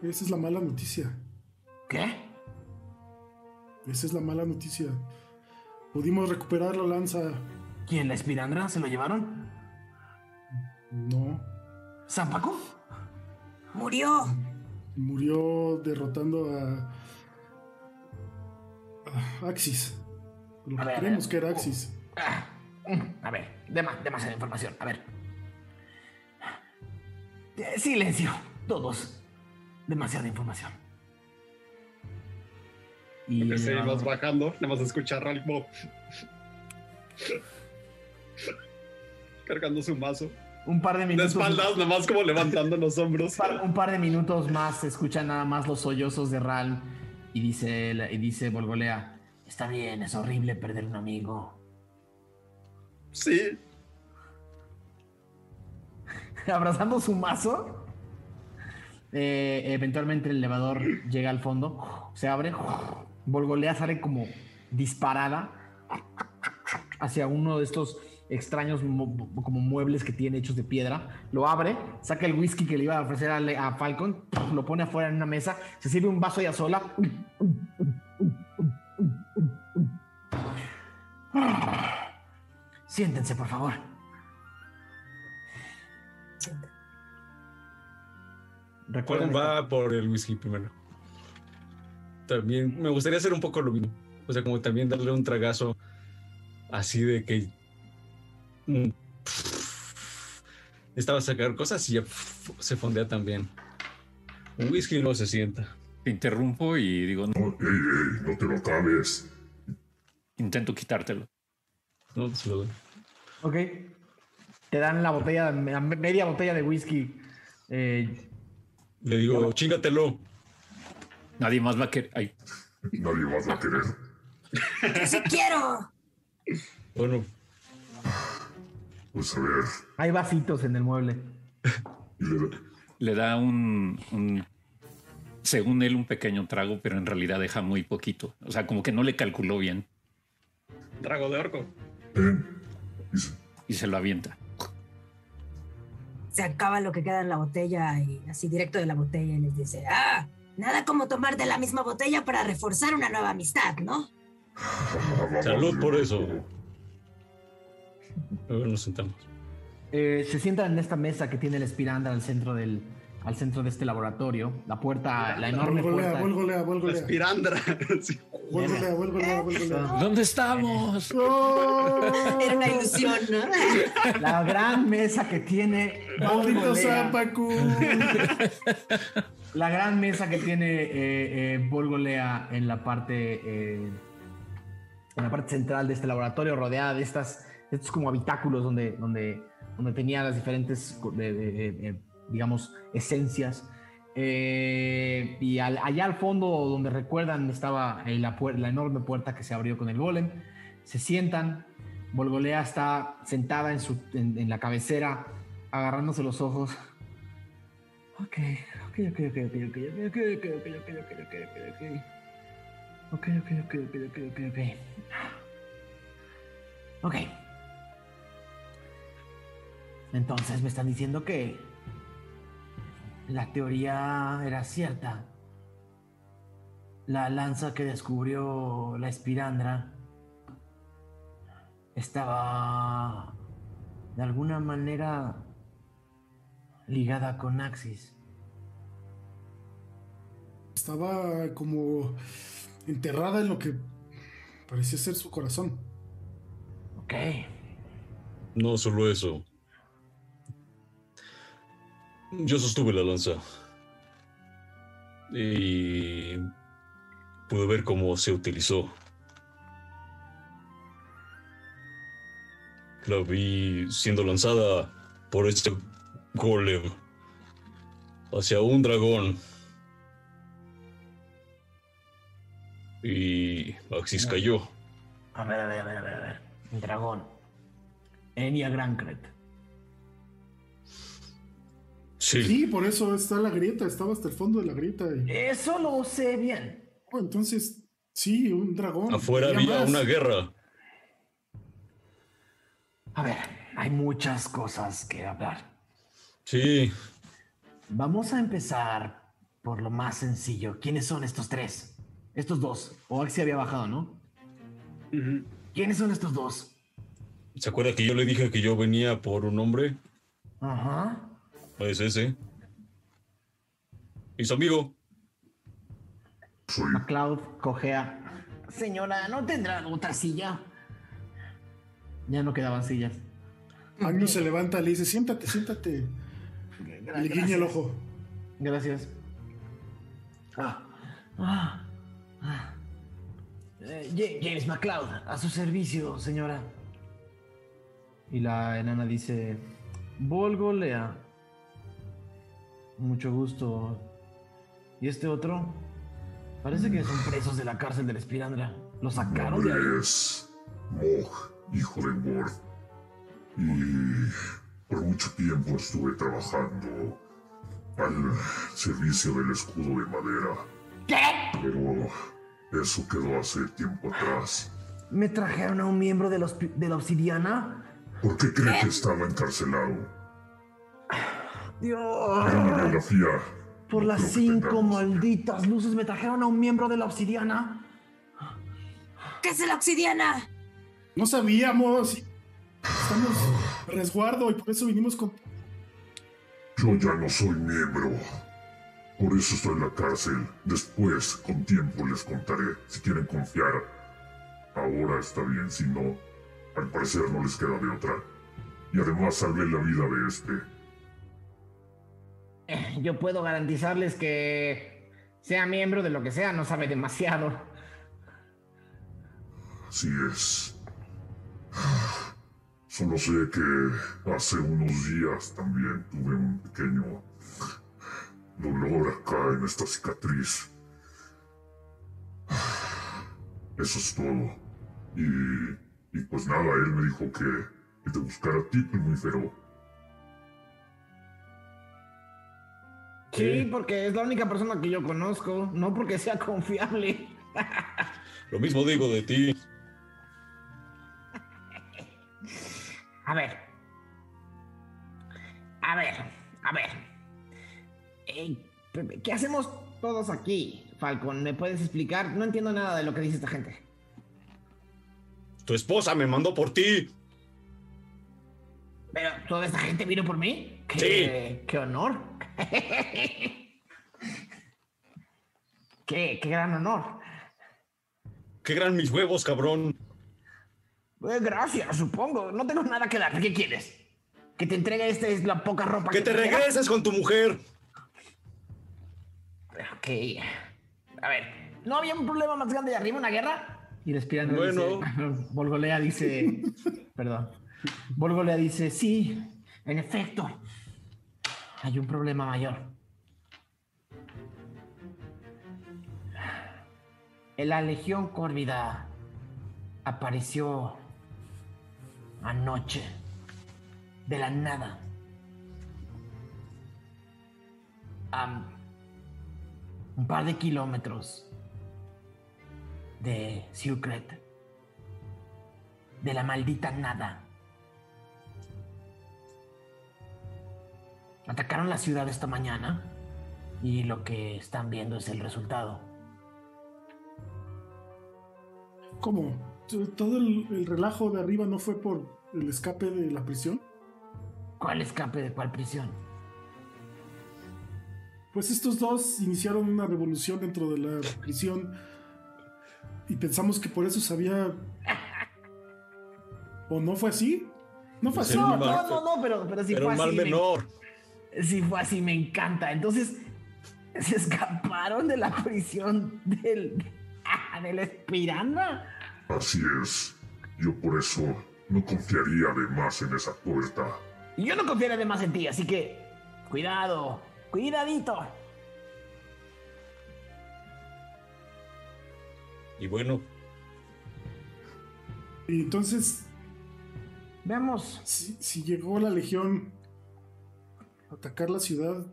Esa es la mala noticia. ¿Qué? Esa es la mala noticia. Pudimos recuperar la lanza. ¿Quién? ¿La espirandra? ¿Se lo llevaron? No. ¿San Paco? ¡Murió! Murió derrotando a. a Axis. Lo A que ver, a creemos que era Axis. Ah, mm, A ver, dema- demasiada información. A ver. Eh, Silencio, todos. Demasiada información. Y Que seguimos bajando, nada más escuchar algo. Cargando su mazo. un par de De minutos. espaldas, nada más como levantando los hombros. Un par, un par de minutos más se escuchan nada más los sollozos de Ral y dice, y dice Volgolea, está bien, es horrible perder un amigo. Sí. Abrazando su mazo. Eh, eventualmente el elevador llega al fondo, se abre, Volgolea sale como disparada hacia uno de estos extraños como muebles que tiene hechos de piedra. Lo abre, saca el whisky que le iba a ofrecer a, Le- a Falcon, lo pone afuera en una mesa, se sirve un vaso ella sola. Siéntense, por favor. Recuerden va por el whisky primero. También me gustaría hacer un poco lo mismo. O sea, como también darle un tragazo así de que. Estaba a sacar cosas y ya se fondea también. Un whisky luego se sienta. Te interrumpo y digo, no, Ey, ey, no te lo acabes. intento quitártelo. No, se lo doy. Ok. Te dan la botella, la media botella de whisky. Eh, Le digo, chingatelo. Nadie más va a querer. Ay, Nadie más va a querer. [LAUGHS] ¡Yo sí quiero! Bueno, Pues a ver. hay vasitos en el mueble. le- le da un, un- según él, un pequeño trago, pero en realidad deja muy poquito. O sea, como que no le calculó bien Trago de orco. Y se- y se lo avienta. Se acaba lo que queda en la botella y así directo de la botella y les dice, ah, nada como tomar de la misma botella para reforzar una nueva amistad, ¿no? [LAUGHS] vamos salud por eso. Luego nos sentamos. Eh, se sientan en esta mesa que tiene el espirandra al centro del al centro de este laboratorio. La puerta, la enorme Volgolea, puerta. volgolea, La volgolea. espirandra. [LAUGHS] Sí. Volgolea, volgolea, volgolea. ¿Dónde estamos? [LAUGHS] Era una ilusión, ¿no? La gran mesa que tiene. Maldito Volgolea. Zapacu. La gran mesa que tiene eh, eh, Volgolea en la parte eh, en la parte central de este laboratorio, rodeada de estas estos como habitáculos donde donde donde tenía las diferentes eh, digamos esencias. Eh, y al- allá al fondo donde recuerdan estaba eh, la, enorme puerta que se abrió con el golem. Se sientan. Volgolea está sentada en, su, en la cabecera, agarrándose los ojos. Ok, ok, ok, ok, ok, ok, ok, ok, ok, ok, ok, ok, ok, ok. Ok, ok, ok, ok, ok, ok, ok. Ok. Entonces me están diciendo que la teoría era cierta. La lanza que descubrió la espirandra estaba de alguna manera ligada con Axis. Estaba como enterrada en lo que parecía ser su corazón. Ok. No solo eso. Yo sostuve la lanza. Y pude ver cómo se utilizó. La vi siendo lanzada por este golem hacia un dragón. Y Axis cayó. A ver, a ver, a ver, a ver, dragón. Enya Grancret. Sí. Sí, por eso está la grieta, estaba hasta el fondo de la grieta. y- Eso lo sé bien. Oh, entonces, sí, un dragón. Afuera Había más. una guerra. A ver, hay muchas cosas que hablar. Sí, Vamos a empezar por lo más sencillo. ¿Quiénes son estos tres? Estos dos. O Axi había bajado, ¿no? ¿Quiénes son estos dos? ¿se acuerda que yo le dije que yo venía por un hombre? Ajá. Es ese. Y su amigo. MacLeod cojea. Señora, ¿no tendrá otra silla? Ya no quedaban sillas. Agnes se levanta, le dice, siéntate, siéntate. Gra- Le guiña el gracias. ojo. Gracias. Ah. Ah. Ah. Eh, Ja- James McCloud, a su servicio, señora. Y la enana dice: Volgolea. Mucho gusto. ¿Y este otro? Parece que son presos de la cárcel de la Espirandra. ¿Lo sacaron de ahí? es Mog, hijo de Mord. Y por mucho tiempo estuve trabajando al servicio del escudo de madera. ¿Qué? Pero eso quedó hace tiempo atrás. ¿Me trajeron a un miembro de, los, de la obsidiana? ¿Por qué cree que estaba encarcelado? Dios. Por las cinco malditas luces me trajeron a un miembro de la obsidiana. ¿Qué es la obsidiana? No sabíamos. Estamos a resguardo y por eso vinimos con. Yo ya no soy miembro. Por eso estoy en la cárcel. Después, con tiempo, les contaré. Si quieren confiar. Ahora está bien, si no, al parecer no les queda de otra. Y además salvé la vida de este. [LAUGHS] Yo puedo garantizarles que sea miembro de lo que sea, no sabe demasiado. Así es. [SIGHS] Solo sé que hace unos días también tuve un pequeño dolor acá en esta cicatriz. [SIGHS] Eso es todo. Y, y pues nada, él me dijo que, que te buscara a ti, plumífero. Sí, porque es la única persona que yo conozco, no porque sea confiable. Lo mismo digo de ti. A ver. A ver, a ver. Eh, ¿Qué hacemos todos aquí, Falcon? ¿Me puedes explicar? No entiendo nada de lo que dice esta gente. Tu esposa me mandó por ti. Pero toda esta gente vino por mí. ¡Qué, qué honor! qué, ¡Qué gran honor! ¡Qué gran mis huevos, cabrón! Eh, gracias, supongo. No tengo nada que dar. ¿Qué quieres? ¿Que te entregue esta es la poca ropa ¡Que te regreses con tu mujer! Ok. A ver, ¿no había un problema más grande de arriba, una guerra? Y respirando. Bueno. Dice, [LAUGHS] Volgolea dice. perdón. Volgolea dice: Sí, en efecto. Hay un problema mayor. La Legión Córvida apareció anoche de la nada. A un par de kilómetros de Sucret. De la maldita nada. Atacaron la ciudad esta mañana y lo que están viendo es el resultado. ¿Cómo? ¿Todo el, el relajo de arriba no fue por el escape de la prisión? ¿Cuál escape de cuál prisión? Pues estos dos iniciaron una revolución dentro de la prisión y pensamos que por eso sabía... [LAUGHS] ¿O no fue así? No fue así. No, no, no, no, pero, pero si Era fue un mal así. me- Si fue así, me encanta. Entonces, [LAUGHS] se escaparon de la prisión del, [LAUGHS] de la Espiranda. Así es. Yo por eso no confiaría de más en esa puerta. Y yo no confiaré de más en ti, así que cuidado, cuidadito. Y bueno, Y entonces, Veamos. si, si llegó la legión atacar la ciudad,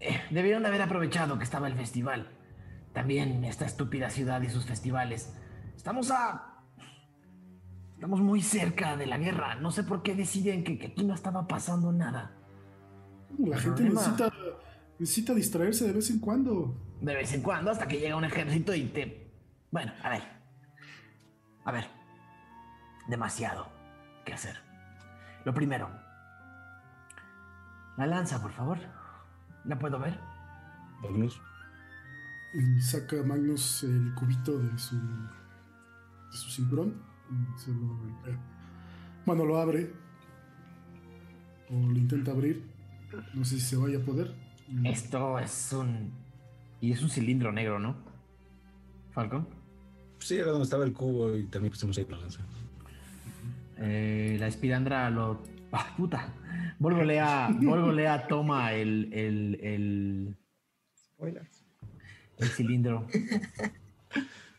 Eh, debieron de haber aprovechado que estaba el festival. También esta estúpida ciudad y sus festivales. Estamos a... Estamos muy cerca de la guerra. No sé por qué deciden que, que aquí no estaba pasando nada. la El gente problema- necesita, necesita distraerse de vez en cuando. De vez en cuando, hasta que llega un ejército y te... Bueno, a ver. A ver. Demasiado que hacer. Lo primero. La lanza, por favor. ¿La puedo ver? Magnus, Y saca Magnus el cubito de su, de su cinturón. y se lo- eh, bueno, lo abre. O lo intenta abrir. No sé si se vaya a poder. Esto es un... Y es un cilindro negro, ¿no? Falcon. sí, era donde estaba el cubo y también pusimos ahí la lanza. Eh, la espirandra lo... ¡Ah, puta! Volgolea, [LAUGHS] Volgolea toma el, el, el, Spoilers. el cilindro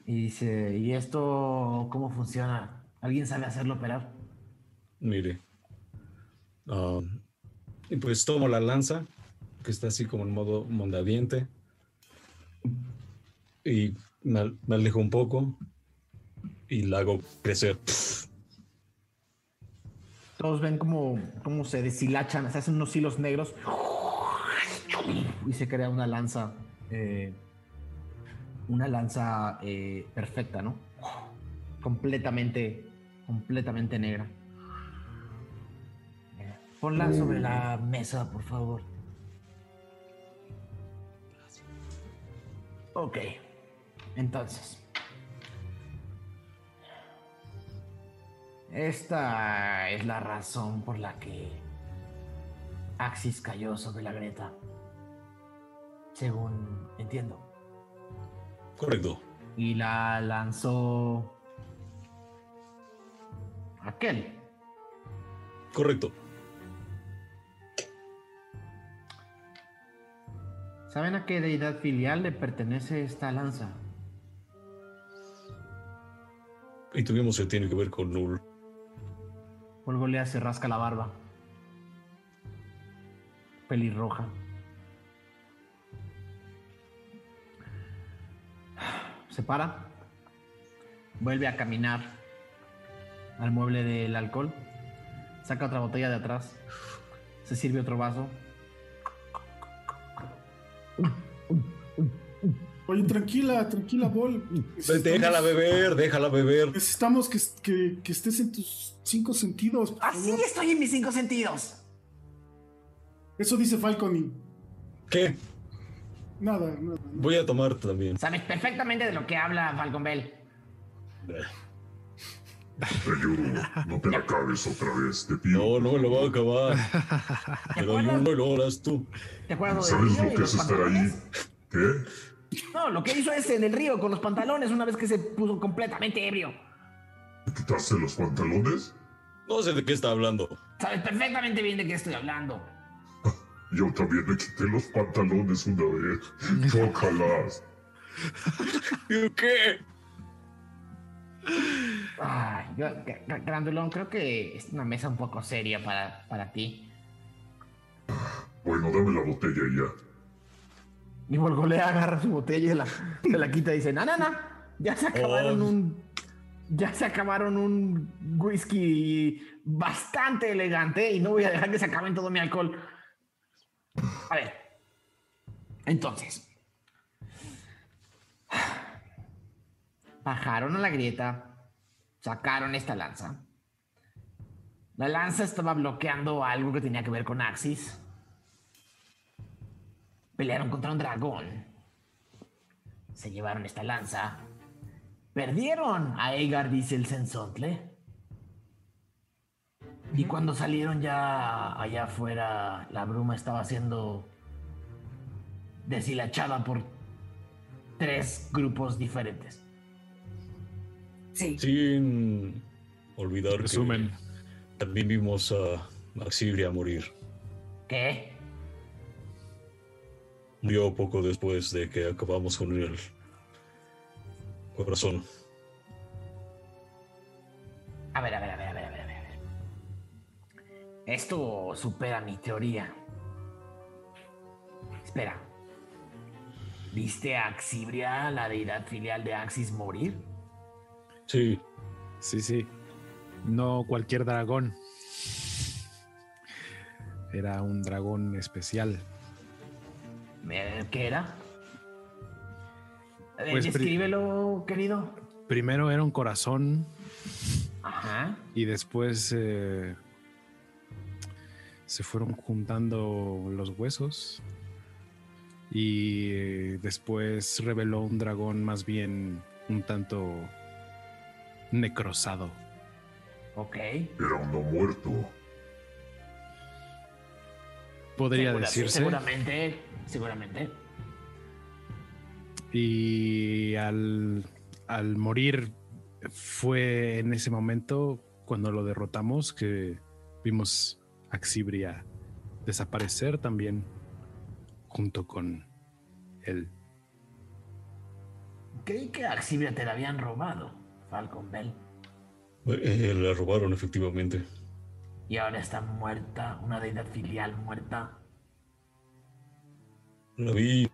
y dice, ¿y esto cómo funciona? ¿Alguien sabe hacerlo operar? Mire. Ah, y pues tomo la lanza que está así como en modo mondadiente. Y me, al- me alejo un poco y la hago crecer. Todos ven como, como se deshilachan, se hacen unos hilos negros y se crea una lanza. eh, una lanza eh, perfecta, ¿no? Completamente, completamente negra. Ponla sobre la mesa, por favor. Ok. Entonces. Esta es la razón por la que Axis cayó sobre la Greta. Según entiendo. Correcto. Y la lanzó aquel. Correcto. ¿Saben a qué deidad filial le pertenece esta lanza? Y tuvimos que tiene que ver con Null. Volgolea se rasca la barba. Pelirroja. Se para. Vuelve a caminar al mueble del alcohol. Saca otra botella de atrás. Se sirve otro vaso. Oye, tranquila, tranquila, Bol. Déjala beber, déjala beber. Necesitamos que, que- que estés en tus cinco sentidos. Así favor. estoy en mis cinco sentidos. Eso dice Falcon y ¿Qué? nada, nada. Voy a tomar también. Sabes perfectamente de lo que habla Falcon Bell. Te ayudo. No te la acabes otra vez, te pido. No, no me lo voy a acabar. Pero y lo harás tú. ¿Te acuerdas de ¿Sabes lo que es estar ahí? ¿Qué? No, lo que hizo ese en el río con los pantalones una vez que se puso completamente ebrio. ¿Quitarse los pantalones? No sé de qué está hablando. Sabes perfectamente bien de qué estoy hablando. [LAUGHS] Yo también me quité los pantalones una vez. Chócalas. [LAUGHS] ¿Qué? Ay, yo- Gra- Gra- Grandulón, creo que es una mesa un poco seria para, para ti. Bueno, dame la botella y ya. Y Volgolea agarra su botella y la, se la quita y dice, na, na, na, ya se acabaron Oh. un... Ya se acabaron un whisky bastante elegante y no voy a dejar que se acaben todo mi alcohol. A ver. Entonces. Bajaron a la grieta, sacaron esta lanza. La lanza estaba bloqueando algo que tenía que ver con Axis. Pelearon contra un dragón. Se llevaron esta lanza. Perdieron a Egar dice el Sensontle. Y cuando salieron ya allá afuera, la bruma estaba siendo deshilachada por tres grupos diferentes. Sí. Sin olvidar Resumen. que también vimos a Maxibria morir. ¿Qué? Murió poco después de que acabamos con el corazón. A ver, a ver, a ver, a ver, a ver, a ver. a ver. Esto supera mi teoría. Espera. ¿Viste a Axibria, la deidad filial de Axis, morir? Sí, Sí, sí. No cualquier dragón. Era un dragón especial. ¿Qué era? Eh, Pues, Descríbelo, querido. Primero era un corazón Ajá. y después eh, se fueron juntando los huesos y eh, después reveló un dragón más bien un tanto necrosado. Ok. Era un no muerto. Podría Segura- decirse. Seguramente, seguramente. Y al, al morir fue en ese momento cuando lo derrotamos que vimos a Xibria desaparecer también junto con él. Creí que a Axibria te la habían robado, Falcon Bell. eh, la robaron efectivamente. Y ahora está muerta, una deidad filial muerta. La vi.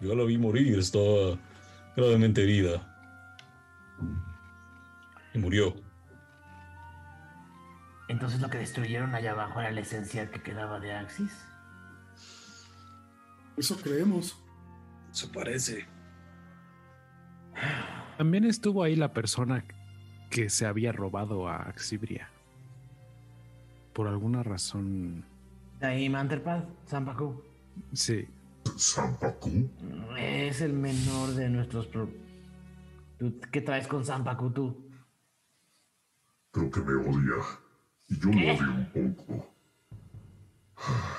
Yo la vi morir, estaba gravemente herida. Y murió. Entonces lo que destruyeron allá abajo era la esencia que quedaba de Axis. Eso creemos. Eso parece. También estuvo ahí la persona que se había robado a Axibria. Por alguna razón. Ahí, Manterpad, Zampacu. Sí. ¿Zampacu? Es el menor de nuestros... pro- ¿Tú ¿Qué traes con Zampacu tú? Creo que me odia. Y yo lo odio un poco.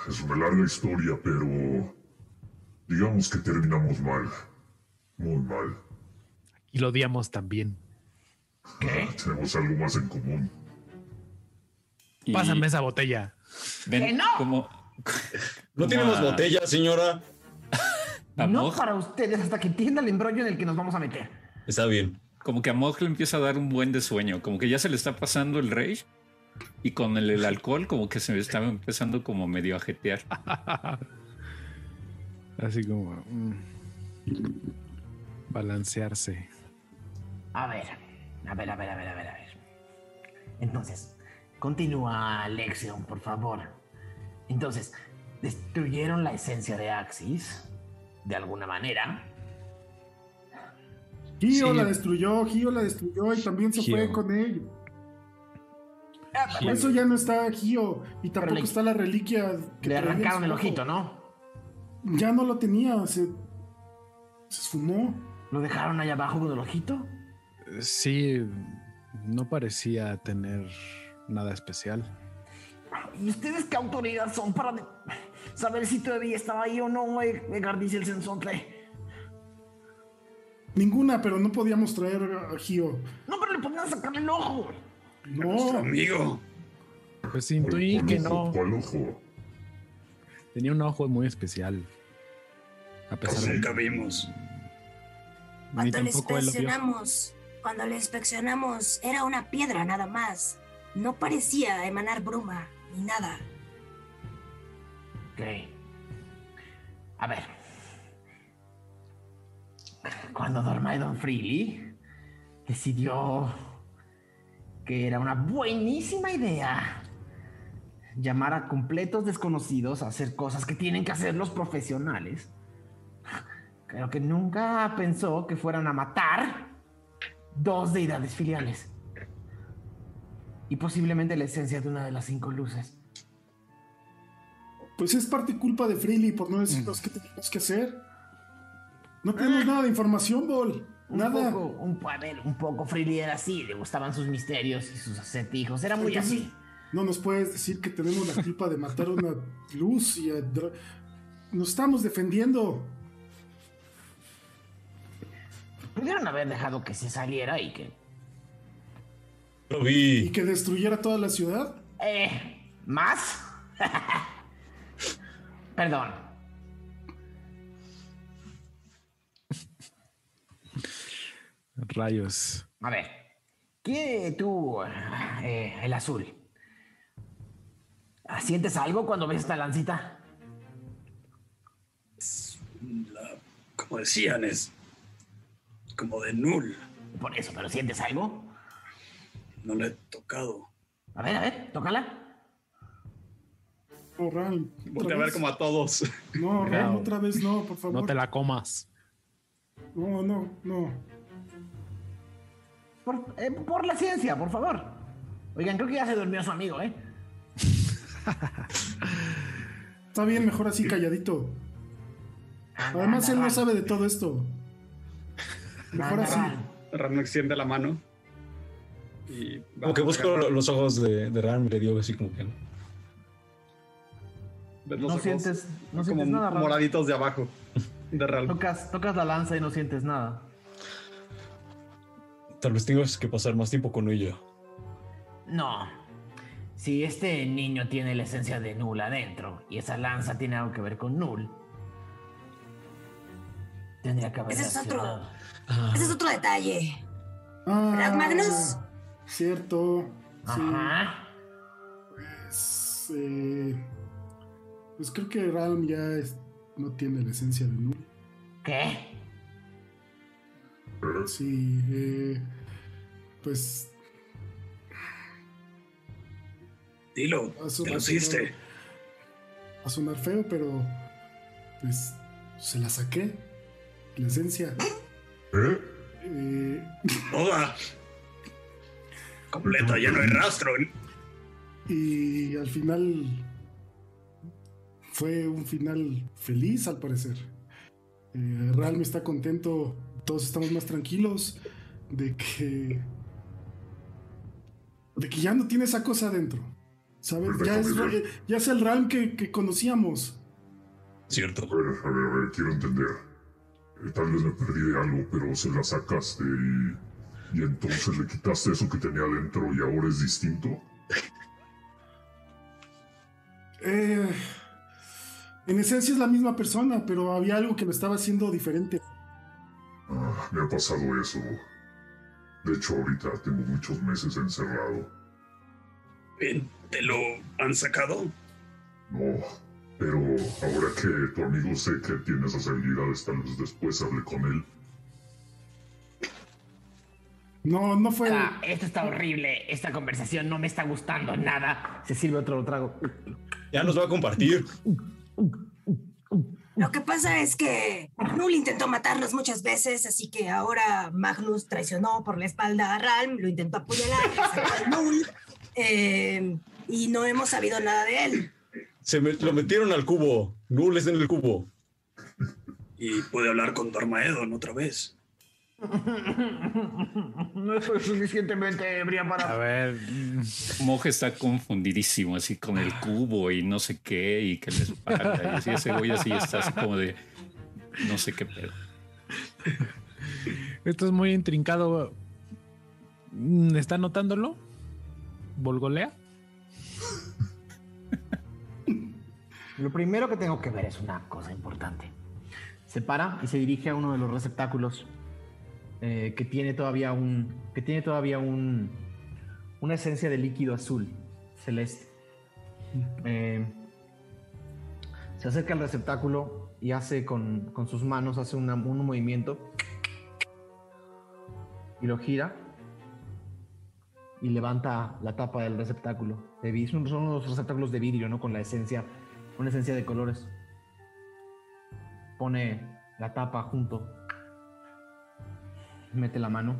Es una larga historia, pero... Digamos que terminamos mal. Muy mal. Y lo odiamos también. Tenemos algo más en común. Y- Pásame esa botella. Ven, ¡Que no! Como, [LAUGHS] No tenemos a- botella, señora. No Mog- para ustedes hasta que entienda el embrollo en el que nos vamos a meter. Está bien. como que a Mog le empieza a dar un buen de sueño, como que ya se le está pasando el rage y con el, el alcohol como que se está empezando como medio a jetear. [LAUGHS] Así como. mm, balancearse. A ver, a ver, a ver, a ver, a ver, a ver. Entonces, continúa Lexion, por favor. Entonces, destruyeron la esencia de Axis, de alguna manera. Gio Sí. la destruyó, Gio la destruyó y también se Gio. fue con él. Ah, Por eso ya no está Gio y tampoco le- está la reliquia. que Le arrancaron el ojo. ojito, ¿no? Ya no lo tenía, se, se esfumó. ¿Lo dejaron allá abajo con el ojito? Sí, no parecía tener nada especial. ¿Y ustedes qué autoridad son para saber si todavía estaba ahí o no, eh, Gardice el Sensontle? Ninguna, pero no podíamos traer a Gio. No, pero le podían sacar el ojo. Nuestro No, amigo. Pues intuí ¿Cuál que no. ¿Cuál ojo? Tenía un ojo muy especial. A pesar de Nunca vimos. Cuando lo inspeccionamos, cuando le inspeccionamos, era una piedra nada más. No parecía emanar bruma ni nada. Ok. A ver. Cuando Dormaidon Freely decidió que era una buenísima idea llamar a completos desconocidos a hacer cosas que tienen que hacer los profesionales, creo que nunca pensó que fueran a matar dos deidades filiales. Y posiblemente la esencia de una de las cinco luces. pues es parte culpa de Freely por no decirnos qué teníamos que hacer. No tenemos nada de información, Bol. Un Nada. poco, un, a ver, un poco Freely era así, le gustaban sus misterios y sus acertijos, era muy Entonces, así. No nos puedes decir que tenemos la culpa de matar una [LAUGHS] luz y a nos estamos defendiendo. Pudieron haber dejado que se saliera y que... Lo y vi. que destruyera toda la ciudad. Eh, ¿más? [LAUGHS] Perdón. Rayos. A ver, ¿qué tú, eh, el azul? ¿Sientes algo cuando ves esta lancita? La- como decían, es como de null. Por eso, ¿pero sientes algo? No le he tocado. A ver, a ver, tócala. Oh, Ran, otra Voltea a ver como a todos. No, Ran, Cuidado. otra vez no, por favor. No te la comas. No, no, no. Por, eh, por la ciencia, por favor. Oigan, creo que ya se durmió su amigo, ¿eh? [LAUGHS] Está bien, mejor así calladito. Además, él no sabe de todo esto. Mejor así. Ran. Ram extiende la mano. Y va Como que busco los ojos de, de Ram y le digo así como que. Los No ojos sientes, no como sientes nada, Ram. moraditos de abajo. De Ram. Tocas, tocas la lanza y no sientes nada. Tal vez tengas que pasar más tiempo con ella. No. Si este niño tiene la esencia de Null adentro y esa lanza tiene algo que ver con Null, tendría que haber Ese es otro. Ese es otro detalle. Ah, ¿Verdad, Magnus? Cierto. Sí. Ajá. Pues, eh, pues creo que Ralm ya es- no tiene la esencia de Null. ¿Qué? Sí, eh, pues Dilo, a su- te va a luciste. sonar- va a sonar feo, pero pues se la saqué. La esencia. ¿Eh? Eh, Toda. [LAUGHS] Completa, ya no hay rastro. y al final fue un final feliz, al parecer. Eh, Realm está contento, todos estamos más tranquilos de que. de que ya no tiene esa cosa adentro. ¿Sabes? Ya es, ya es el Realm que, que conocíamos. Cierto. A ver, a ver, a ver, quiero entender. Eh, tal vez me perdí de algo, pero se la sacaste y, y entonces le quitaste eso que tenía adentro y ahora es distinto. Eh, en esencia es la misma persona, pero había algo que lo estaba haciendo diferente. Ah, me ha pasado eso. De hecho, ahorita tengo muchos meses encerrado. Bien, ¿te lo han sacado? No, pero ahora que tu amigo sé que tiene esas habilidades, tal vez después hable con él. No, no fue. Ah, esto está horrible. Esta conversación no me está gustando nada. Se sirve otro trago. Ya nos va a compartir. Lo que pasa es que Null intentó matarnos muchas veces, así que ahora Magnus traicionó por la espalda a Ralm, lo intentó apuñalar, [LAUGHS] Null, eh, y no hemos sabido nada de él. Se me- lo metieron al cubo. Null es en el cubo. Y puede hablar con Darmaedon otra vez. No soy suficientemente ebria A para. ver, Moje está confundidísimo, así con el cubo y no sé qué, y que le espalda. Y así ese güey así está así como de no sé qué pedo. esto es muy intrincado. ¿Está notándolo? ¿Volgolea? Lo primero que tengo que ver es una cosa importante. Se para y se dirige a uno de los receptáculos eh, que tiene todavía un. que tiene todavía un. una esencia de líquido azul celeste. Eh, se acerca al receptáculo y hace con, con sus manos, hace un movimiento y lo gira y levanta la tapa del receptáculo. De vid- son son unos receptáculos de vidrio, ¿no? Con la esencia, una esencia de colores. Pone la tapa junto. Mete la mano.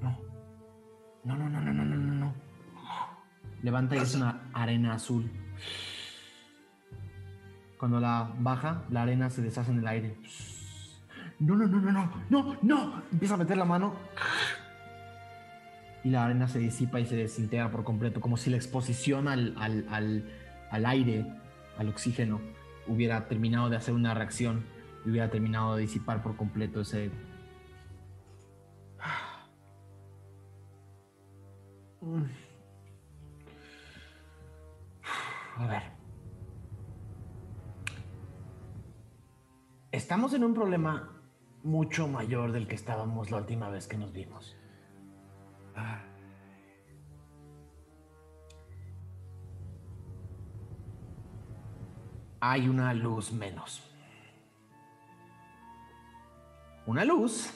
No. No, no, no, no, no, no, no. Levanta y es una arena azul. Cuando la baja, la arena se deshace en el aire. No, no, no, no, no, no, no. Empieza a meter la mano. Y la arena se disipa y se desintegra por completo, como si la exposición al, al, al, al aire, al oxígeno, hubiera terminado de hacer una reacción y hubiera terminado de disipar por completo ese... [SIGHS] A ver. Estamos en un problema mucho mayor del que estábamos la última vez que nos vimos. Hay una luz menos. Una luz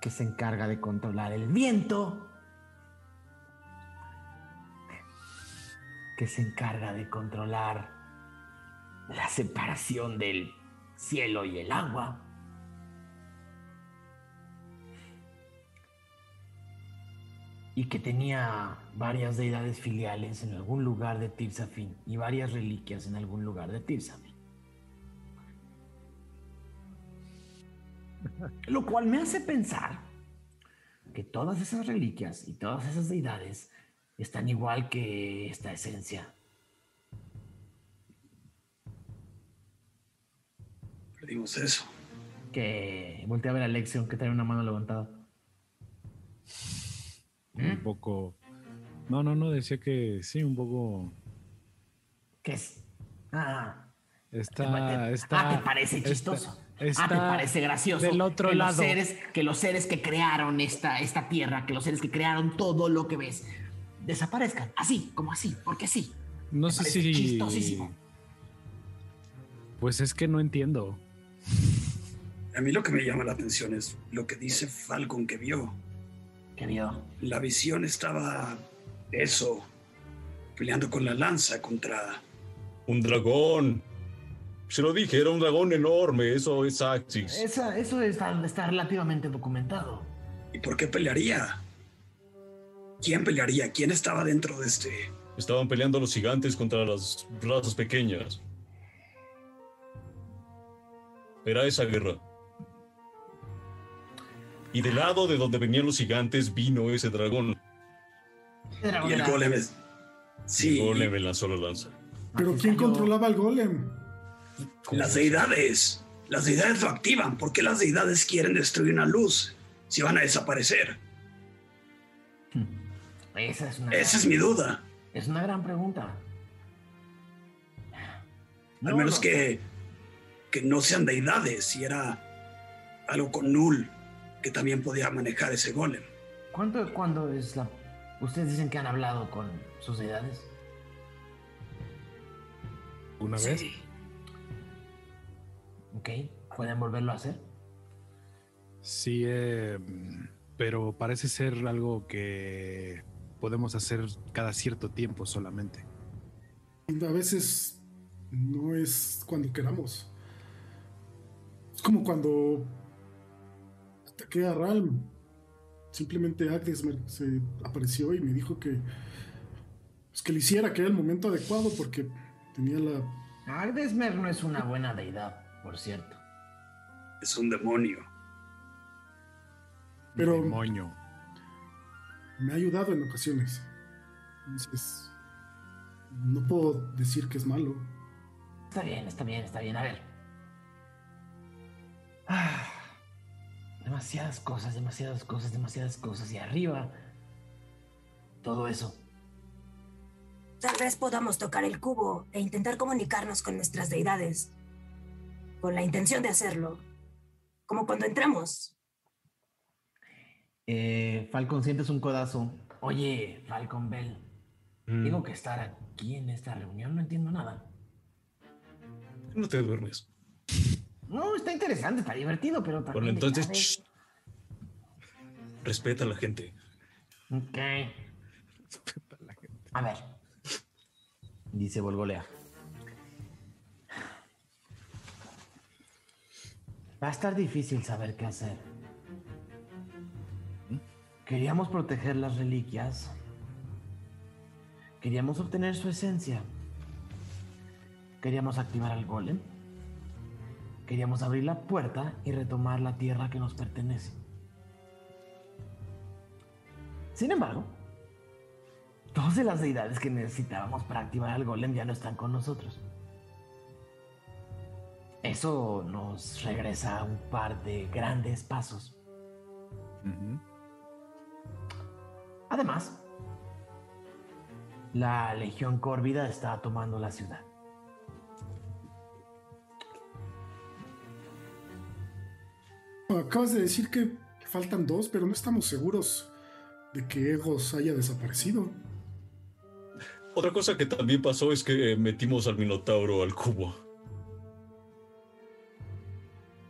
que se encarga de controlar el viento, que se encarga de controlar la separación del cielo y el agua. Y que tenía varias deidades filiales en algún lugar de Tirsafin y varias reliquias en algún lugar de Tirsafin. [LAUGHS] Lo cual me hace pensar que todas esas reliquias y todas esas deidades están igual que esta esencia. Perdimos eso. Que voltea a ver a Alexion que trae una mano levantada. Un poco. No, no, no, decía que sí, un poco. ¿Qué es? Ah, Está. está ah, te parece chistoso. está ah, te parece gracioso. Del otro que lado. Los seres, que los seres que crearon esta, esta tierra, que los seres que crearon todo lo que ves, desaparezcan. Así, como así, porque sí. No sé si. chistosísimo. Pues es que no entiendo. A mí lo que me llama la atención es lo que dice Falcon que vio. ¿Qué vio? La visión estaba eso, peleando con la lanza contra... Un dragón. Se lo dije, era un dragón enorme. Eso es Axis. Esa, eso está, está relativamente documentado. ¿Y por qué pelearía? ¿Quién pelearía? ¿Quién estaba dentro de este? Estaban peleando los gigantes contra las razas pequeñas. Era esa guerra. Y del lado de donde venían los gigantes vino ese dragón. Y el golem es... Sí, El golem lanzó la lanza. Pero ¿quién controlaba al golem? las deidades. Las deidades lo activan. ¿Por qué las deidades quieren destruir una luz si van a desaparecer? Esa es una. Esa es mi duda. Es una gran pregunta. Al No, menos no. que, que no sean deidades, si era algo con Null, que también podía manejar ese golem. ¿Cuánto, ¿Cuándo es la.? Ustedes dicen que han hablado con sus deidades. ¿Una vez? Ok. ¿Pueden volverlo a hacer? Sí, eh, pero parece ser algo que podemos hacer cada cierto tiempo solamente. A veces no es cuando queramos. Es como cuando ataqué a Ralm. Simplemente Agnes me- se apareció y me dijo que, pues, que le hiciera, que era el momento adecuado porque tenía la... Agdesmer no es una buena deidad, por cierto. Es un demonio. Pero Demonio. me ha ayudado en ocasiones. Entonces, no puedo decir que es malo. Está bien, está bien, está bien. A ver. Ah, demasiadas cosas, demasiadas cosas, demasiadas cosas. Y arriba, todo eso. Tal vez podamos tocar el cubo e intentar comunicarnos con nuestras deidades. Con la intención de hacerlo. Como cuando entramos. Eh, Falcon, sientes un codazo. Oye, Falcon Bell, tengo que estar aquí en esta reunión, no entiendo nada. No te duermes. No, está interesante, está divertido, pero también. Bueno, entonces, cada vez- shh. respeta a la gente. Ok. A ver. Dice Volgolea. Va a estar difícil saber qué hacer. Queríamos proteger las reliquias. Queríamos obtener su esencia. Queríamos activar al golem. Queríamos abrir la puerta y retomar la tierra que nos pertenece. Sin embargo, de las deidades que necesitábamos para activar al golem ya no están con nosotros. Eso nos regresa a un par de grandes pasos. Además, la Legión Córvida está tomando la ciudad. Acabas de decir que faltan dos, pero no estamos seguros de que Egos haya desaparecido. Otra cosa que también pasó es que metimos al Minotauro al cubo.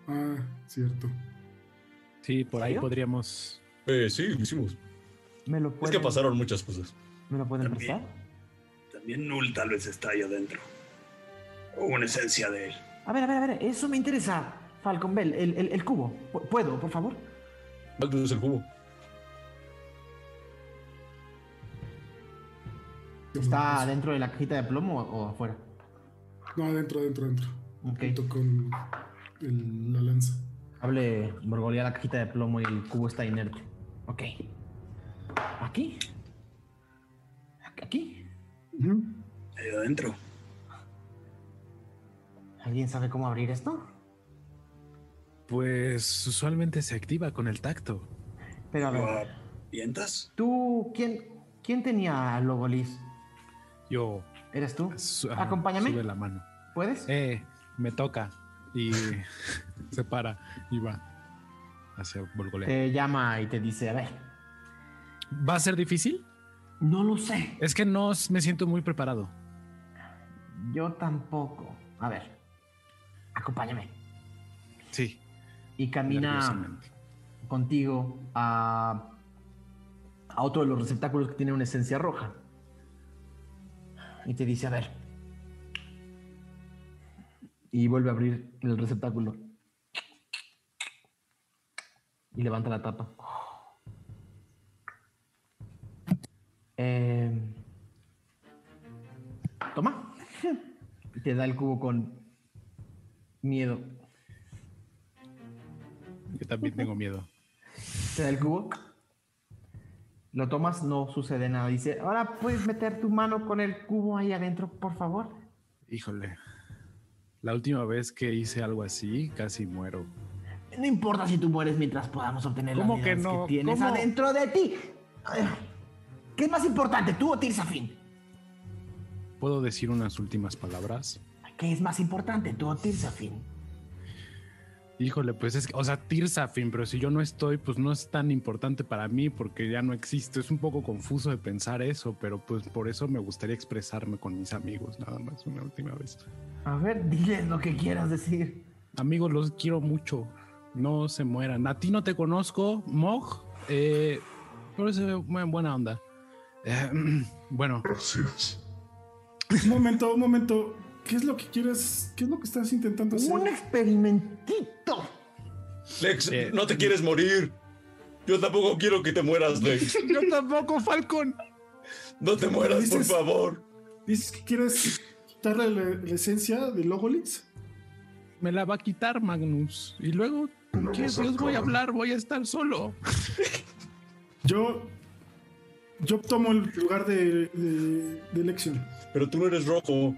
Ah, cierto. Sí, por ahí podríamos. Eh, sí, lo hicimos. ¿Me lo Es pueden, que pasaron muchas cosas. ¿me lo pueden También. prestar? También Null tal vez está ahí adentro. O una esencia de él. A ver, a ver, a ver, eso me interesa. Falcon Bell, el, el- el cubo. Pu- ¿Puedo, por favor? Magnus el cubo. ¿Está dentro de la cajita de plomo o, o afuera? No, adentro, adentro, adentro. Ok. Junto con el- la lanza. Hable, borgolea la cajita de plomo y el cubo está inerte. Ok. ¿Aquí? ¿Aquí? Ujú. Ahí adentro. ¿Alguien sabe cómo abrir esto? Pues usualmente se activa con el tacto. Pero a ¿Lo ver, avientas? ¿Tú quién, quién tenía a Logolis? Yo. ¿Eres tú? su- Acompáñame. Sube la mano. ¿Puedes? Eh, me toca. Y [LAUGHS] se para y va hacia Volgolea. Te llama y te dice, a ver, ¿Va a ser difícil? No lo sé. Es que no me siento muy preparado. Yo tampoco. A ver, acompáñame. Sí. Y camina contigo a, a otro de los receptáculos que tiene una esencia roja. Y te dice, a ver. Y vuelve a abrir el receptáculo. Y levanta la tapa. Eh, toma. [LAUGHS] Y te da el cubo con miedo. Yo también tengo miedo. [LAUGHS] Te da el cubo. Lo tomas, no sucede nada. Dice, ahora puedes meter tu mano con el cubo ahí adentro, por favor. Híjole. La última vez que hice algo así, casi muero. No importa si tú mueres mientras podamos obtener las ¿Cómo que unidades no? tienes ¿Cómo? adentro de ti. ¿Qué es más importante, tú o Tirsafin? ¿Puedo decir unas últimas palabras? ¿Qué es más importante, tú o Tirsafin? Híjole, pues es que, o sea, Tirsafin, pero si yo no estoy, pues no es tan importante para mí porque ya no existe. Es un poco confuso de pensar eso, pero pues por eso me gustaría expresarme con mis amigos, nada más una última vez. A ver, diles lo que quieras decir. Amigos, los quiero mucho. No se mueran. A ti no te conozco, Mog, eh, pero se ve muy buena onda. Eh, [CLEARS THROAT] bueno. Gracias. Un momento, un momento. ¿Qué es lo que quieres? ¿Qué es lo que estás intentando hacer? Un experimentito. Lex, no te quieres morir. Yo tampoco quiero que te mueras, Lex. [LAUGHS] Yo tampoco, Falcon. No te mueras, por favor. ¿Dices que quieres quitarle la, la esencia de Logolix? Me la va a quitar Magnus. Y luego, ¿con No a Dios voy a hablar? Voy a estar solo. Yo. Yo tomo el lugar de, de, de elección. Pero tú no eres rojo.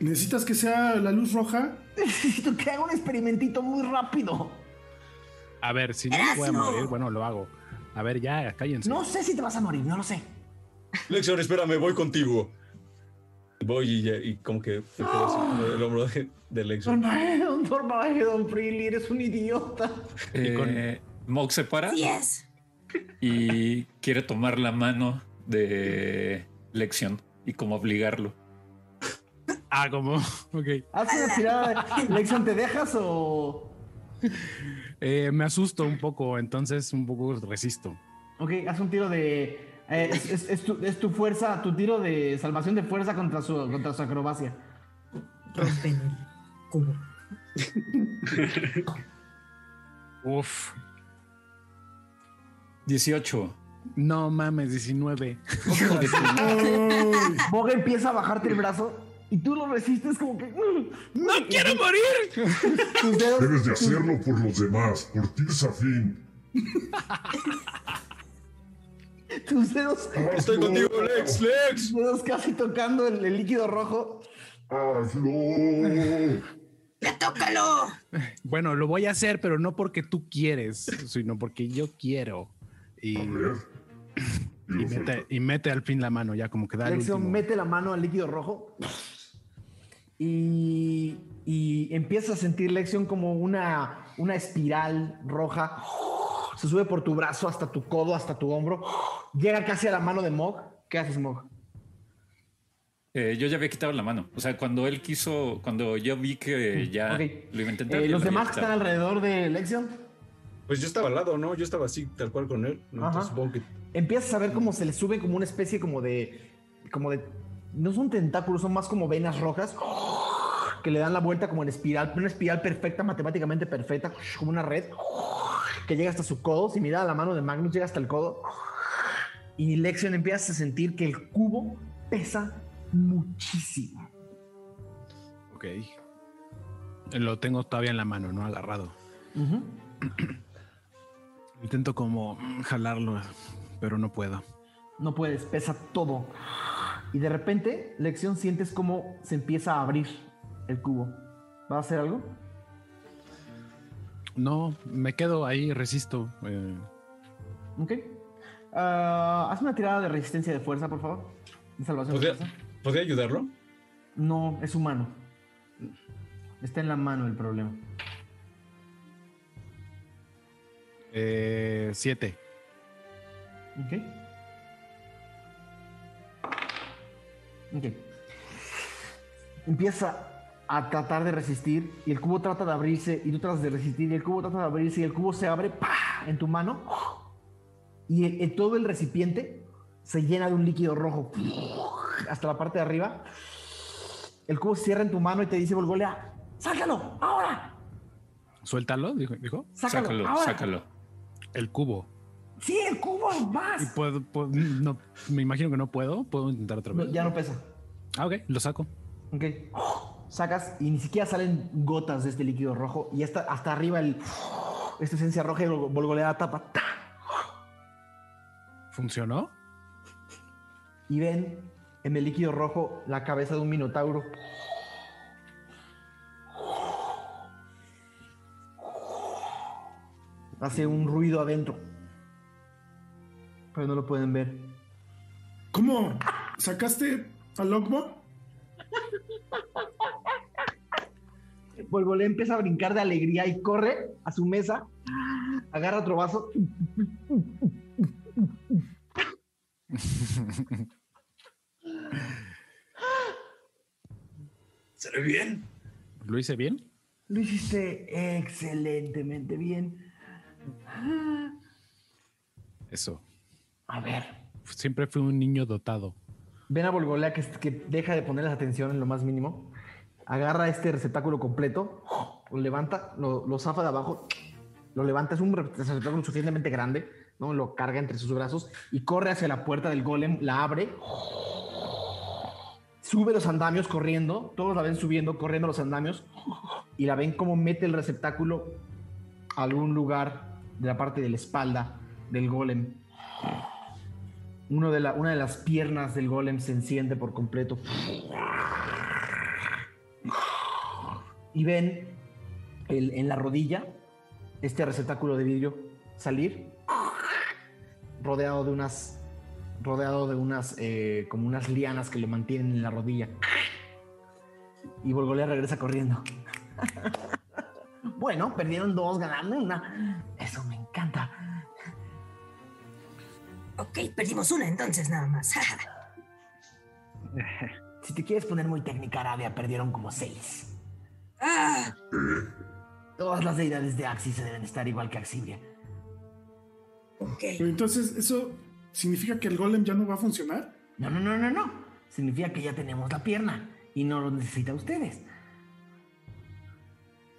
¿Necesitas que sea la luz roja? [LAUGHS] Necesito que haga un experimentito muy rápido. A ver, si no me voy a morir, bueno, lo hago. A ver, ya, cállense. No sé si te vas a morir, no lo sé. Lexion, espérame, voy contigo. Voy y, y como que me quedo así como el hombro de, de Lexion. Dormaedon, Dormaedon, Freely, eres un idiota. Eh, Mog se para Así es. y quiere tomar la mano de Lexion y como obligarlo. Ah, como, [LAUGHS] ok. Haz una tirada. Lexion, ¿te dejas o...? Eh, me asusto un poco, entonces un poco resisto. Ok, haz un tiro de... eh, es, es- es tu, es tu fuerza, tu tiro de salvación de fuerza contra su, contra su acrobacia. Rompen el cubo. Uf. 18. No mames, 19. Hijo de tu- Boga empieza a bajarte el brazo y tú lo resistes como que... ¡No quiero morir! Tus dedos, Debes de hacerlo por los demás, por Tirsafin. tus dedos, Estoy contigo, Lex, Lex. tus dedos casi tocando el, el líquido rojo. ¡Hazlo! ¡Ya tócalo! Bueno, lo voy a hacer, pero no porque tú quieres, sino porque yo quiero. Y, A ver. Y y lo mete, y mete al fin la mano, ya como que da el último. mete la mano al líquido rojo y, y empieza a sentir Lexion como una, una espiral roja. Se sube por tu brazo hasta tu codo, hasta tu hombro. Llega casi a la mano de Mog. ¿Qué haces, Mog? Eh, yo ya había quitado la mano. O sea, cuando él quiso, cuando yo vi que ya Ok. lo iba a intentar. Eh, los demás que están alrededor de Lexion Pues yo estaba al lado, ¿no? Yo estaba así, tal cual con él. ¿no? Entonces que empiezas a ver cómo se le sube como una especie como de. como de. No son tentáculos, son más como venas rojas que le dan la vuelta como en espiral, una espiral perfecta, matemáticamente perfecta, como una red que llega hasta su codo. Si mira la mano de Magnus, llega hasta el codo. Y Lexion empieza a sentir que el cubo pesa muchísimo. Ok. Lo tengo todavía en la mano, no agarrado. [CLEARS THROAT] Intento como jalarlo, pero no puedo. No puedes, pesa todo. Y de repente, Lexion sientes como se empieza a abrir el cubo. ¿Va a hacer algo? No, me quedo ahí, resisto. eh, Ok. Ah, haz una tirada de resistencia de fuerza, por favor. De salvación de ¿Podría, fuerza. ¿podría ayudarlo? No, es humano. Está en la mano el problema. eh, siete. Ok. Empieza a tratar de resistir y el cubo trata de abrirse y tú tratas de resistir y el cubo trata de abrirse y el cubo se abre ¡pah! en tu mano y el- el- todo el recipiente se llena de un líquido rojo hasta la parte de arriba. El cubo se cierra en tu mano y te dice Volgolea, sácalo, ahora. Suéltalo, dijo. dijo. Sácalo, Sácalo, ahora. sácalo. El cubo. Sí, el cubo, Y más. puedo, puedo- no, me imagino que no puedo. Puedo intentar otra No, vez. ya no pesa. Ah, ok, lo saco. Ok. Sacas y ni siquiera salen gotas de este líquido rojo y hasta, hasta arriba el, esta esencia roja y Vol- Volgolea tapa. ¡ta! ¿Funcionó? Y ven en el líquido rojo la cabeza de un minotauro. Hace un ruido adentro. Pero no lo pueden ver. ¿Cómo? ¿Sacaste al Logbo? Volgolea empieza a brincar de alegría y corre a su mesa, agarra otro vaso. ¿Se ve bien? ¿Lo hice bien? Lo hiciste excelentemente bien. Eso. A ver. Siempre fui un niño dotado. Ven a Volgolea que, que deja de ponerles atención en lo más mínimo. Agarra este receptáculo completo, lo levanta, lo, lo zafa de abajo, lo levanta. Es un receptáculo suficientemente grande, ¿no? Lo carga entre sus brazos y corre hacia la puerta del golem, la abre. Sube los andamios corriendo, todos la ven subiendo, corriendo los andamios y la ven como mete el receptáculo a algún lugar de la parte de la espalda del golem. Una de las piernas del golem se enciende por completo. Y ven en la rodilla este receptáculo de vidrio salir rodeado de unas rodeado de unas eh, como unas lianas que lo mantienen en la rodilla. Y Volgolea regresa corriendo. [LAUGHS] Bueno perdieron dos ganando una. Eso me encanta Ok, perdimos una entonces nada más. [LAUGHS] si te quieres poner muy técnica Arabia perdieron como seis ah, todas las deidades de Axis deben estar igual que Axibria ok. Pero entonces, ¿eso significa que el golem ya no va a funcionar? No, no, no, no, no. Significa que ya tenemos la pierna y no lo necesita ustedes.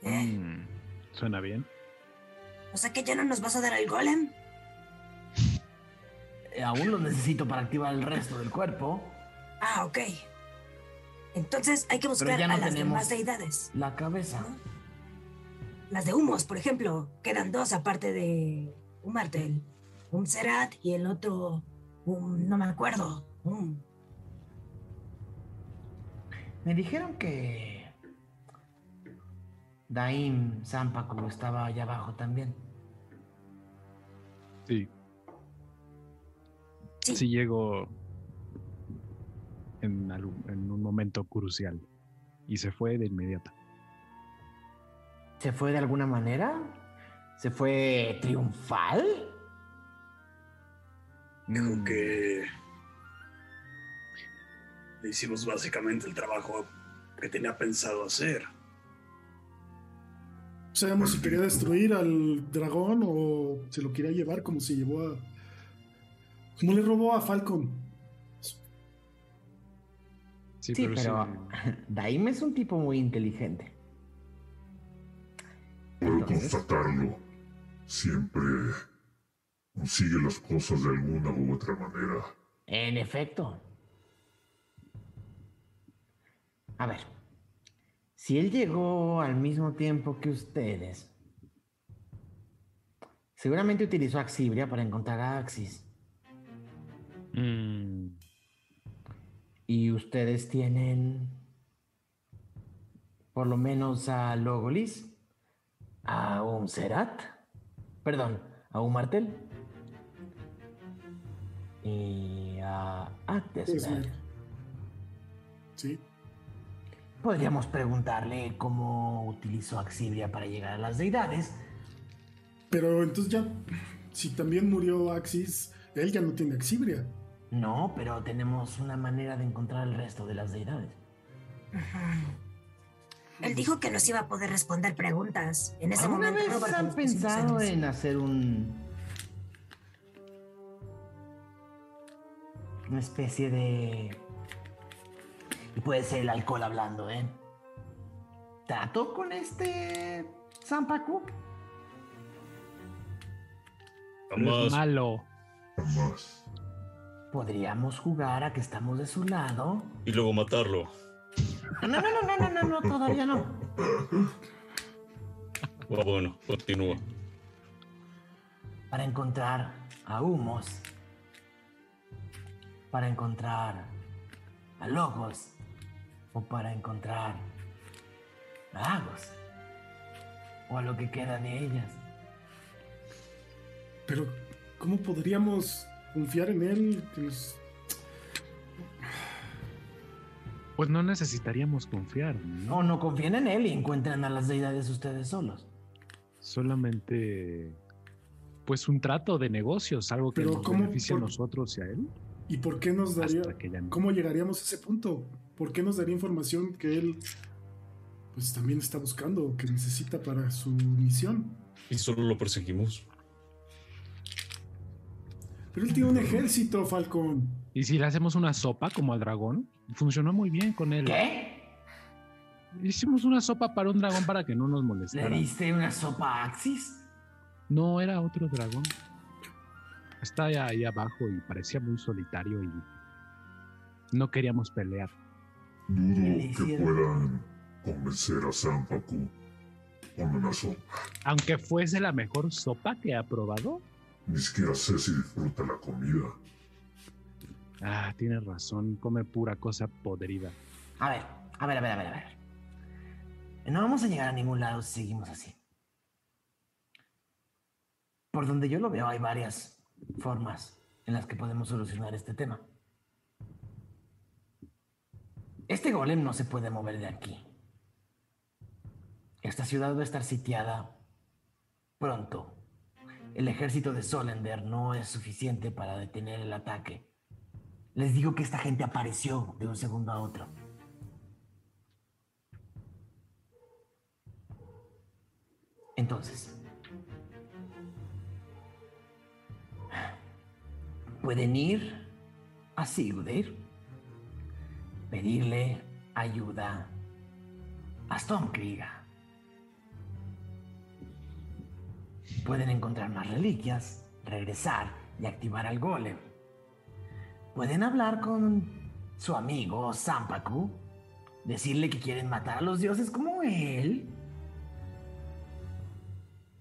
Eh, Mm, Suena bien. o sea que ya no nos vas a dar el golem. Eh, Aún lo necesito para activar el resto del cuerpo. Ah, ok. Entonces hay que buscar ya no a las demás deidades. La cabeza. Las de humos, por ejemplo. Quedan dos aparte de un martel. Un Serat y el otro. Un, no me acuerdo. Un, Me dijeron que Daim Zampacu estaba allá abajo también. Sí. Sí. En, algún- en un momento crucial y se fue de inmediato. ¿Se fue de alguna manera? ¿Se fue triunfal? Dijo Mm, que le hicimos básicamente el trabajo que tenía pensado hacer. Sabemos si quería destruir al dragón o se lo quería llevar como se llevó a. Como le robó a Falcon. Sí, Sí, pero, pero sí. [LAUGHS] Daim es un tipo muy inteligente. Puedo Entonces- constatarlo. Siempre consigue las cosas de alguna u otra manera. En efecto. A ver, si él llegó al mismo tiempo que ustedes, seguramente utilizó Axibria para encontrar a Axis. Mm, Y ustedes tienen, por lo menos a Logolis, a un Serat, perdón, a un Martel y a Actesmer. Esmer. Sí. Podríamos preguntarle cómo utilizó Axibria para llegar a las deidades. Pero entonces ya. Si también murió Axis, él ya no tiene Axibria. No, pero tenemos una manera de encontrar el resto de las deidades. Él dijo que nos iba a poder responder preguntas. En ese ¿Alguna momento. vez Robert han pensado en hacer un... Una especie de... Y puede ser el alcohol hablando, ¿eh? ¿Trato con este... Zampacu? Jamás. Malo. Podríamos jugar a que estamos de su lado. Y luego matarlo. No, no, no, no, no, no, no, todavía no. Ah, bueno, continúa. Para encontrar a Humos. Para encontrar a Logos. O para encontrar a Agos. O a lo que queda de ellas. Pero, ¿cómo podríamos confiar en él? Que nos- Pues no necesitaríamos confiar, ¿no? O no confíen en él y encuentren a las deidades ustedes solos. Solamente, pues un trato de negocios, algo que Pero nos ¿cómo beneficie a nosotros y a él. ¿Y por qué nos daría? No. ¿Cómo llegaríamos a ese punto? ¿Por qué nos daría información que él pues también está buscando que necesita para su misión? Y solo lo perseguimos. Pero él tiene un ejército, Falcon. Y si le hacemos una sopa como al dragón, funcionó muy bien con él. ¿Qué? Hicimos una sopa para un dragón para que no nos ¿Le molestara. diste una sopa a Axis? No, era otro dragón. Está ahí, abajo y parecía muy solitario y no queríamos pelear. Dudo le que puedan convencer a Zampacu con una sopa. Aunque fuese la mejor sopa que ha probado. Ni siquiera sé si disfruta la comida. Ah, tienes razón, come pura cosa podrida. A ver, a ver, a ver, a ver, a ver. No vamos a llegar a ningún lado si seguimos así. Por donde yo lo veo hay varias formas en las que podemos solucionar este tema. Este golem no se puede mover de aquí. Esta ciudad va a estar sitiada pronto. El ejército de Solender no es suficiente para detener el ataque. Les digo que esta gente apareció de un segundo a otro. Entonces, pueden ir a Sigurdir, pedirle ayuda a Stormkriga. Pueden encontrar más reliquias, regresar y activar al golem. Pueden hablar con su amigo Zampaku, decirle que quieren matar a los dioses como él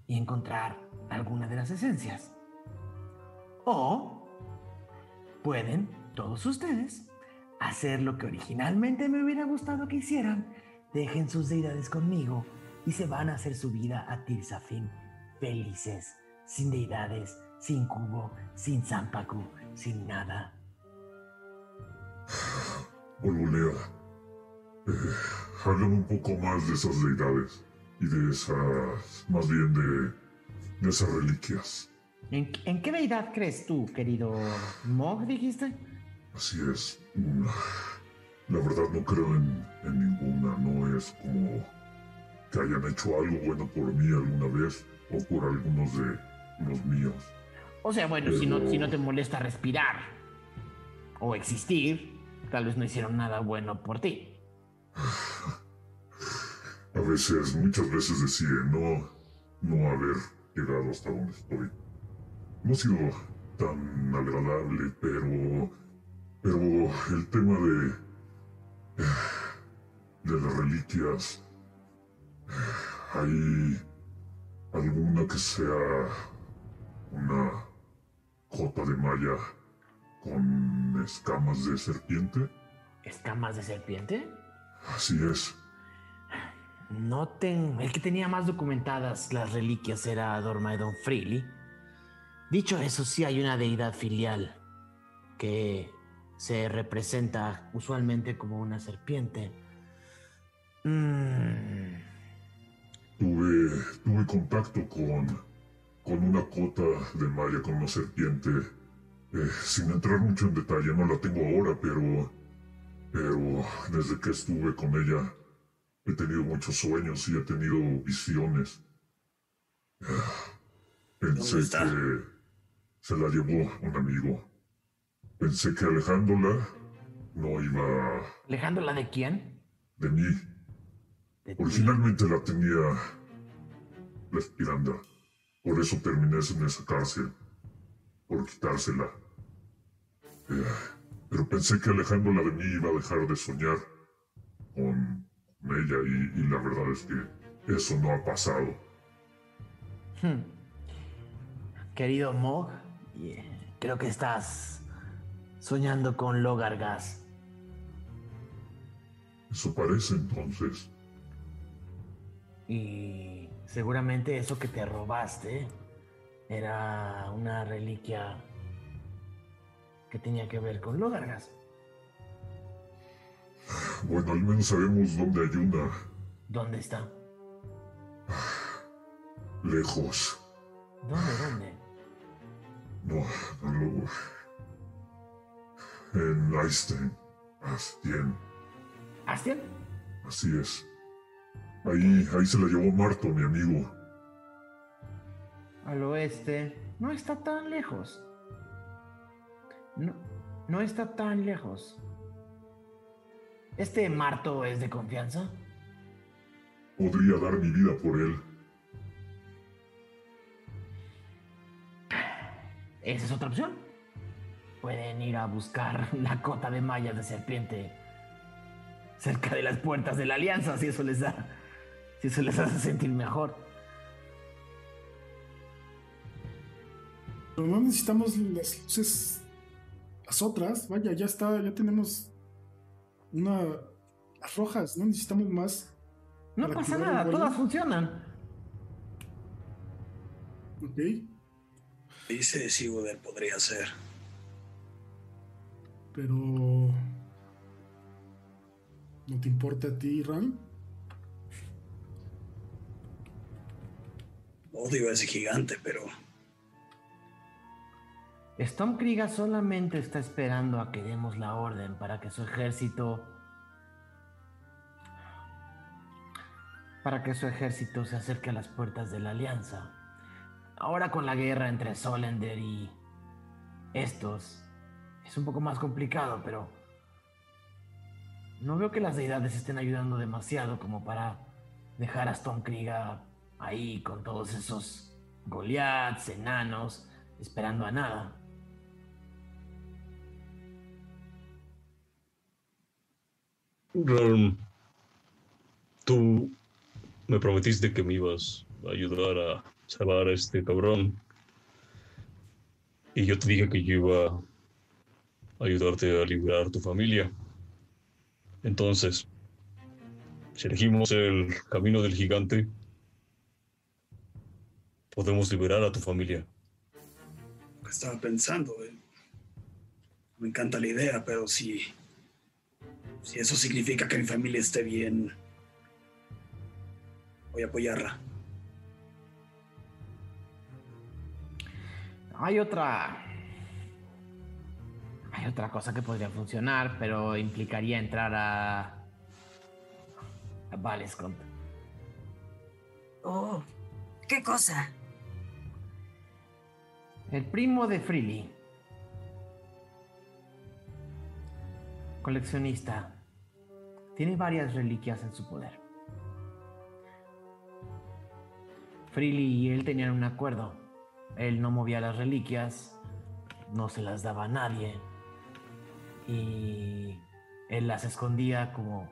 y encontrar alguna de las esencias. O pueden, todos ustedes, hacer lo que originalmente me hubiera gustado que hicieran. Dejen sus deidades conmigo y se van a hacer su vida a Tirsafin felices, sin deidades, sin cubo, sin Zampaku, sin nada. Volvolea. Eh, háblame un poco más de esas deidades y de esas, más bien de, de esas reliquias. ¿En, en qué deidad crees tú, querido Mog, dijiste? Así es. Mm, La verdad no creo en, en ninguna. No es como que hayan hecho algo bueno por mí alguna vez o por algunos de los míos. O sea, bueno, si no, si no te molesta respirar o existir, tal vez no hicieron nada bueno por ti. [SIGHS] A veces, muchas veces decide no, no haber llegado hasta donde estoy. No ha sido tan agradable, pero, pero el tema de, de las reliquias, hay alguna que sea una jota de malla con escamas de serpiente. ¿Escamas de serpiente? Así es. No ten... El que tenía más documentadas las reliquias era Dormaedon Freely. Dicho eso, sí hay una deidad filial que se representa usualmente como una serpiente. Mm, Tuve, tuve contacto con, con una cota de malla con una serpiente Eh, sin entrar mucho en detalle, no la tengo ahora, pero... Pero desde que estuve con ella, he tenido muchos sueños y he tenido visiones. Ah, Pensé está? que se la llevó un amigo. Pensé que alejándola no iba ¿Alejándola de quién? de mí. Originalmente la tenía la espiranda. Por eso terminé en esa cárcel. Por quitársela. Eh, pero pensé que alejándola de mí iba a dejar de soñar con ella y, y la verdad es que eso no ha pasado. Hmm. Querido Mog, eh, creo que estás soñando con Logargas. Eso parece entonces. Y seguramente eso que te robaste era una reliquia que tenía que ver con Logargas. Bueno, al menos sabemos dónde hay una. ¿Dónde está? Lejos. ¿Dónde, dónde? No, no. En Einstein. Astien. ¿Astian? Así es. Ahí, ahí se la llevó Marto, mi amigo. Al oeste. No está tan lejos. No, no está tan lejos. ¿Este Marto es de confianza? Podría dar mi vida por él. Esa es otra opción. Pueden ir a buscar la cota de mallas de serpiente cerca de las puertas de la alianza, si eso les da, si eso les hace sentir mejor. Pero no necesitamos las luces. Las otras. Vaya, ya está. Ya tenemos una. Las rojas. No necesitamos más. No pasa nada, todas funcionan. Ok. Dice Sigurder podría ser. Pero. ¿No te importa a ti, Ran? Odio a ese gigante, pero Stormkriga solamente está esperando a que demos la orden para que su ejército. para que su ejército se acerque a las puertas de la alianza. Ahora con la guerra entre Solender y estos, es un poco más complicado, pero no veo que las deidades estén ayudando demasiado como para dejar a Stormkriga ahí con todos esos Goliaths, enanos, esperando a nada. Tú me prometiste que me ibas a ayudar a salvar a este cabrón. Y yo te dije que yo iba a ayudarte a liberar tu familia. Entonces, si elegimos el camino del gigante, podemos liberar a tu familia. lo que estaba pensando. eh. Me encanta la idea, pero si, si eso significa que mi familia esté bien, voy a apoyarla. Hay otra. Hay otra cosa que podría funcionar, pero implicaría entrar a. a Valescont. Oh, ¿qué cosa? El primo de Freely. Coleccionista. Tiene varias reliquias en su poder. Freely y él tenían un acuerdo. Él no movía las reliquias, no se las daba a nadie. Y él las escondía como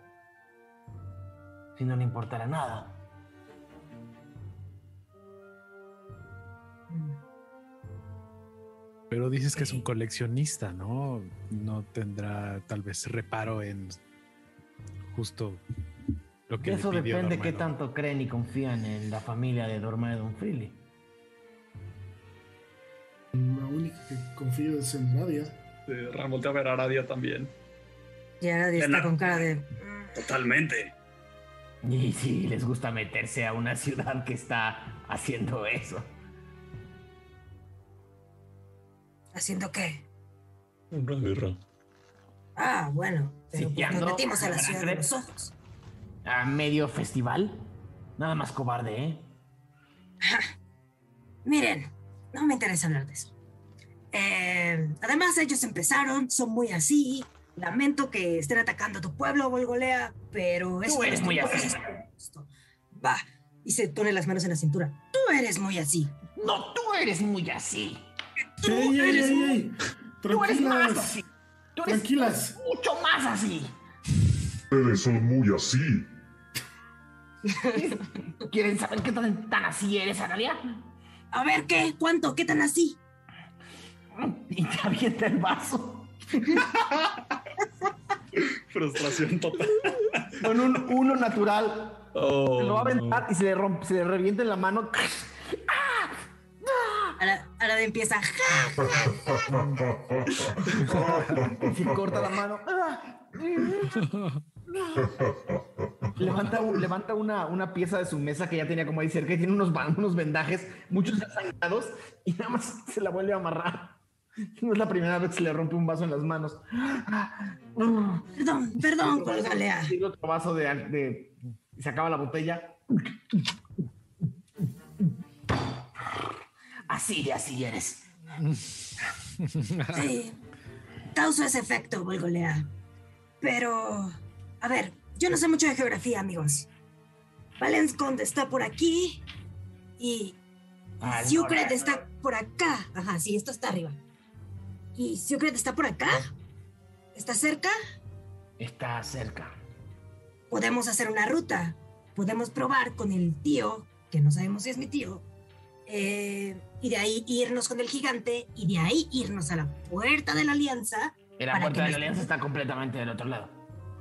si no le importara nada. Pero dices que es un coleccionista, ¿no? No tendrá tal vez reparo en justo lo que De le eso pidió depende qué Dormano. tanto creen y confían en la familia de Dormedon Freely. La única que confío es en Nadia. Eh, Ran voltea a ver a Aradia también. Y ahora está con cara de. Totalmente. Y sí, les gusta meterse a una ciudad que está haciendo eso. ¿Haciendo qué? Una guerra. Ah, bueno. Pero nos metimos a la ciudad de los ojos. A medio festival. Nada más cobarde, ¿eh? Miren, no me interesa hablar de eso. Eh, además, ellos empezaron, son muy así. Lamento que estén atacando a tu pueblo, Volgolea, pero eso eres no muy así. Va, y se pone las manos en la cintura. Tú eres muy así. No, tú eres muy así. Tú ¡Ey, ey, eres ey, ey! Tú eres más Tranquilas. así. Tú eres Tranquilas. mucho más así. Ustedes son muy así. ¿Quieren saber qué tan, tan así eres, Analia? A ver, ¿qué? ¿Cuánto? ¿Qué tan así? Y te avienta el vaso. Frustración total. Con un uno natural. Oh, lo va a no. aventar y se le, rompe, se le revienta en la mano. Ahora, ahora empieza. [LAUGHS] Se corta la mano. Levanta, levanta una, una pieza de su mesa que ya tenía como ahí cerca y tiene unos, unos vendajes, muchos sangrados, y nada más se la vuelve a amarrar. No es la primera vez que se le rompe un vaso en las manos. Perdón, perdón. Tiene otro vaso de, se acaba la botella. Así de así eres. [LAUGHS] Sí, causa ese efecto, Volgolea. Pero, a ver, yo no sé mucho de geografía, amigos. Valenscond está por aquí y Sucret norte. está por acá. Ajá, sí, esto está arriba. ¿Y Sucret está por acá? ¿Está cerca? Está cerca. Podemos hacer una ruta. Podemos probar con el tío, que no sabemos si es mi tío. Eh, y de ahí irnos con el gigante y de ahí irnos a la puerta de la alianza. Y la puerta de la alianza está completamente del otro lado.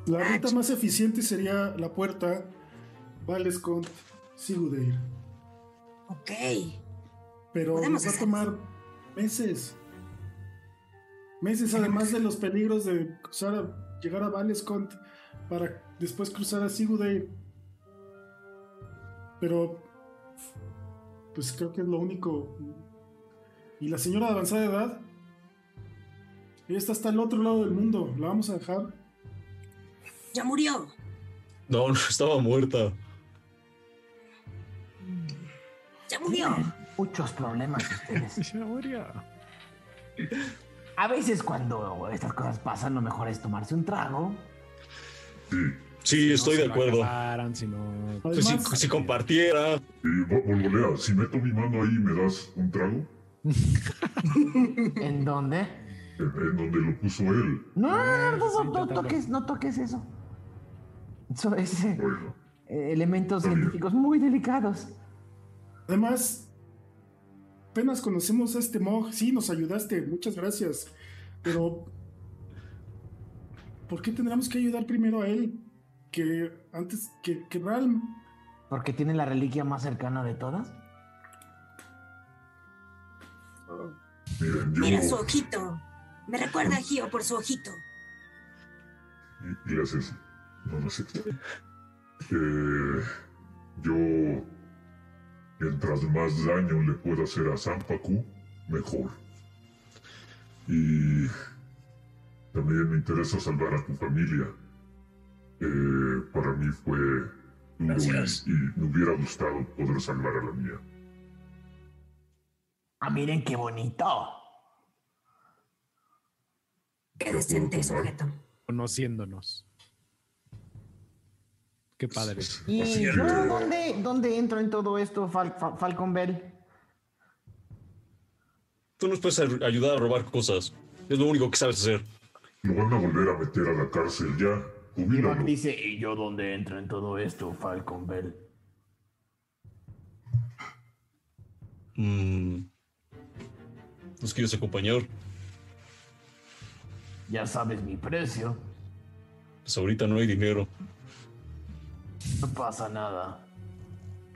La ruta más eficiente sería la puerta Valescont Sigudeir. Ok. Pero nos va a tomar meses. Meses además de los peligros de cruzar a- llegar a Valescont para después cruzar a Sigudeir. Pero pues creo que es lo único. Y la señora de avanzada edad, ella está hasta el otro lado del mundo. La vamos a dejar. Ya murió. No, no, estaba muerta. Ya murió. Muchos problemas ustedes. [LAUGHS] Ya murió. A veces cuando estas cosas pasan, lo mejor es tomarse un trago. Sí, estoy de acuerdo. si no... Pues si, si compartiera. Volgolea, si meto mi mano ahí, ¿me das un trago? ¿En dónde? En, en donde lo puso él. No, no, no, no, no, no toques, no toques eso. Eso es eh, eh, elementos científicos muy delicados. Además, apenas conocemos a este Mog. Sí, nos ayudaste, muchas gracias. Pero, ¿por qué tendríamos que ayudar primero a él? Que antes que, que Ralm. Porque tiene la reliquia más cercana de todas. Miren, yo... Mira su ojito. Me recuerda a Gio por su ojito. Haces. No, no sé. Eh, yo. Mientras más daño le pueda hacer a Zampacu, mejor. Y. También me interesa salvar a tu familia. Eh, para mí fue duro y, Gracias. y me hubiera gustado poder salvar a la mía. Ah, miren qué bonito. Qué decente sujeto. Conociéndonos. Qué padre. ¿Y yo dónde, dónde entro en todo esto, Fal- Fal- Falcon Bell? Tú nos puedes ar- ayudar a robar cosas. Es lo único que sabes hacer. Lo van a volver a meter a la cárcel ya. Buck dice, ¿y yo dónde entro en todo esto, Falcon Bell? Mm. ¿Nos quieres acompañar? Ya sabes mi precio. Pues ahorita no hay dinero. No pasa nada.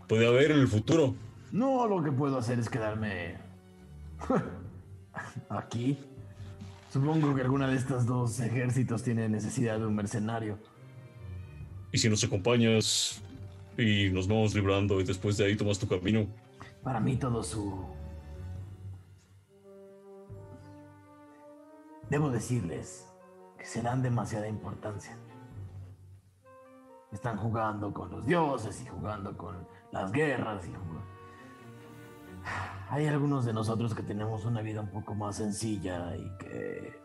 Puede haber en el futuro. No, lo que puedo hacer es quedarme [LAUGHS] aquí. Supongo que alguna de estas dos ejércitos tiene necesidad de un mercenario. Y si nos acompañas y nos vamos librando y después de ahí tomas tu camino. Para mí todo su... debo decirles que se dan demasiada importancia. Están jugando con los dioses y jugando con las guerras y jugando... Hay algunos de nosotros que tenemos una vida un poco más sencilla y que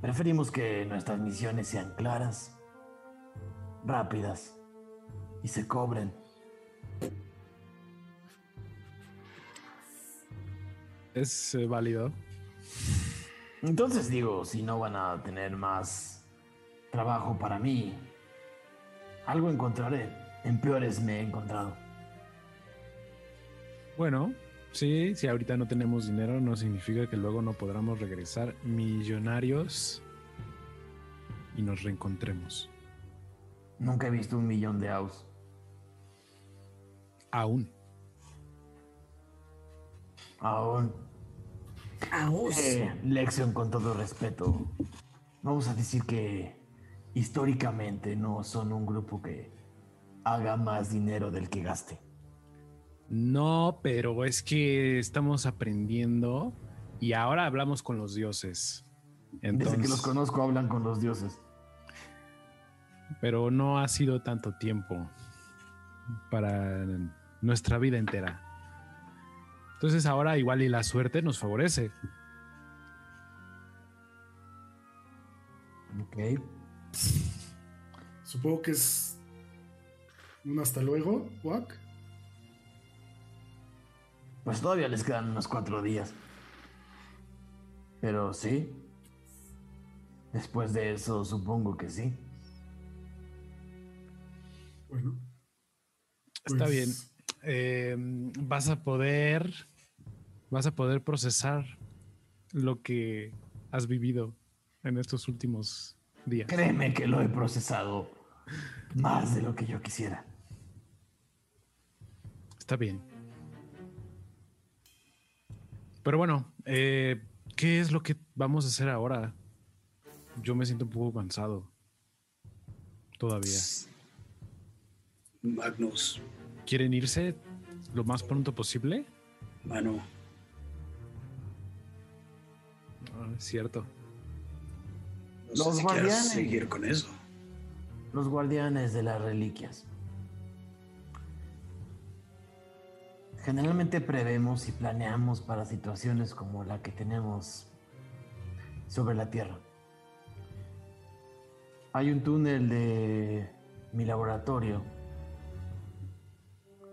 preferimos que nuestras misiones sean claras, rápidas y se cobren. Es eh, válido. Entonces digo, si no van a tener más trabajo para mí, algo encontraré. En peores me he encontrado. Bueno, sí, si ahorita no tenemos dinero, no significa que luego no podamos regresar millonarios y nos reencontremos. Nunca he visto un millón de aus. Aún. Aún. Aus. Eh, Lexion, con todo respeto, vamos a decir que históricamente no son un grupo que haga más dinero del que gaste. No, pero es que estamos aprendiendo y ahora hablamos con los dioses. Desde que los conozco hablan con los dioses. pero no ha sido tanto tiempo para nuestra vida entera. Entonces ahora igual y la suerte nos favorece. Ok. Supongo que es un hasta luego, Wack. Pues todavía les quedan unos cuatro días. Pero sí. Después de eso, supongo que sí. Bueno. Está Pues- bien. Eh, vas a poder. Vas a poder procesar lo que has vivido en estos últimos días. Créeme que lo he procesado más de lo que yo quisiera. Está bien. Pero bueno, eh, ¿qué es lo que vamos a hacer ahora? Yo me siento un poco cansado. Todavía. Magnus, ¿Quieren irse lo más pronto posible? mano, Ah, es cierto. no Los sé si guardianes. seguir con eso. Los guardianes de las reliquias. Generalmente prevemos y planeamos para situaciones como la que tenemos sobre la Tierra. Hay un túnel de mi laboratorio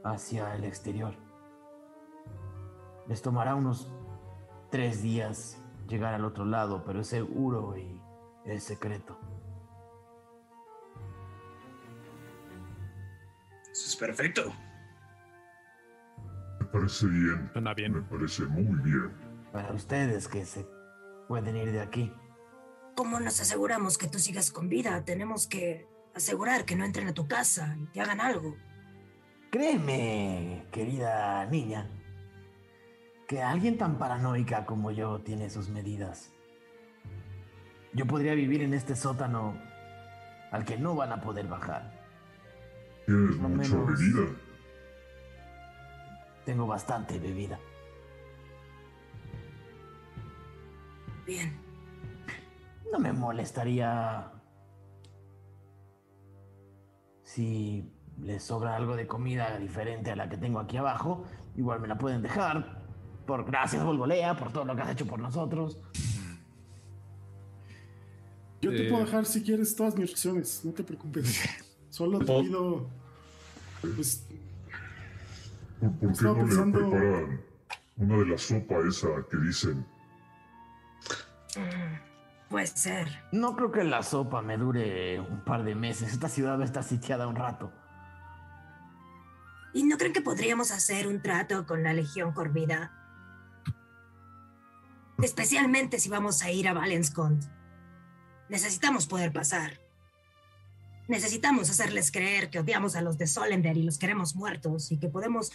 hacia el exterior. Les tomará unos tres días llegar al otro lado, pero es seguro y es secreto. Eso es perfecto. Me parece bien. Suena bien. Me parece muy bien. Para ustedes que se pueden ir de aquí. ¿Cómo nos aseguramos que tú sigas con vida? Tenemos que asegurar que no entren a tu casa y te hagan algo. Créeme, querida niña, que alguien tan paranoica como yo tiene sus medidas. Yo podría vivir en este sótano al que no van a poder bajar. Tienes mucha menos. Tengo bastante bebida. Bien. No me molestaría si les sobra algo de comida diferente a la que tengo aquí abajo. Igual me la pueden dejar. Por gracias, Volvolea, por todo lo que has hecho por nosotros. Yo te Eh. puedo dejar si quieres todas mis raciones, no te preocupes. [LAUGHS] Solo te pido. Pues ¿Por, por qué no pensando- le preparan una de la sopa esa que dicen? Mm, Puede ser. No creo que la sopa me dure un par de meses. Esta ciudad va a estar sitiada un rato. ¿Y no creen que podríamos hacer un trato con la Legión Corvida? Especialmente si vamos a ir a Valenscont. Necesitamos poder pasar. Necesitamos hacerles creer que odiamos a los de Solender y los queremos muertos y que podemos...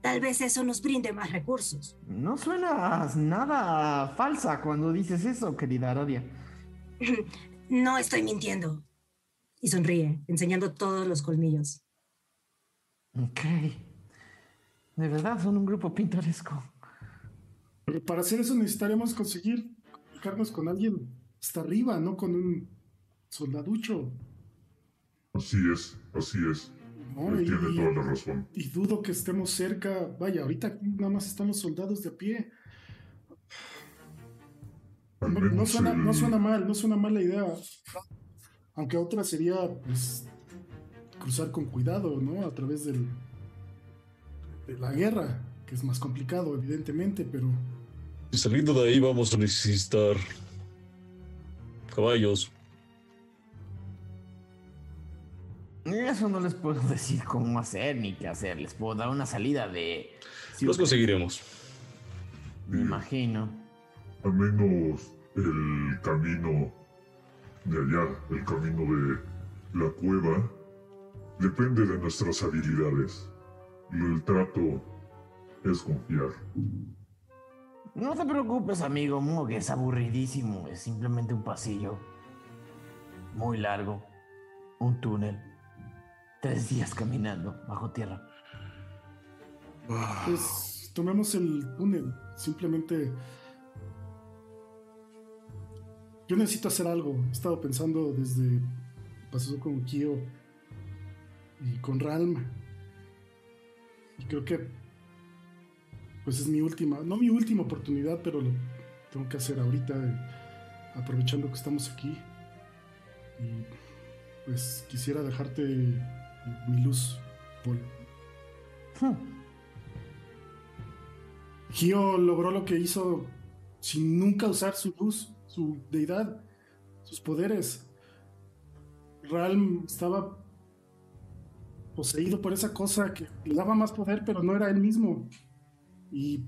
Tal vez eso nos brinde más recursos. No suenas nada falsa cuando dices eso, querida Aradia. [LAUGHS] No estoy mintiendo. Y sonríe, enseñando todos los colmillos. Ok. De verdad, son un grupo pintoresco. Pero para hacer eso necesitaríamos conseguir comunicarnos con alguien hasta arriba, no con un soldaducho. Así es, así es. Y- tiene toda la razón. Y dudo que estemos cerca. Vaya, ahorita aquí nada más están los soldados de a pie. No, suena, el- no suena mal, no suena mal la idea. Aunque otra sería, pues, cruzar con cuidado, ¿no? A través del, de la guerra, que es más complicado, evidentemente, pero Y saliendo de ahí vamos a necesitar caballos. Eso no les puedo [LAUGHS] decir cómo hacer ni qué hacer. Les puedo dar una salida de. Los conseguiremos. Me imagino. Al menos el camino de allá, el camino de la cueva, depende de nuestras habilidades. Y el trato es confiar. No te preocupes, amigo Mog, es aburridísimo. Es simplemente un pasillo. Muy largo. Un túnel. Tres días caminando bajo tierra. pues tomemos el túnel. Simplemente. Yo necesito hacer algo. He estado pensando desde. Pasó con Kyo y con Ralm. Y creo que. Pues es mi última. No mi última oportunidad, pero lo tengo que hacer ahorita. eh, Aprovechando que estamos aquí. Y. Pues quisiera dejarte mi luz, Paul. Gio logró lo que hizo sin nunca usar su luz, su deidad, sus poderes. Ralm estaba poseído por esa cosa que le daba más poder, pero no era él mismo. Y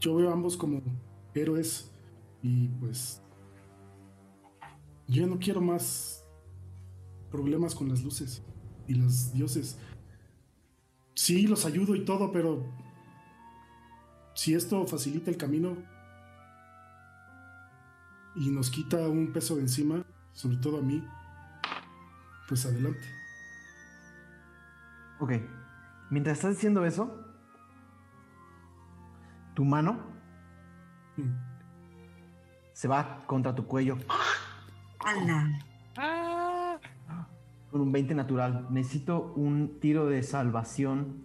yo veo a ambos como héroes y pues yo no quiero más problemas con las luces y los dioses. Sí, los ayudo y todo, pero si esto facilita el camino y nos quita un peso de encima, sobre todo a mí, pues adelante. Ok. Mientras estás diciendo eso, tu mano se va contra tu cuello ¡Hala! Con un 20 natural. Necesito un tiro de salvación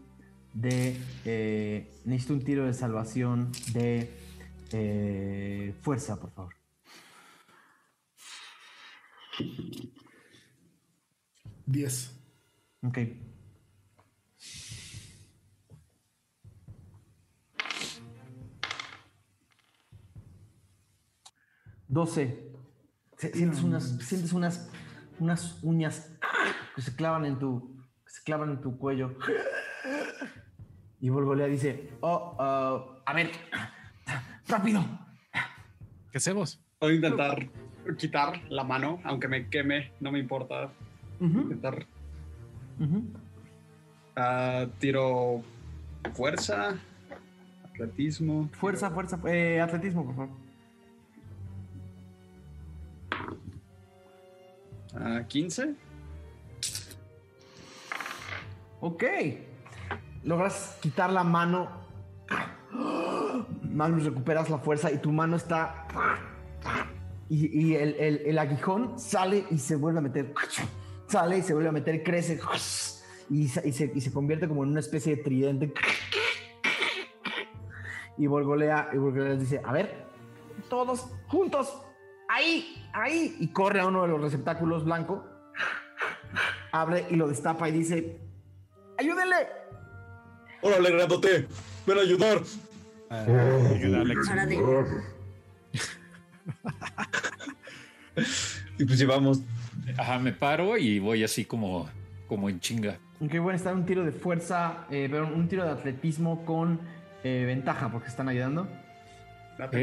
de. eh, necesito un tiro de salvación de eh, fuerza, por favor. Diez. Ok. Doce. Sientes unas, sientes unas, unas uñas que se clavan en tu, que se clavan en tu cuello. Y Volgolea dice, oh, ah, a ver, rápido. ¿Qué hacemos? Voy a intentar quitar la mano, aunque me queme, no me importa. Intentar. Ah, tiro fuerza, atletismo. Fuerza, fuerza, eh, atletismo, por favor. Ah, 15. Ok. Logras quitar la mano. Magnus, recuperas la fuerza y tu mano está. Y, el, el- el aguijón sale y se vuelve a meter. Sale y se vuelve a meter, crece. Y, se- y se, convierte como en una especie de tridente. Y Volgolea, y dice: A ver, todos juntos, ahí, ahí. Y corre a uno de los receptáculos blanco. Abre y lo destapa y dice: ¡Ayúdenle! ¡Órale, grandote! ¡Ven a ayudar! De- Y pues llevamos. Ajá, me paro y voy así como, como en chinga. Ok, bueno, está un tiro de fuerza, eh, perdón, un tiro de atletismo con eh, ventaja porque están ayudando. Ok.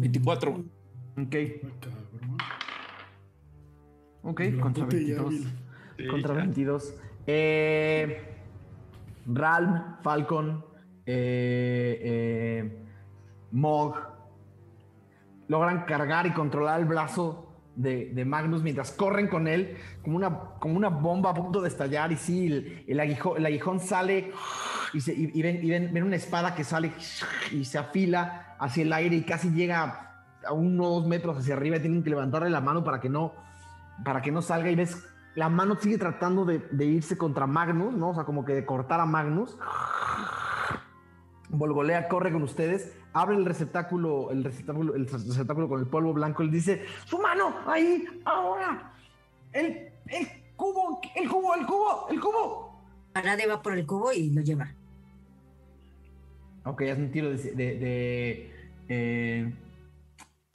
Veinticuatro. Ok. Cabrón. Ok, contra Grandote y 22. hábil. Sí, Contra ya. 22. Eh, Ralm, Falcon, eh, eh, Mog. logran cargar y controlar el brazo de, de Magnus mientras corren con él como una, como una bomba a punto de estallar. Y sí, el, el aguijón sale y, se- y- ven, y ven- ven una espada que sale y se afila hacia el aire y casi llega a uno o dos metros hacia arriba. y Tienen que levantarle la mano para que no, para que no salga. Y ves, la mano sigue tratando de, irse contra Magnus, ¿no? O sea, como que de cortar a Magnus. Volgolea corre con ustedes, abre el receptáculo, el receptáculo, el receptáculo con el polvo blanco, él dice, su mano, ahí, ahora, el cubo, el cubo, el cubo, el cubo. Arade va por el cubo y lo lleva. Ok, es un tiro de, de, de, eh,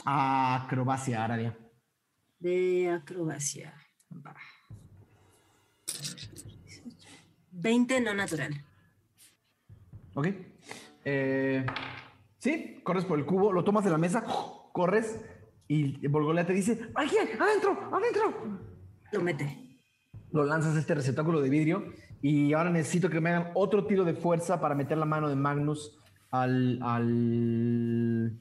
acrobacia, Aradia. De acrobacia. Va. 20 no natural. Ok. Eh, sí, corres por el cubo, lo tomas de la mesa, corres y Volgolea te dice, aquí, adentro, adentro. Lo mete. Lo lanzas a este receptáculo de vidrio y ahora necesito que me hagan otro tiro de fuerza para meter la mano de Magnus al, al,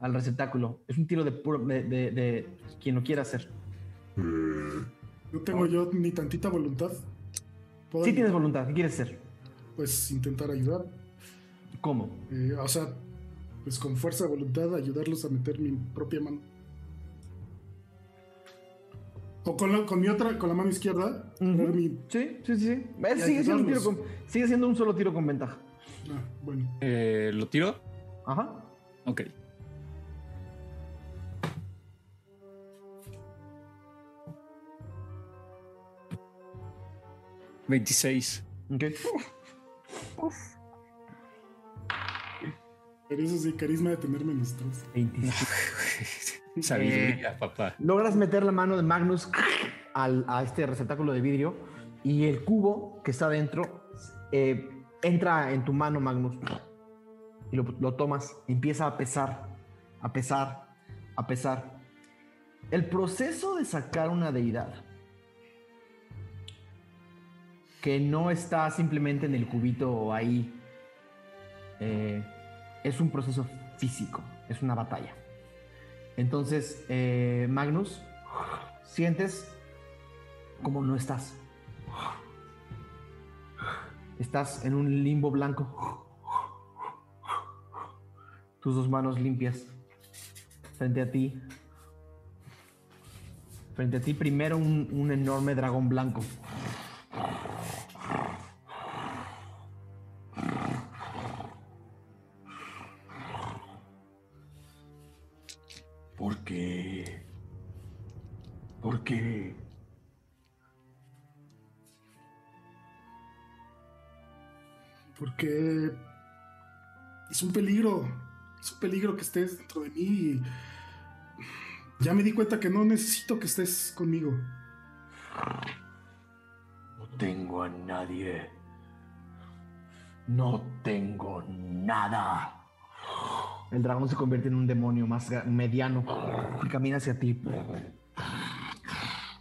al receptáculo. Es un tiro de, puro- de, de- de quien lo quiera hacer. No tengo yo ni tantita voluntad. ¿Puedo Sí ayudar? tienes voluntad, ¿qué quieres hacer? Pues intentar ayudar. ¿Cómo? Eh, o sea, pues con fuerza de voluntad ayudarlos a meter mi propia mano. O con, la- con mi otra, con la mano izquierda. mi- Sí, sí, sí. Eh, sigue, siendo un tiro ayudarlos. con- sigue siendo un solo tiro con ventaja. Ah, bueno. Eh, ¿Lo tiro? Ajá. Ok. Veintiséis. Ok. Pero eso sí, carisma de tener menos tres. 26. Sabiduría, papá. Logras meter la mano de Magnus al- a este receptáculo de vidrio y el cubo que está dentro eh, entra en tu mano, Magnus. Y lo, lo tomas, empieza a pesar, a pesar, a pesar. El proceso de sacar una deidad que no está simplemente en el cubito ahí, eh, es un proceso físico, es una batalla. Entonces, eh, Magnus, sientes como no estás. Estás en un limbo blanco. Tus dos manos limpias. Frente a ti. Frente a ti primero un, un enorme dragón blanco. ¿Por qué? ¿Por qué? Porque es un peligro. Es un peligro que estés dentro de mí. y Ya me di cuenta que no necesito que estés conmigo. No tengo a nadie. No tengo nada. El dragón se convierte en un demonio más mediano y camina hacia ti.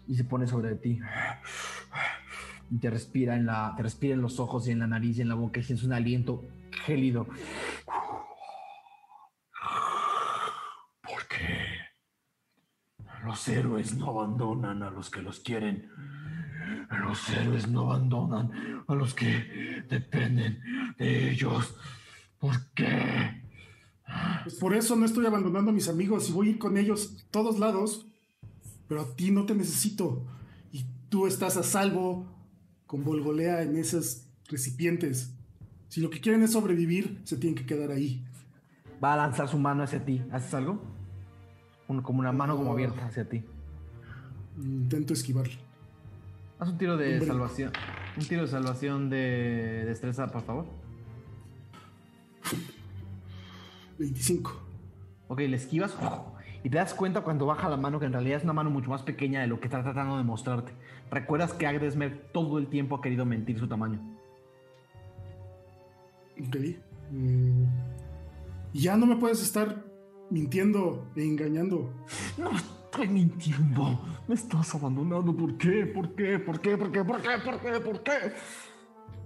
Y se pone sobre ti. Y te respira en la, te respira en los ojos y en la nariz y en la boca y sientes un aliento gélido. ¿Por qué? Los héroes no abandonan a los que los quieren. Los héroes no abandonan a los que dependen de ellos. ¿Por qué? Pues por eso no estoy abandonando a mis amigos y voy a ir con ellos a todos lados. Pero a ti no te necesito. Y tú estás a salvo con Volgolea en esos recipientes. Si lo que quieren es sobrevivir, se tienen que quedar ahí. Va a lanzar su mano hacia ti. ¿Haces algo? Un- como una mano como abierta hacia ti. Intento esquivarle. Haz un tiro de Hombre. salvación. Un tiro de salvación de destreza, por favor. 25. Ok, le esquivas [LAUGHS] y te das cuenta cuando baja la mano que en realidad es una mano mucho más pequeña de lo que está tratando de mostrarte. Recuerdas que Agdesmer todo el tiempo ha querido mentir su tamaño. Ok. Mm. Ya no me puedes estar mintiendo e engañando. [LAUGHS] No estoy mintiendo. Me estás abandonando. ¿Por qué? ¿Por qué? ¿Por qué? ¿Por qué? ¿Por qué? ¿Por qué? ¿Por qué?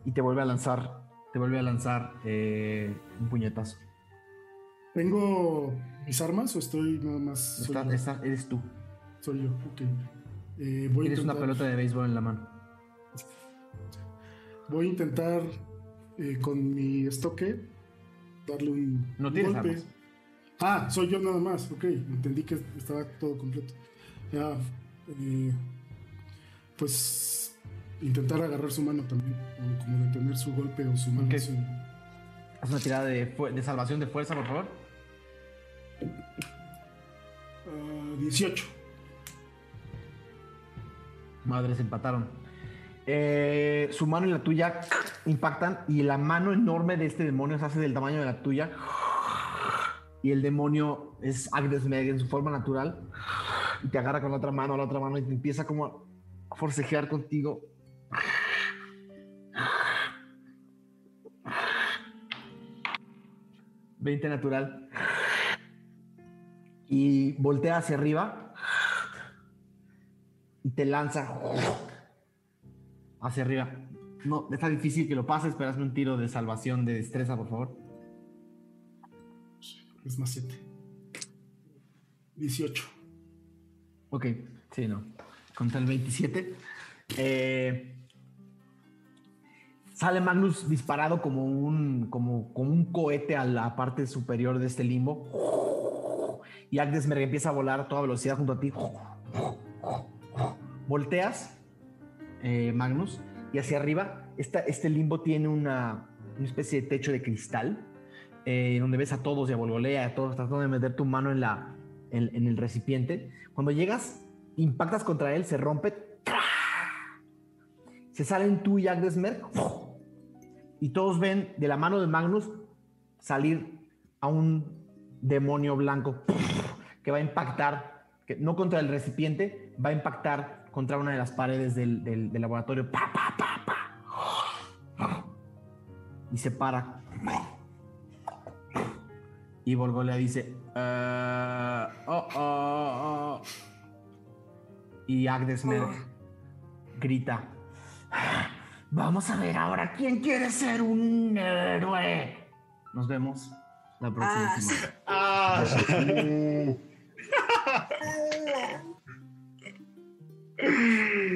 Y te vuelve a lanzar, te vuelve a lanzar eh, un puñetazo. ¿Tengo mis armas o estoy nada más? Está- eres tú. Soy yo, ok. Eh, voy, Tienes una pelota de béisbol en la mano. voy a intentar eh, con mi estoque darle un No tienes golpe. armas. Ah, soy yo nada más, ok. Entendí que estaba todo completo. Ya, eh, pues intentar agarrar su mano también, o como detener su golpe o su mano. Haz una tirada de, de salvación de fuerza, por favor. Ah, 18. Madres empataron. Eh, su mano y la tuya impactan y la mano enorme de este demonio se hace del tamaño de la tuya. Y el demonio es Agnes Meg en su forma natural. Y te agarra con la otra mano, la otra mano y te empieza como a forcejear contigo. Veinte natural. Y voltea hacia arriba y te lanza hacia arriba. No, está difícil que lo pases, pero hazme un tiro de salvación de destreza, por favor. Es más 7. 18. Ok, sí, no. Contra el 27. Eh, sale Magnus disparado como un, como, como un cohete a la parte superior de este limbo. Y Agdesmerg empieza a volar a toda velocidad junto a ti. Volteas, eh, Magnus, y hacia arriba, este limbo tiene una, especie de techo de cristal, eh, donde ves a todos y a Volvolea, a todos tratando de meter tu mano en, la, en, el recipiente. Cuando llegas, impactas contra él, se rompe, se salen tú y Agdesmerg, y todos ven de la mano de Magnus salir a un demonio blanco que va a impactar, que no contra el recipiente, va a impactar contra una de las paredes del, del- del laboratorio. Pa, pa, pa, pa. Y se para. Y Volgolea dice: "Eh, oh, oh, oh". Y Agdesmer grita: Vamos a ver ahora quién quiere ser un héroe. Nos vemos la próxima Ah, semana. Ah,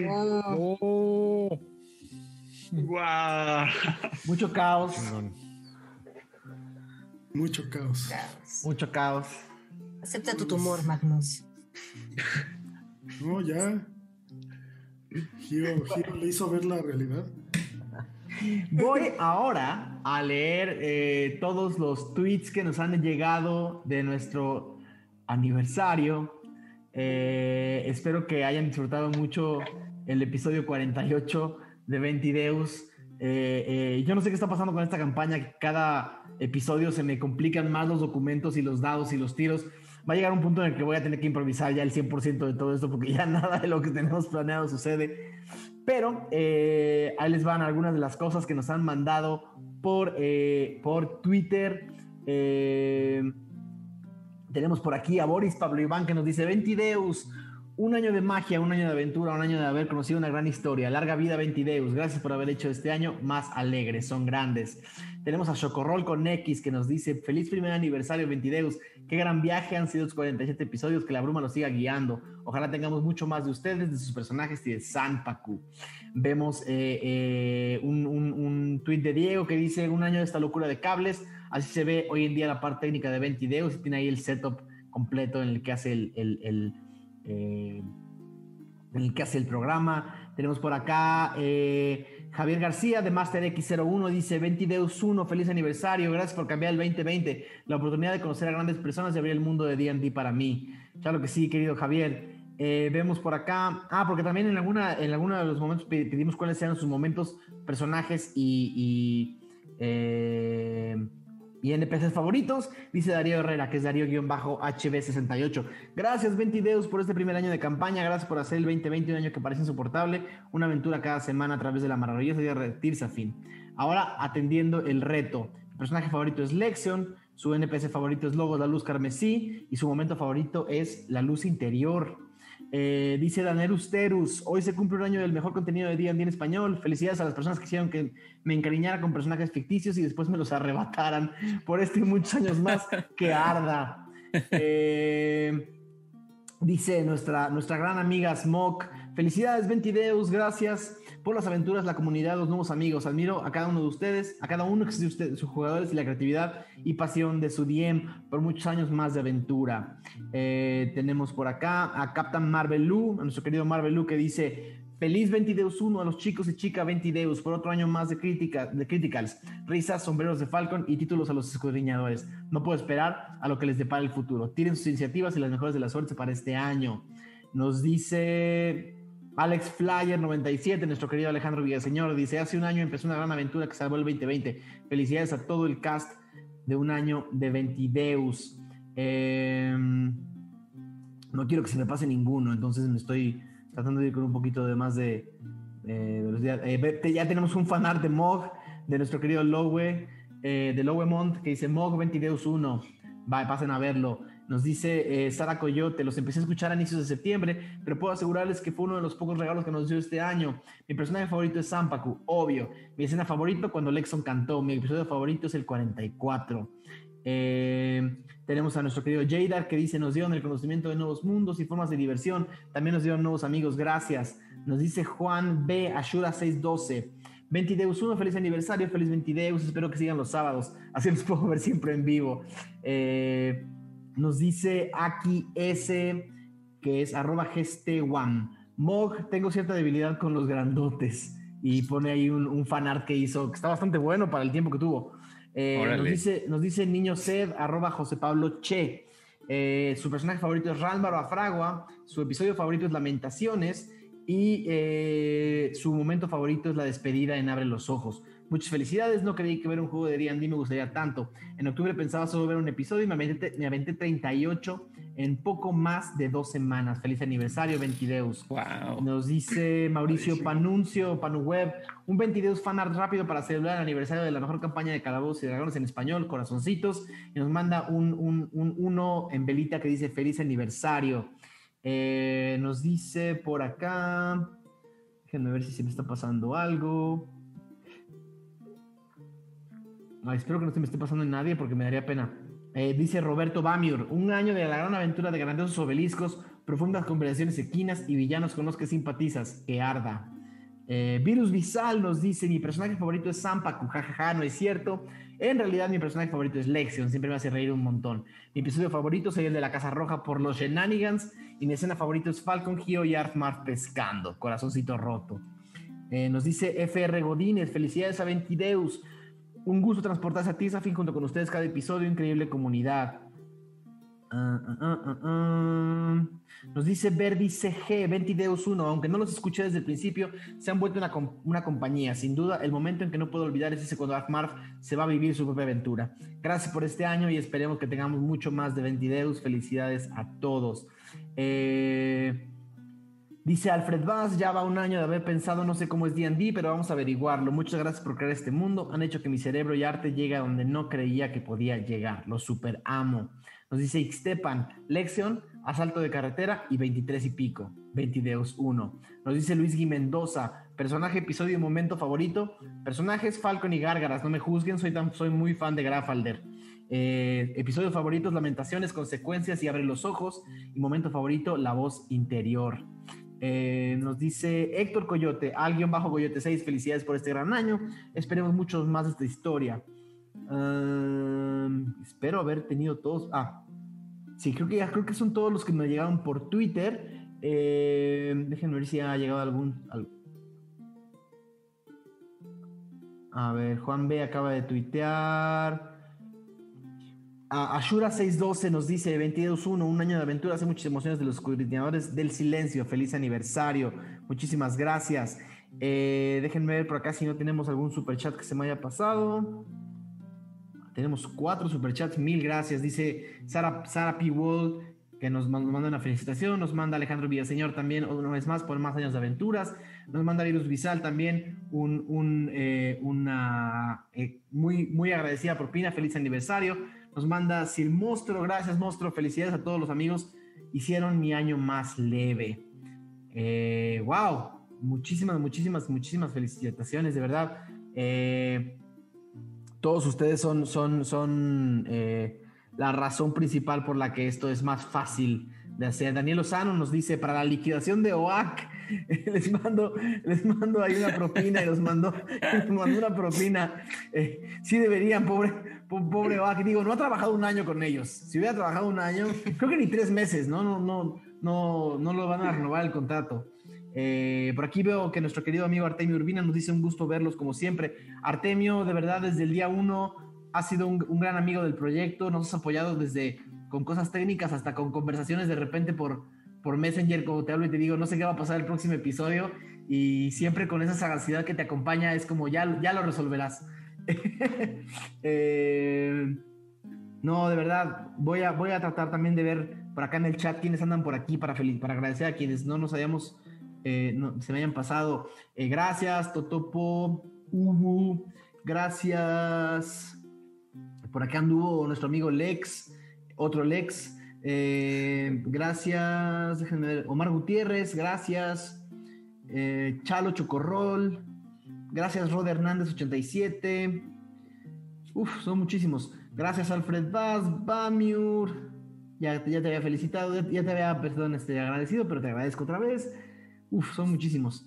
Oh, [LAUGHS] guau. Mucho caos, Mucho caos. mucho caos. Acepta tu tumor, Magnus. No, ya. Gio, Gio le hizo ver la realidad. Voy ahora a leer eh, todos los tweets que nos han llegado de nuestro aniversario. Eh, espero que hayan disfrutado mucho el episodio 48 de Ventideus. Eh, eh, yo no sé qué está pasando con esta campaña, cada episodio se me complican más los documentos y los dados y los tiros. Va a llegar un punto en el que voy a tener que improvisar ya el 100% de todo esto porque ya [LAUGHS] nada de lo que tenemos planeado sucede. Pero eh, ahí les van algunas de las cosas que nos han mandado por, eh, por Twitter. Tenemos por aquí a Boris Pablo Iván que nos dice: Ventideus, un año de magia, un año de aventura, un año de haber conocido una gran historia. Larga vida, Ventideus. Gracias por haber hecho este año más alegre. Son grandes. Tenemos a Chocorrol con X que nos dice: Feliz primer aniversario, Ventideus. Qué gran viaje han sido los 47 episodios. Que la bruma nos siga guiando. Ojalá tengamos mucho más de ustedes, de sus personajes y de Sanpaku. Vemos eh, eh, un, un, un tuit de Diego que dice: Un año de esta locura de cables. Así se ve hoy en día la parte técnica de Ventideus y tiene ahí el setup completo en el que hace el, el- el, eh, en el que hace el programa. Tenemos por acá eh, Javier García de Master X01 dice 20 1, feliz aniversario, gracias por cambiar el 2020, la oportunidad de conocer a grandes personas y abrir el mundo de D&D para mí. Claro que sí, querido Javier. Eh, vemos por acá, ah, porque también en alguna, en alguno de los momentos pe- pedimos cuáles eran sus momentos, personajes y, y, y NPCs favoritos, dice Darío Herrera, que es Darío-HB68. Gracias, Ventideus, por este primer año de campaña. Gracias por hacer el 2020 un año que parece insoportable. Una aventura cada semana a través de la maravillosa idea de Tirsafin. Ahora atendiendo el reto. Mi personaje favorito es Lexion, su NPC favorito es Logos, la luz carmesí, y su momento favorito es la luz interior. Eh, dice Danerus Terus, hoy se cumple un año del mejor contenido de D&D en español. Felicidades a las personas que hicieron que me encariñara con personajes ficticios y después me los arrebataran por este y muchos años más. que arda. [LAUGHS] Eh, dice nuestra, nuestra gran amiga Smoke, felicidades Ventideus, gracias por las aventuras, la comunidad, los nuevos amigos. Admiro a cada uno de ustedes, a cada uno de ustedes, sus jugadores y la creatividad y pasión de su DM por muchos años más de aventura. Eh, tenemos por acá a Captain Marvel Lu, a nuestro querido Marvel Lu, que dice: Feliz Ventideus 1 a los chicos y chicas Ventideus por otro año más de, crítica, de Criticals, risas, sombreros de Falcon y títulos a los escudriñadores. No puedo esperar a lo que les depara el futuro. Tienen sus iniciativas y las mejores de la suerte para este año. Nos dice Alex Flyer 97, nuestro querido Alejandro Villaseñor, dice, hace un año empezó una gran aventura que salvó el 2020. Felicidades a todo el cast de un año de Ventideus. Em, no quiero que se me pase ninguno, entonces me estoy tratando de ir con un poquito de más de, velocidad. Eh, ya tenemos un fanart de Mog, de nuestro querido Lowe, eh, de Lowemont, que dice Mog Ventideus 1. Va, pasen a verlo. Nos dice eh, Sara Coyote, los empecé a escuchar a inicios de septiembre, pero puedo asegurarles que fue uno de los pocos regalos que nos dio este año. Mi personaje favorito es Sampaku, obvio. Mi escena favorito cuando Lexon cantó. Mi episodio favorito es el 44. Eh, tenemos a nuestro querido Jadar que dice, nos dieron el conocimiento de nuevos mundos y formas de diversión. También nos dieron nuevos amigos, gracias. Nos dice Juan B. Ashura 612. Ventideus 1, feliz aniversario, feliz Ventideus, espero que sigan los sábados, así los puedo ver siempre en vivo. Eh, nos dice aquí S, que es arroba geste1. Mog, tengo cierta debilidad con los grandotes. Y pone ahí un, un fanart que hizo, que está bastante bueno para el tiempo que tuvo. Eh, nos, dice, nos dice niño sed, arroba José Pablo Che. Eh, su personaje favorito es Rálvaro Afragua. Su episodio favorito es Lamentaciones. Y eh, su momento favorito es la despedida en Abre los Ojos. Muchas felicidades, no creí que ver un juego de D&D me gustaría tanto. En octubre pensaba solo ver un episodio y me aventé, me aventé 38 en poco más de dos semanas. Feliz aniversario, Ventideus. Wow. Nos dice Mauricio Panuncio, Panuweb, un Ventideus fanart rápido para celebrar el aniversario de la mejor campaña de Calabozos y Dragones en español, corazoncitos, y nos manda un, un, un uno en velita que dice feliz aniversario. Eh, nos dice por acá, déjenme ver si se me está pasando algo. Espero que no se me esté pasando en nadie porque me daría pena. Eh, dice Roberto Bamiur, un año de la gran aventura de grandiosos obeliscos, profundas conversaciones equinas y villanos con los que simpatizas. Que arda. Eh, Virus Visal nos dice, mi personaje favorito es Sampaku, jajaja, no es cierto. En realidad mi personaje favorito es Lexion, siempre me hace reír un montón. Mi episodio favorito es el de la Casa Roja por los shenanigans y mi escena favorita es Falcon, Gio y Arthmar pescando, corazoncito roto. Eh, nos dice FR Godínez, felicidades a Ventideus. Un gusto transportarse a Tizafin junto con ustedes cada episodio, increíble comunidad. Ah, ah, ah, Nos dice Verdi CG, Ventideus 1, aunque no los escuché desde el principio, se han vuelto una, una, compañía. Sin duda, el momento en que no puedo olvidar es ese cuando Marv se va a vivir su propia aventura. Gracias por este año y esperemos que tengamos mucho más de Ventideus. Felicidades a todos. Eh, Dice Alfred Vaz, ya va un año de haber pensado, no sé cómo es D&D, pero vamos a averiguarlo. Muchas gracias por crear este mundo. Han hecho que mi cerebro y arte llegue a donde no creía que podía llegar. Lo super amo. Nos dice Ixtepan, Lexion, Asalto de Carretera y 23 y pico. 22 1. Nos dice Luis Gui Mendoza, personaje, episodio y momento favorito. Personajes Falcon y Gárgaras, no me juzguen, soy, tan, soy muy fan de Grafalder. Eh, episodio favorito, Lamentaciones, Consecuencias y Abre los Ojos. Y momento favorito, La Voz Interior. Eh, nos dice Héctor Coyote, alguien bajo Coyote 6, felicidades por este gran año. Esperemos muchos más de esta historia. espero haber tenido todos. Ah, sí, creo que ya creo que son todos los que me llegaron por Twitter. Eh, déjenme ver si ha llegado algún. A ver, Juan B acaba de tuitear. Ashura 612 nos dice 22.1, un año de aventura, hace muchas emociones de los coordinadores del silencio. Feliz aniversario. Muchísimas gracias. Eh, déjenme ver por acá si no tenemos algún super chat que se me haya pasado. Tenemos cuatro superchats, mil gracias. Dice Sara, Sara P. Wall, que nos, manda una felicitación. Nos manda Alejandro Villaseñor también, una vez más, por más años de aventuras. Nos manda Virus Visal también, un, eh, una eh, muy, muy agradecida propina. Feliz aniversario. Nos manda Sir Monstruo, gracias Monstruo, felicidades a todos los amigos hicieron mi año más leve. Eh, wow, muchísimas, muchísimas, muchísimas felicitaciones, de verdad. Eh, todos ustedes son, son, son eh, la razón principal por la que esto es más fácil. Daniel Lozano nos dice, para la liquidación de OAC, [LAUGHS] les mando, les mando ahí una propina y los mandó, [LAUGHS] una propina. Eh, sí deberían, pobre, po- pobre OAC. Digo, no ha trabajado un año con ellos. Si hubiera trabajado un año, creo que ni tres meses, ¿no? No, no, no, no lo van a renovar el contrato. Eh, por aquí veo que nuestro querido amigo Artemio Urbina nos dice un gusto verlos como siempre. Artemio, de verdad, desde el día uno ha sido un, un gran amigo del proyecto, nos has apoyado desde con cosas técnicas hasta con conversaciones de repente por, por Messenger, como te hablo y te digo, no sé qué va a pasar el próximo episodio y siempre con esa sagacidad que te acompaña es como ya, ya lo resolverás. [LAUGHS] Eh, no, de verdad, voy a, voy a tratar también de ver por acá en el chat quiénes andan por aquí para, feliz, para agradecer a quienes no nos hayamos, eh, no, se me hayan pasado. Eh, gracias, Totopo, Ubu, gracias. Por acá anduvo nuestro amigo Lex, otro Lex. Eh, gracias, déjenme ver. Omar Gutiérrez, gracias. Eh, Chalo Chocorrol, gracias Rod Hernández 87. Uf, son muchísimos. Gracias Alfred Vaz, Bamiur. Ya, ya te había felicitado, ya, te había, perdón, este, agradecido, pero te agradezco otra vez. Uf, son muchísimos.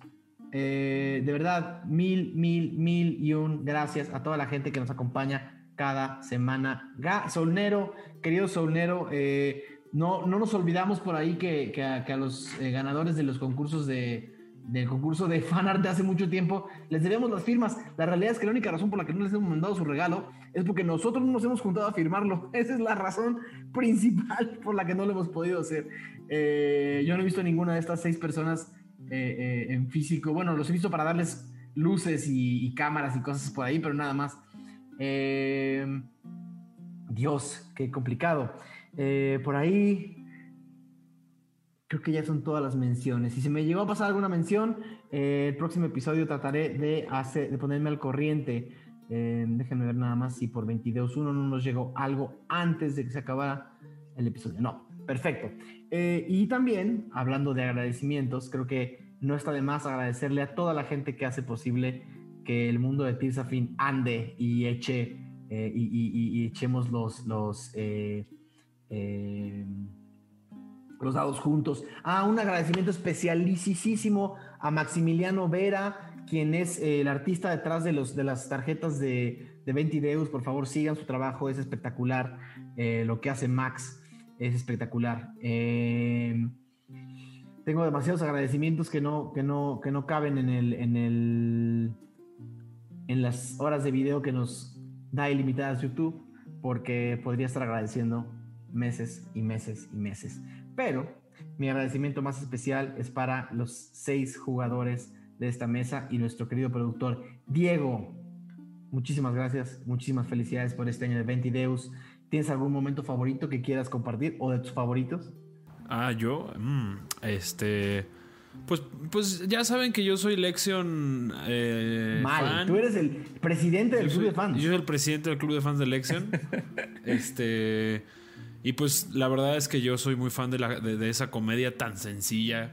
Eh, de verdad, mil, mil, mil y un gracias a toda la gente que nos acompaña cada semana. Solnero, querido Solnero, eh, no, no nos olvidamos por ahí que, que, a, los eh, ganadores de los concursos de, del concurso de fanart de hace mucho tiempo, les debemos las firmas. La realidad es que la única razón por la que no les hemos mandado su regalo es porque nosotros no nos hemos juntado a firmarlo. [LAUGHS] Esa es la razón principal por la que no lo hemos podido hacer. Eh, yo no he visto ninguna de estas seis personas en físico. Bueno, los he visto para darles luces y cámaras y cosas por ahí, pero nada más. Eh, Dios, qué complicado. Eh, por ahí creo que ya son todas las menciones. Si se me llegó a pasar alguna mención, eh, el próximo episodio trataré de, hacer, de ponerme al corriente. Eh, déjenme ver nada más si por 22 1 no nos llegó algo antes de que se acabara el episodio. No, perfecto. Eh, y también, hablando de agradecimientos, creo que no está de más agradecerle a toda la gente que hace posible que el mundo de Tirsafin ande y eche eh, y, echemos los, eh, eh, los dados juntos. Ah, un agradecimiento especialísimo a Maximiliano Vera, quien es el artista detrás de, los, de las tarjetas de, de 20 Deus. Por favor, sigan su trabajo, es espectacular. Lo que hace Max es espectacular. Tengo demasiados agradecimientos que no, que no, que no caben en, el, en, el, en las horas de video que nos da ilimitadas YouTube, porque podría estar agradeciendo meses y meses y meses. Pero mi agradecimiento más especial es para los seis jugadores de esta mesa y nuestro querido productor Diego. Muchísimas gracias, muchísimas felicidades por este año de 20 Deus. ¿Tienes algún momento favorito que quieras compartir o de tus favoritos? Ah, yo, mm, este, pues, pues ya saben que yo soy Lexion eh, Mal, fan. tú eres el presidente del yo club soy, de fans. Yo soy el presidente del club de fans de Lexion. [LAUGHS] este, y pues la verdad es que yo soy muy fan de, la, de, de esa comedia tan sencilla,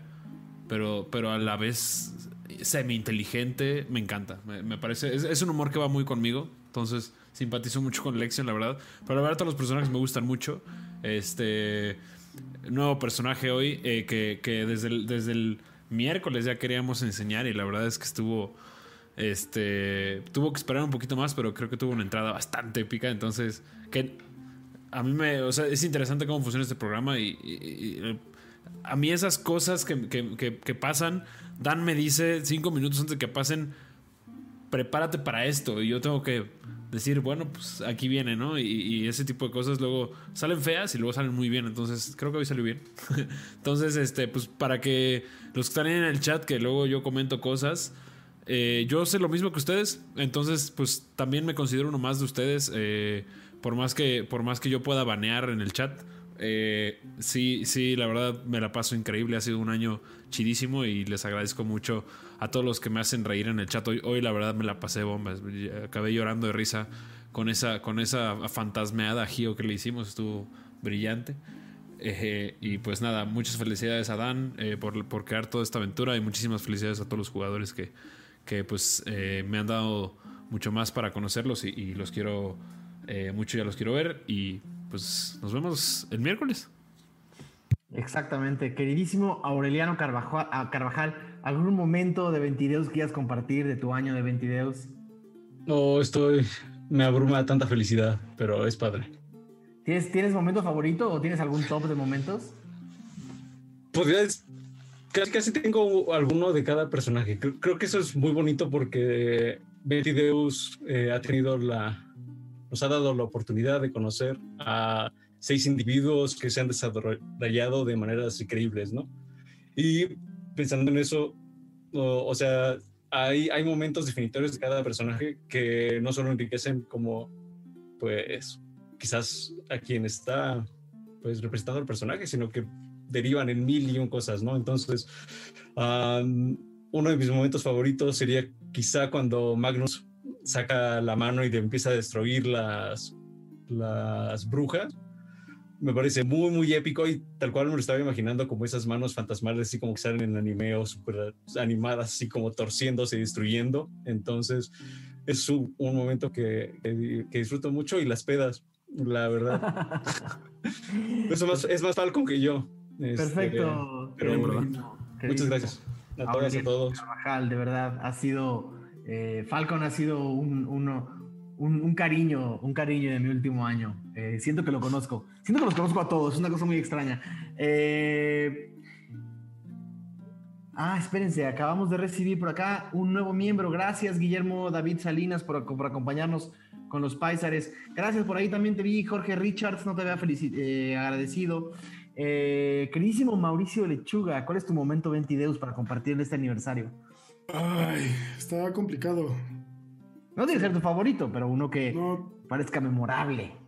pero, pero a la vez semi inteligente. Me encanta, me, me parece, es, es un humor que va muy conmigo. Entonces simpatizo mucho con Lexion, la verdad. Pero la verdad, todos los personajes me gustan mucho. Este nuevo personaje hoy eh, que, que, desde, el, desde el miércoles ya queríamos enseñar y la verdad es que estuvo. Este tuvo que esperar un poquito más, pero creo que tuvo una entrada bastante épica. Entonces, que a mí me. O sea, es interesante cómo funciona este programa y, a mí esas cosas que, que, que, que pasan. Dan me dice cinco minutos antes de que pasen prepárate para esto. Y yo tengo que decir, bueno, pues aquí viene, ¿no? Y, y, ese tipo de cosas luego salen feas y luego salen muy bien. Entonces, creo que hoy salió bien. [LAUGHS] Entonces, este, pues para que los que están en el chat, que luego yo comento cosas, eh, yo sé lo mismo que ustedes. Entonces, pues también me considero uno más de ustedes. Eh, por más que, por más que yo pueda banear en el chat. Eh, sí, sí, la verdad me la paso increíble. Ha sido un año chidísimo y les agradezco mucho a todos los que me hacen reír en el chat. Hoy, hoy la verdad me la pasé bombas. Acabé llorando de risa con esa, con esa fantasmeada Gio que le hicimos. Estuvo brillante. Eh, y pues nada, muchas felicidades a Dan eh, por, por, crear toda esta aventura y muchísimas felicidades a todos los jugadores que, que pues eh, me han dado mucho más para conocerlos y, los quiero mucho, ya los quiero ver y pues nos vemos el miércoles. Exactamente, queridísimo Aureliano Carvajal, Carvajal ¿algún momento de Ventideus quieras compartir de tu año de Ventideus? No, estoy, me abruma tanta felicidad, pero es padre. ¿Tienes, ¿Tienes momento favorito o tienes algún top de momentos? Pues casi, casi tengo alguno de cada personaje. Creo, que eso es muy bonito porque Betty Deus eh, ha tenido la, nos ha dado la oportunidad de conocer a seis individuos que se han desarrollado de maneras increíbles, ¿no? Y pensando en eso, o, sea, hay, hay momentos definitorios de cada personaje que no solo enriquecen como, pues, quizás a quien está pues representando al personaje, sino que derivan en mil y un cosas, ¿no? Entonces, uno de mis momentos favoritos sería quizá cuando Magnus saca la mano y empieza a destruir las, las brujas. Me parece muy, muy épico y tal cual me lo estaba imaginando como esas manos fantasmales, así como que salen en anime o super animadas, así como torciéndose y destruyendo. Entonces, es un, un momento que, que, disfruto mucho y las pedas la verdad. [LAUGHS] Eso más, es más Falcon que yo. Este, Perfecto. muchas gracias. A todas a todos. de verdad, ha sido. Eh, Falcon ha sido un, un, cariño, un cariño de mi último año. Eh, siento que lo conozco. Siento que los conozco a todos. Es una cosa muy extraña. Eh, ah, espérense, acabamos de recibir por acá un nuevo miembro. Gracias, Guillermo David Salinas, por, por acompañarnos con los Paisares. Gracias, por ahí también te vi, Jorge Richards, no te había eh, agradecido. Queridísimo Mauricio Lechuga, ¿cuál es tu momento Ventideus para compartir en este aniversario? Ay, está complicado. No tiene que ser tu favorito, pero uno que parezca memorable.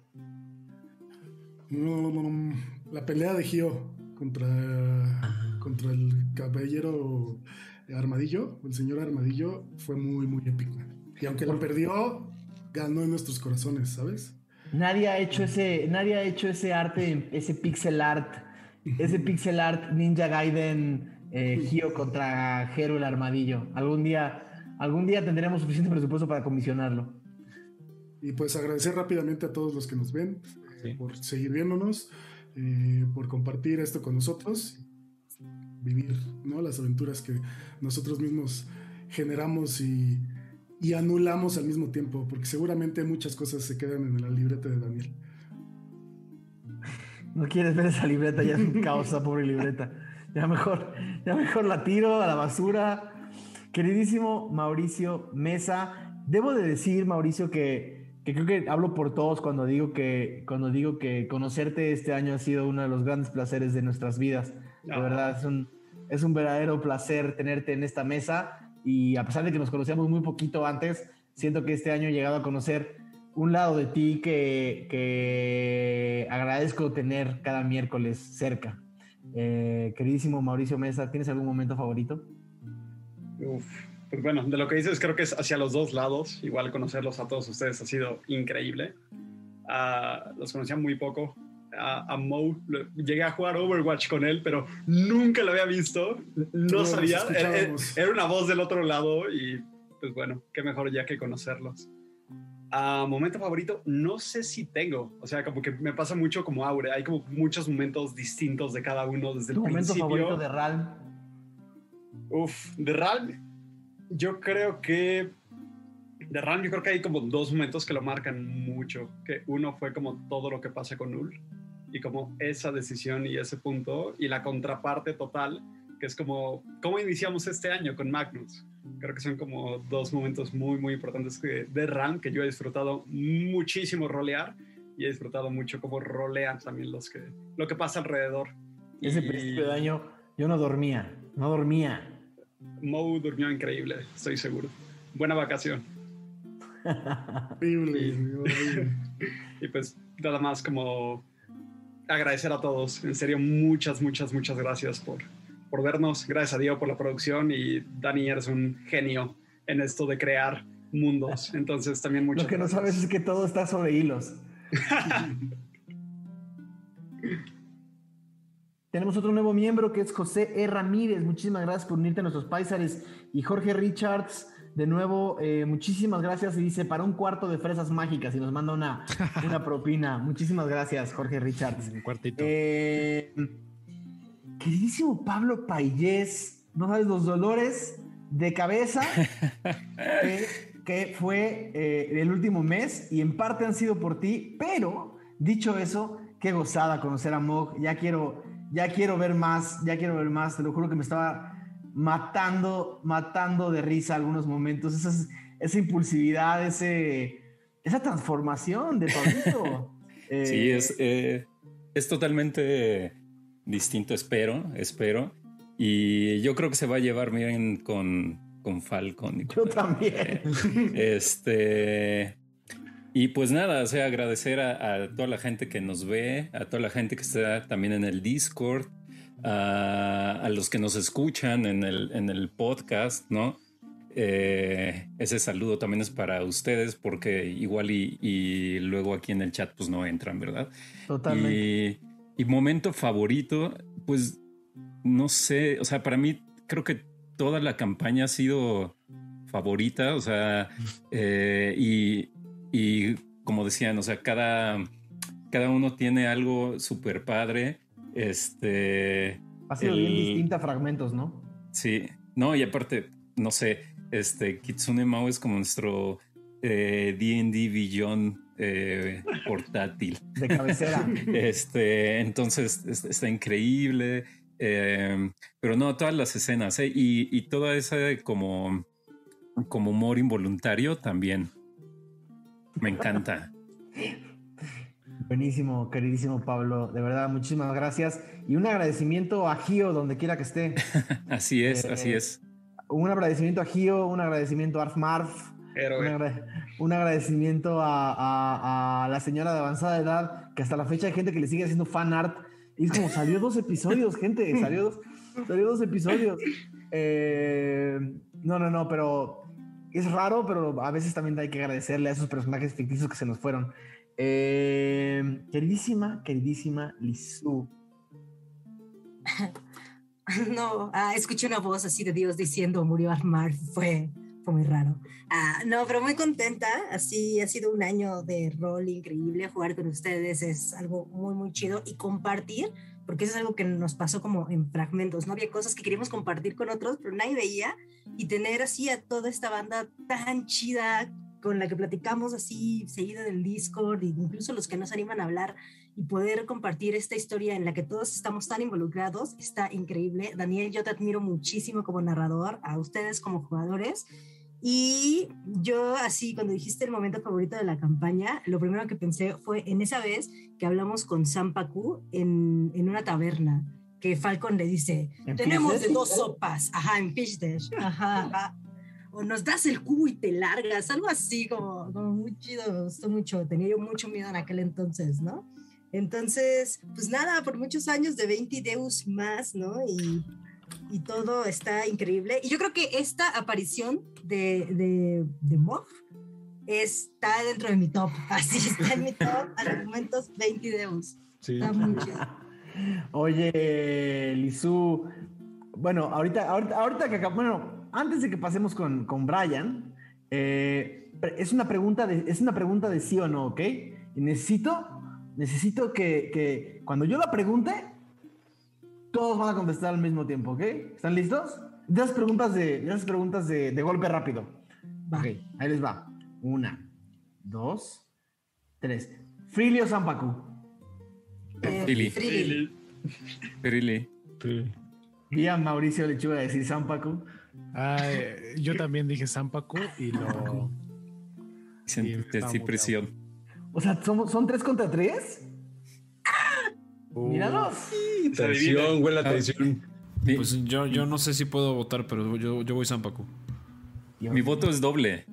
No, la pelea de Gio contra, contra el caballero Armadillo, el señor Armadillo, fue muy, muy épica. Y aunque lo perdió, ganó en nuestros corazones, ¿sabes? Nadie ha hecho ese, nadie ha hecho ese arte, ese pixel art, ese pixel art Ninja Gaiden eh, Gio contra Hero el Armadillo. Algún día, algún día tendremos suficiente presupuesto para comisionarlo. Y pues agradecer rápidamente a todos los que nos ven por seguir viéndonos, eh, por compartir esto con nosotros, vivir ¿no? las aventuras que nosotros mismos generamos y y anulamos al mismo tiempo, porque seguramente muchas cosas se quedan en la libreta de Daniel. No quieres ver esa libreta, ya es un caos, pobre libreta. Ya mejor, ya mejor la tiro a la basura. Queridísimo Mauricio Mesa, debo de decir, Mauricio, que, que, creo que hablo por todos cuando digo que, cuando digo que conocerte este año ha sido uno de los grandes placeres de nuestras vidas. De verdad, es un, es un verdadero placer tenerte en esta mesa y a pesar de que nos conocíamos muy poquito antes, siento que este año he llegado a conocer un lado de ti que, que agradezco tener cada miércoles cerca. Eh, queridísimo Mauricio Mesa, ¿tienes algún momento favorito? pues bueno, de lo que dices creo que es hacia los dos lados. Igual conocerlos a todos ustedes ha sido increíble. Uh, los conocía muy poco, a, Mo. Llegué a jugar Overwatch con él, pero nunca lo había visto. No sabía. Era, una voz del otro lado y pues bueno, qué mejor ya que conocerlos. a momento favorito, no sé si tengo. O sea, como que me pasa mucho como Aure. Hay como muchos momentos distintos de cada uno desde el momento favorito de Ralm? Uf, de Ralm, yo creo que de Ralm yo creo que hay como dos momentos que lo marcan mucho. Que uno fue como todo lo que pasa con Null y como esa decisión y ese punto y la contraparte total, que es como cómo iniciamos este año con Magnus. Creo que son como dos momentos muy, muy importantes de RAM que yo he disfrutado muchísimo rolear y he disfrutado mucho como rolean también los que, lo que pasa alrededor. Ese principio de año yo no dormía, no dormía. Mo durmió increíble, estoy seguro. Buena vacación. [LAUGHS] y pues nada más como agradecer a todos. En serio, muchas, muchas, muchas gracias por, por vernos. Gracias a Dios por la producción y Dani, eres un genio en esto de crear mundos. [LAUGHS] Entonces, también muchas Lo que no sabes es que todo está sobre hilos. [LAUGHS] tenemos otro nuevo miembro que es José E. Ramírez. Muchísimas gracias por unirte a nuestros paisares. Y Jorge Richards, de nuevo, eh, muchísimas gracias. Y dice, para un cuarto de fresas mágicas. Y nos manda una, [LAUGHS] una propina. Muchísimas gracias, Jorge Richards. Un cuartito. Eh, queridísimo Pablo Payés, no sabes los dolores de cabeza [LAUGHS] que, que fue eh, el último mes y en parte han sido por ti, pero dicho eso, qué gozada conocer a Mog, ya quiero, ya quiero ver más, ya quiero ver más, te lo juro que me estaba matando, matando de risa algunos momentos, esa, esa impulsividad, ese, esa transformación de Pablito. [LAUGHS] Eh, Sí, es, eh, es totalmente distinto, espero, espero. Y yo creo que se va a llevar bien con, con Falcon. Yo también. [LAUGHS] Este. Y pues nada, o sea, agradecer a, a toda la gente que nos ve, a toda la gente que está también en el Discord, a, a los que nos escuchan en el, en el podcast, ¿no? Eh, ese saludo también es para ustedes porque igual y, y luego aquí en el chat pues no entran, ¿verdad? Totalmente. Y, y momento favorito, pues no sé, o sea, para mí creo que toda la campaña ha sido favorita, o sea, eh, y, y como decían, o sea, cada, cada uno tiene algo súper padre. Este. Ha sido bien distinta fragmentos, ¿no? Sí, no, y aparte, no sé, este Kitsune Mao es como nuestro eh, D&D Beyond eh, portátil. [LAUGHS] De cabecera. [LAUGHS] este, entonces es- está increíble. eh, pero no, todas las escenas eh, y, y toda esa como, como humor involuntario también. Me encanta. Buenísimo, queridísimo Pablo. De verdad, muchísimas gracias. Y un agradecimiento a Gio, donde quiera que esté. [LAUGHS] Así es, Eh, así es. Un agradecimiento a Gio, un agradecimiento a Arf Marf. Un, agra- un agradecimiento a, a- a la señora de avanzada edad, que hasta la fecha hay gente que le sigue haciendo fan art. Y es como, salió dos episodios, [LAUGHS] gente, salió dos, salió dos episodios. Eh, no, no, no, pero es raro, pero a veces también hay que agradecerle a esos personajes ficticios que se nos fueron. Eh, queridísima, queridísima Lizu. [LAUGHS] No, ah, escuché una voz así de Dios diciendo murió Armar, fue, fue muy raro. Ah, no, pero muy contenta, así ha sido un año de rol increíble, jugar con ustedes es algo muy, muy chido y compartir, porque eso es algo que nos pasó como en fragmentos, ¿no? Había cosas que queríamos compartir con otros, pero nadie veía y tener así a toda esta banda tan chida con la que platicamos así seguida del Discord, e incluso los que nos animan a hablar y poder compartir esta historia en la que todos estamos tan involucrados está increíble. Daniel, yo te admiro muchísimo como narrador, a ustedes como jugadores. Y yo así, cuando dijiste el momento favorito de la campaña, lo primero que pensé fue en esa vez que hablamos con Sam Pacu en, en una taberna, que Falcon le dice, ¿En tenemos de dos sopas, ajá, en Fish Dash, ajá, ajá. O nos das el cubo y te largas, algo así como, como muy chido, me gustó mucho, tenía yo mucho miedo en aquel entonces, ¿no? Entonces, pues nada, por muchos años de 20 Deus más, ¿no? Y, y todo está increíble. Y yo creo que esta aparición de, de, de Mog está dentro de mi top. [LAUGHS] Así está en mi top argumentos 20 Deus. Sí. Está muy chido. Oye, Lizu. Bueno, ahorita, ahorita, ahorita que bueno, antes de que pasemos con, con Brian, eh, es una pregunta de, es una pregunta de sí o no, ¿ok? Y necesito, necesito que, que cuando yo la pregunte, todos van a contestar al mismo tiempo, ¿ok? ¿Están listos? De esas preguntas de, de esas preguntas de, de golpe rápido. Va. Ok, ahí les va. Una, dos, tres. Frilio Zampacu. Eh, Frili. Frili. Really. Sí. Vi a Mauricio Lechuga decir Zampacu. Eh, yo también dije Zampacu y lo. Sentí presión. O sea, ¿somos- ¿son tres contra tres? Uh, Míralos. Tensión, huele la tensión. Mi, Pues yo, yo no sé si puedo votar, pero yo, yo voy Zampacu. mi voto es doble.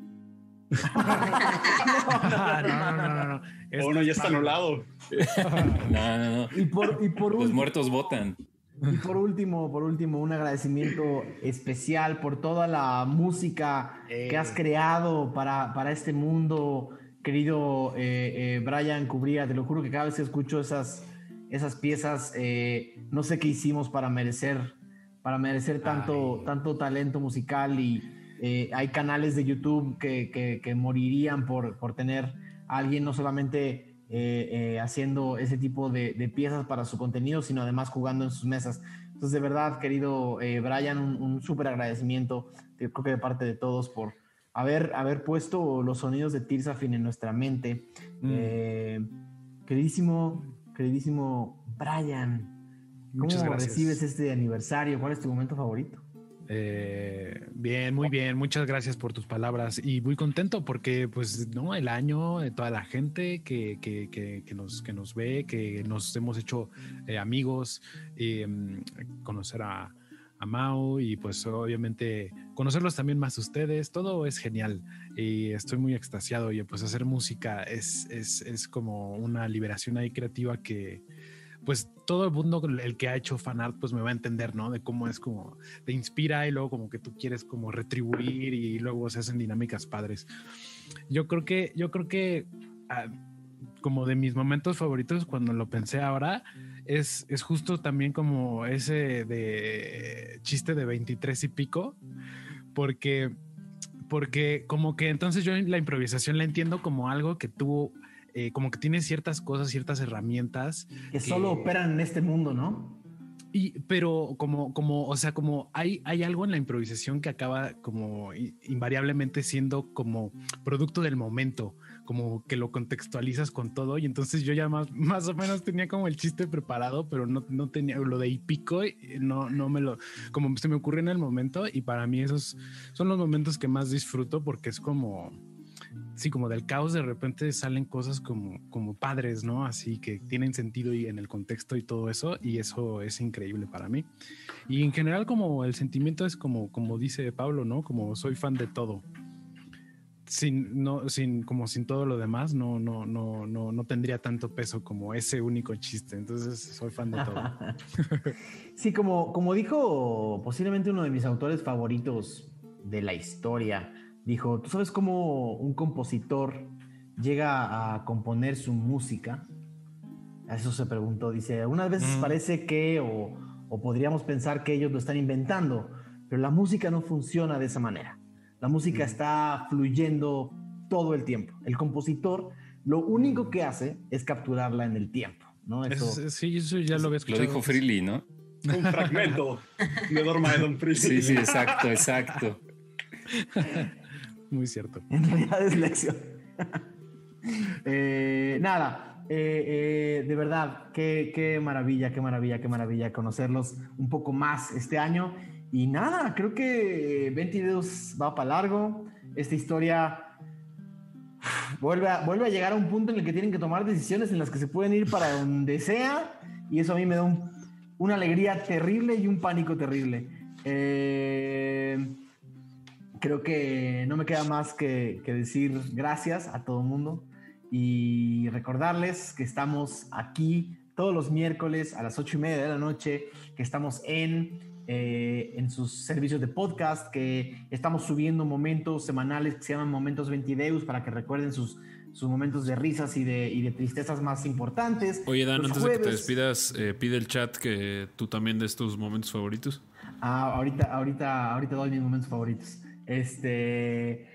[LAUGHS] no, no, no, no, no. [LAUGHS] Es- Oh, ya está anulado. [LAUGHS] No, no, no. Y por, y por Los último, muertos votan. y por último, por último, un agradecimiento especial por toda la música que has creado para, para este mundo, querido eh, eh, Brian Cubría. Te lo juro que cada vez que escucho esas, esas piezas. eh, no sé qué hicimos para merecer, para merecer tanto, tanto talento musical y eh, hay canales de YouTube que, que- que morirían por, por tener a alguien no solamente eh, haciendo ese tipo de, de piezas para su contenido, sino además jugando en sus mesas. Entonces, de verdad, querido Brian, un, un súper agradecimiento, creo que de parte de todos, por haber, haber puesto los sonidos de Tirsafin en nuestra mente. Mm. Eh, queridísimo, queridísimo Brian, ¿cómo Muchas gracias. recibes este aniversario? ¿Cuál es tu momento favorito? Eh, bien, muy bien. Muchas gracias por tus palabras y muy contento porque, pues, no, el año, de toda la gente que, que, que, que nos, que nos ve, que nos hemos hecho eh, amigos, eh, conocer a, a Mau y, pues, obviamente conocerlos también más ustedes. Todo es genial y estoy muy extasiado. Y, pues, hacer música es, es, es como una liberación ahí creativa que pues todo el mundo el que ha hecho fanart pues me va a entender, ¿no? De cómo es como te inspira y luego como que tú quieres como retribuir y luego se hacen dinámicas padres. Yo creo que yo creo que ah, como de mis momentos favoritos cuando lo pensé ahora es, es justo también como ese de chiste de 23 y pico porque porque como que entonces yo la improvisación la entiendo como algo que tú eh, como que tiene ciertas cosas, ciertas herramientas Que solo operan en este mundo, ¿no? y, pero como, como, o sea, como hay, hay algo en la improvisación que acaba como invariablemente siendo como producto del momento, como que lo contextualizas con todo. Y entonces yo ya más, más o menos tenía como el chiste preparado, pero no, no tenía lo de y pico, y no, no me lo, como se me ocurrió en el momento. Y para mí esos son los momentos que más disfruto porque es como, sí, como del caos de repente salen cosas como, como padres, ¿no? Así que tienen sentido y en el contexto y todo eso, y eso es increíble para mí. Y en general como el sentimiento es como, como dice Pablo, ¿no? Como soy fan de todo. Sin, no, sin, como sin todo lo demás, no, no, no, no, no tendría tanto peso como ese único chiste. Entonces soy fan de todo. [LAUGHS] Sí, como, como dijo posiblemente uno de mis autores favoritos de la historia, dijo, ¿tú sabes cómo un compositor llega a componer su música? A eso se preguntó, dice, algunas veces Mm. parece que, o, o podríamos pensar que ellos lo están inventando, pero la música no funciona de esa manera. La música está fluyendo todo el tiempo. El compositor lo único que hace es capturarla en el tiempo, ¿no? Eso, Es- sí, eso ya lo había Lo dijo. Freely, ¿no? Un fragmento de Dorma de Don Freely. Sí, sí, exacto, exacto. Muy cierto. En realidad es lección. Eh, nada, eh, eh, de verdad, qué, qué maravilla, qué maravilla, qué maravilla conocerlos un poco más este año. Y nada, creo que 20 videos va para largo. Esta historia vuelve a, vuelve a llegar a un punto en el que tienen que tomar decisiones en las que se pueden ir para donde sea. Y eso a mí me da un- una alegría terrible y un pánico terrible. Eh, creo que no me queda más que, que decir gracias a todo el mundo y recordarles que estamos aquí todos los miércoles a las ocho y media de la noche, que estamos en, eh, en sus servicios de podcast, que estamos subiendo momentos semanales que se llaman Momentos Ventideus para que recuerden sus, sus momentos de risas y de, y de tristezas más importantes. Oye, Dan, Los antes de que te jueves- despidas, eh, pide el chat que tú también des tus momentos favoritos. Ah, ahorita, ahorita, ahorita doy mis momentos favoritos. Este,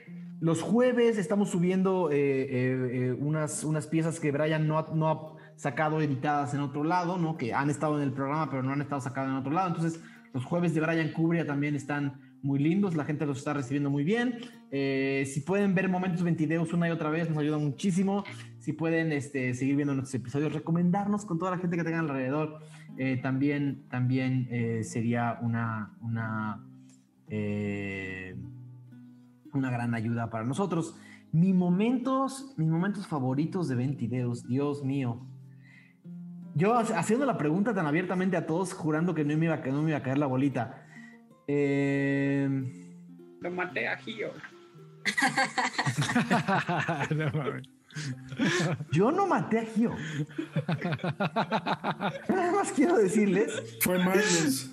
los jueves estamos subiendo eh, eh, eh, unas, unas piezas que Brian no ha, no ha sacado editadas en otro lado, ¿no? Que han estado en el programa, pero no han estado sacadas en otro lado. Entonces, los jueves de Brian Cubria también están muy lindos, la gente los está recibiendo muy bien. Eh, si pueden ver momentos ventideos una y otra vez, nos ayuda muchísimo. Si pueden este, seguir viendo nuestros episodios, recomendarnos con toda la gente que tengan alrededor, eh, también, también eh, sería una, una, una gran ayuda para nosotros. Mis momentos, mis momentos favoritos de Ventideos, Dios mío. Yo ha- haciendo la pregunta tan abiertamente a todos, jurando que no me iba, a- que no me iba a caer la bolita. Eh, Lo maté a Gio. [LAUGHS] No mames. yo no maté a Gio. Nada más quiero decirles. Fue Magnus.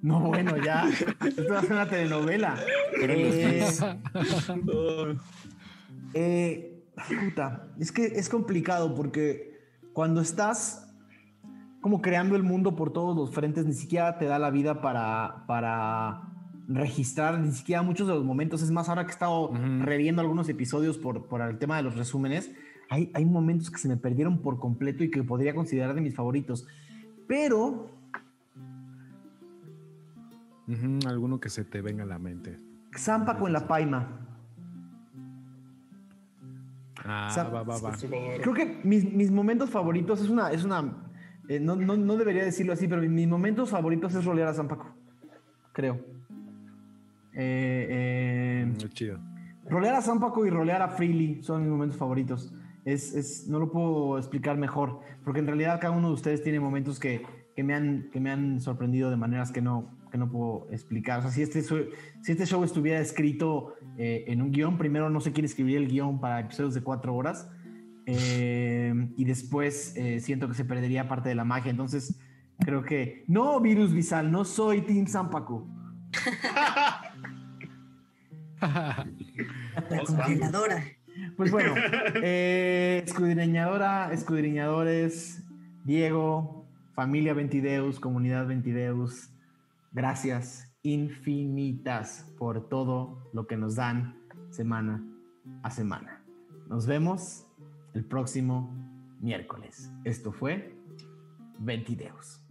No, bueno, ya. Esto va a ser una telenovela. Eh, dos. Eh, puta, es que es complicado porque cuando estás como creando el mundo por todos los frentes, ni siquiera te da la vida para, para registrar, ni siquiera muchos de los momentos. Es más, ahora que he estado reviendo algunos episodios por, por el tema de los resúmenes, hay, hay momentos que se me perdieron por completo y que podría considerar de mis favoritos. Pero alguno que se te venga a la mente. Zampaco en la Paima. Ah, O sea, va, va, va. Creo que mis, mis momentos favoritos es una. Es una eh, no, no- no debería decirlo así, pero mis momentos favoritos es rolear a Zampaco. Creo. Eh, eh, Muy chido. rolear a Zampaco y rolear a Freely son mis momentos favoritos. Es, es- no lo puedo explicar mejor, porque en realidad cada uno de ustedes tiene momentos que, que me, han, que me han sorprendido de maneras que no, que no puedo explicar. O sea, si este, si este show estuviera escrito eh, en un guion, primero no sé quién escribiría el guion para episodios de cuatro horas, eh, y después eh, siento que se perdería parte de la magia. Entonces, creo que no, Virus Visal, no soy Team Zampaco. La congeladora. Pues bueno, eh, escudriñadora, escudriñadores, Diego, familia Ventideus, comunidad Ventideus, gracias infinitas por todo lo que nos dan semana a semana. Nos vemos el próximo miércoles. Esto fue Ventideus.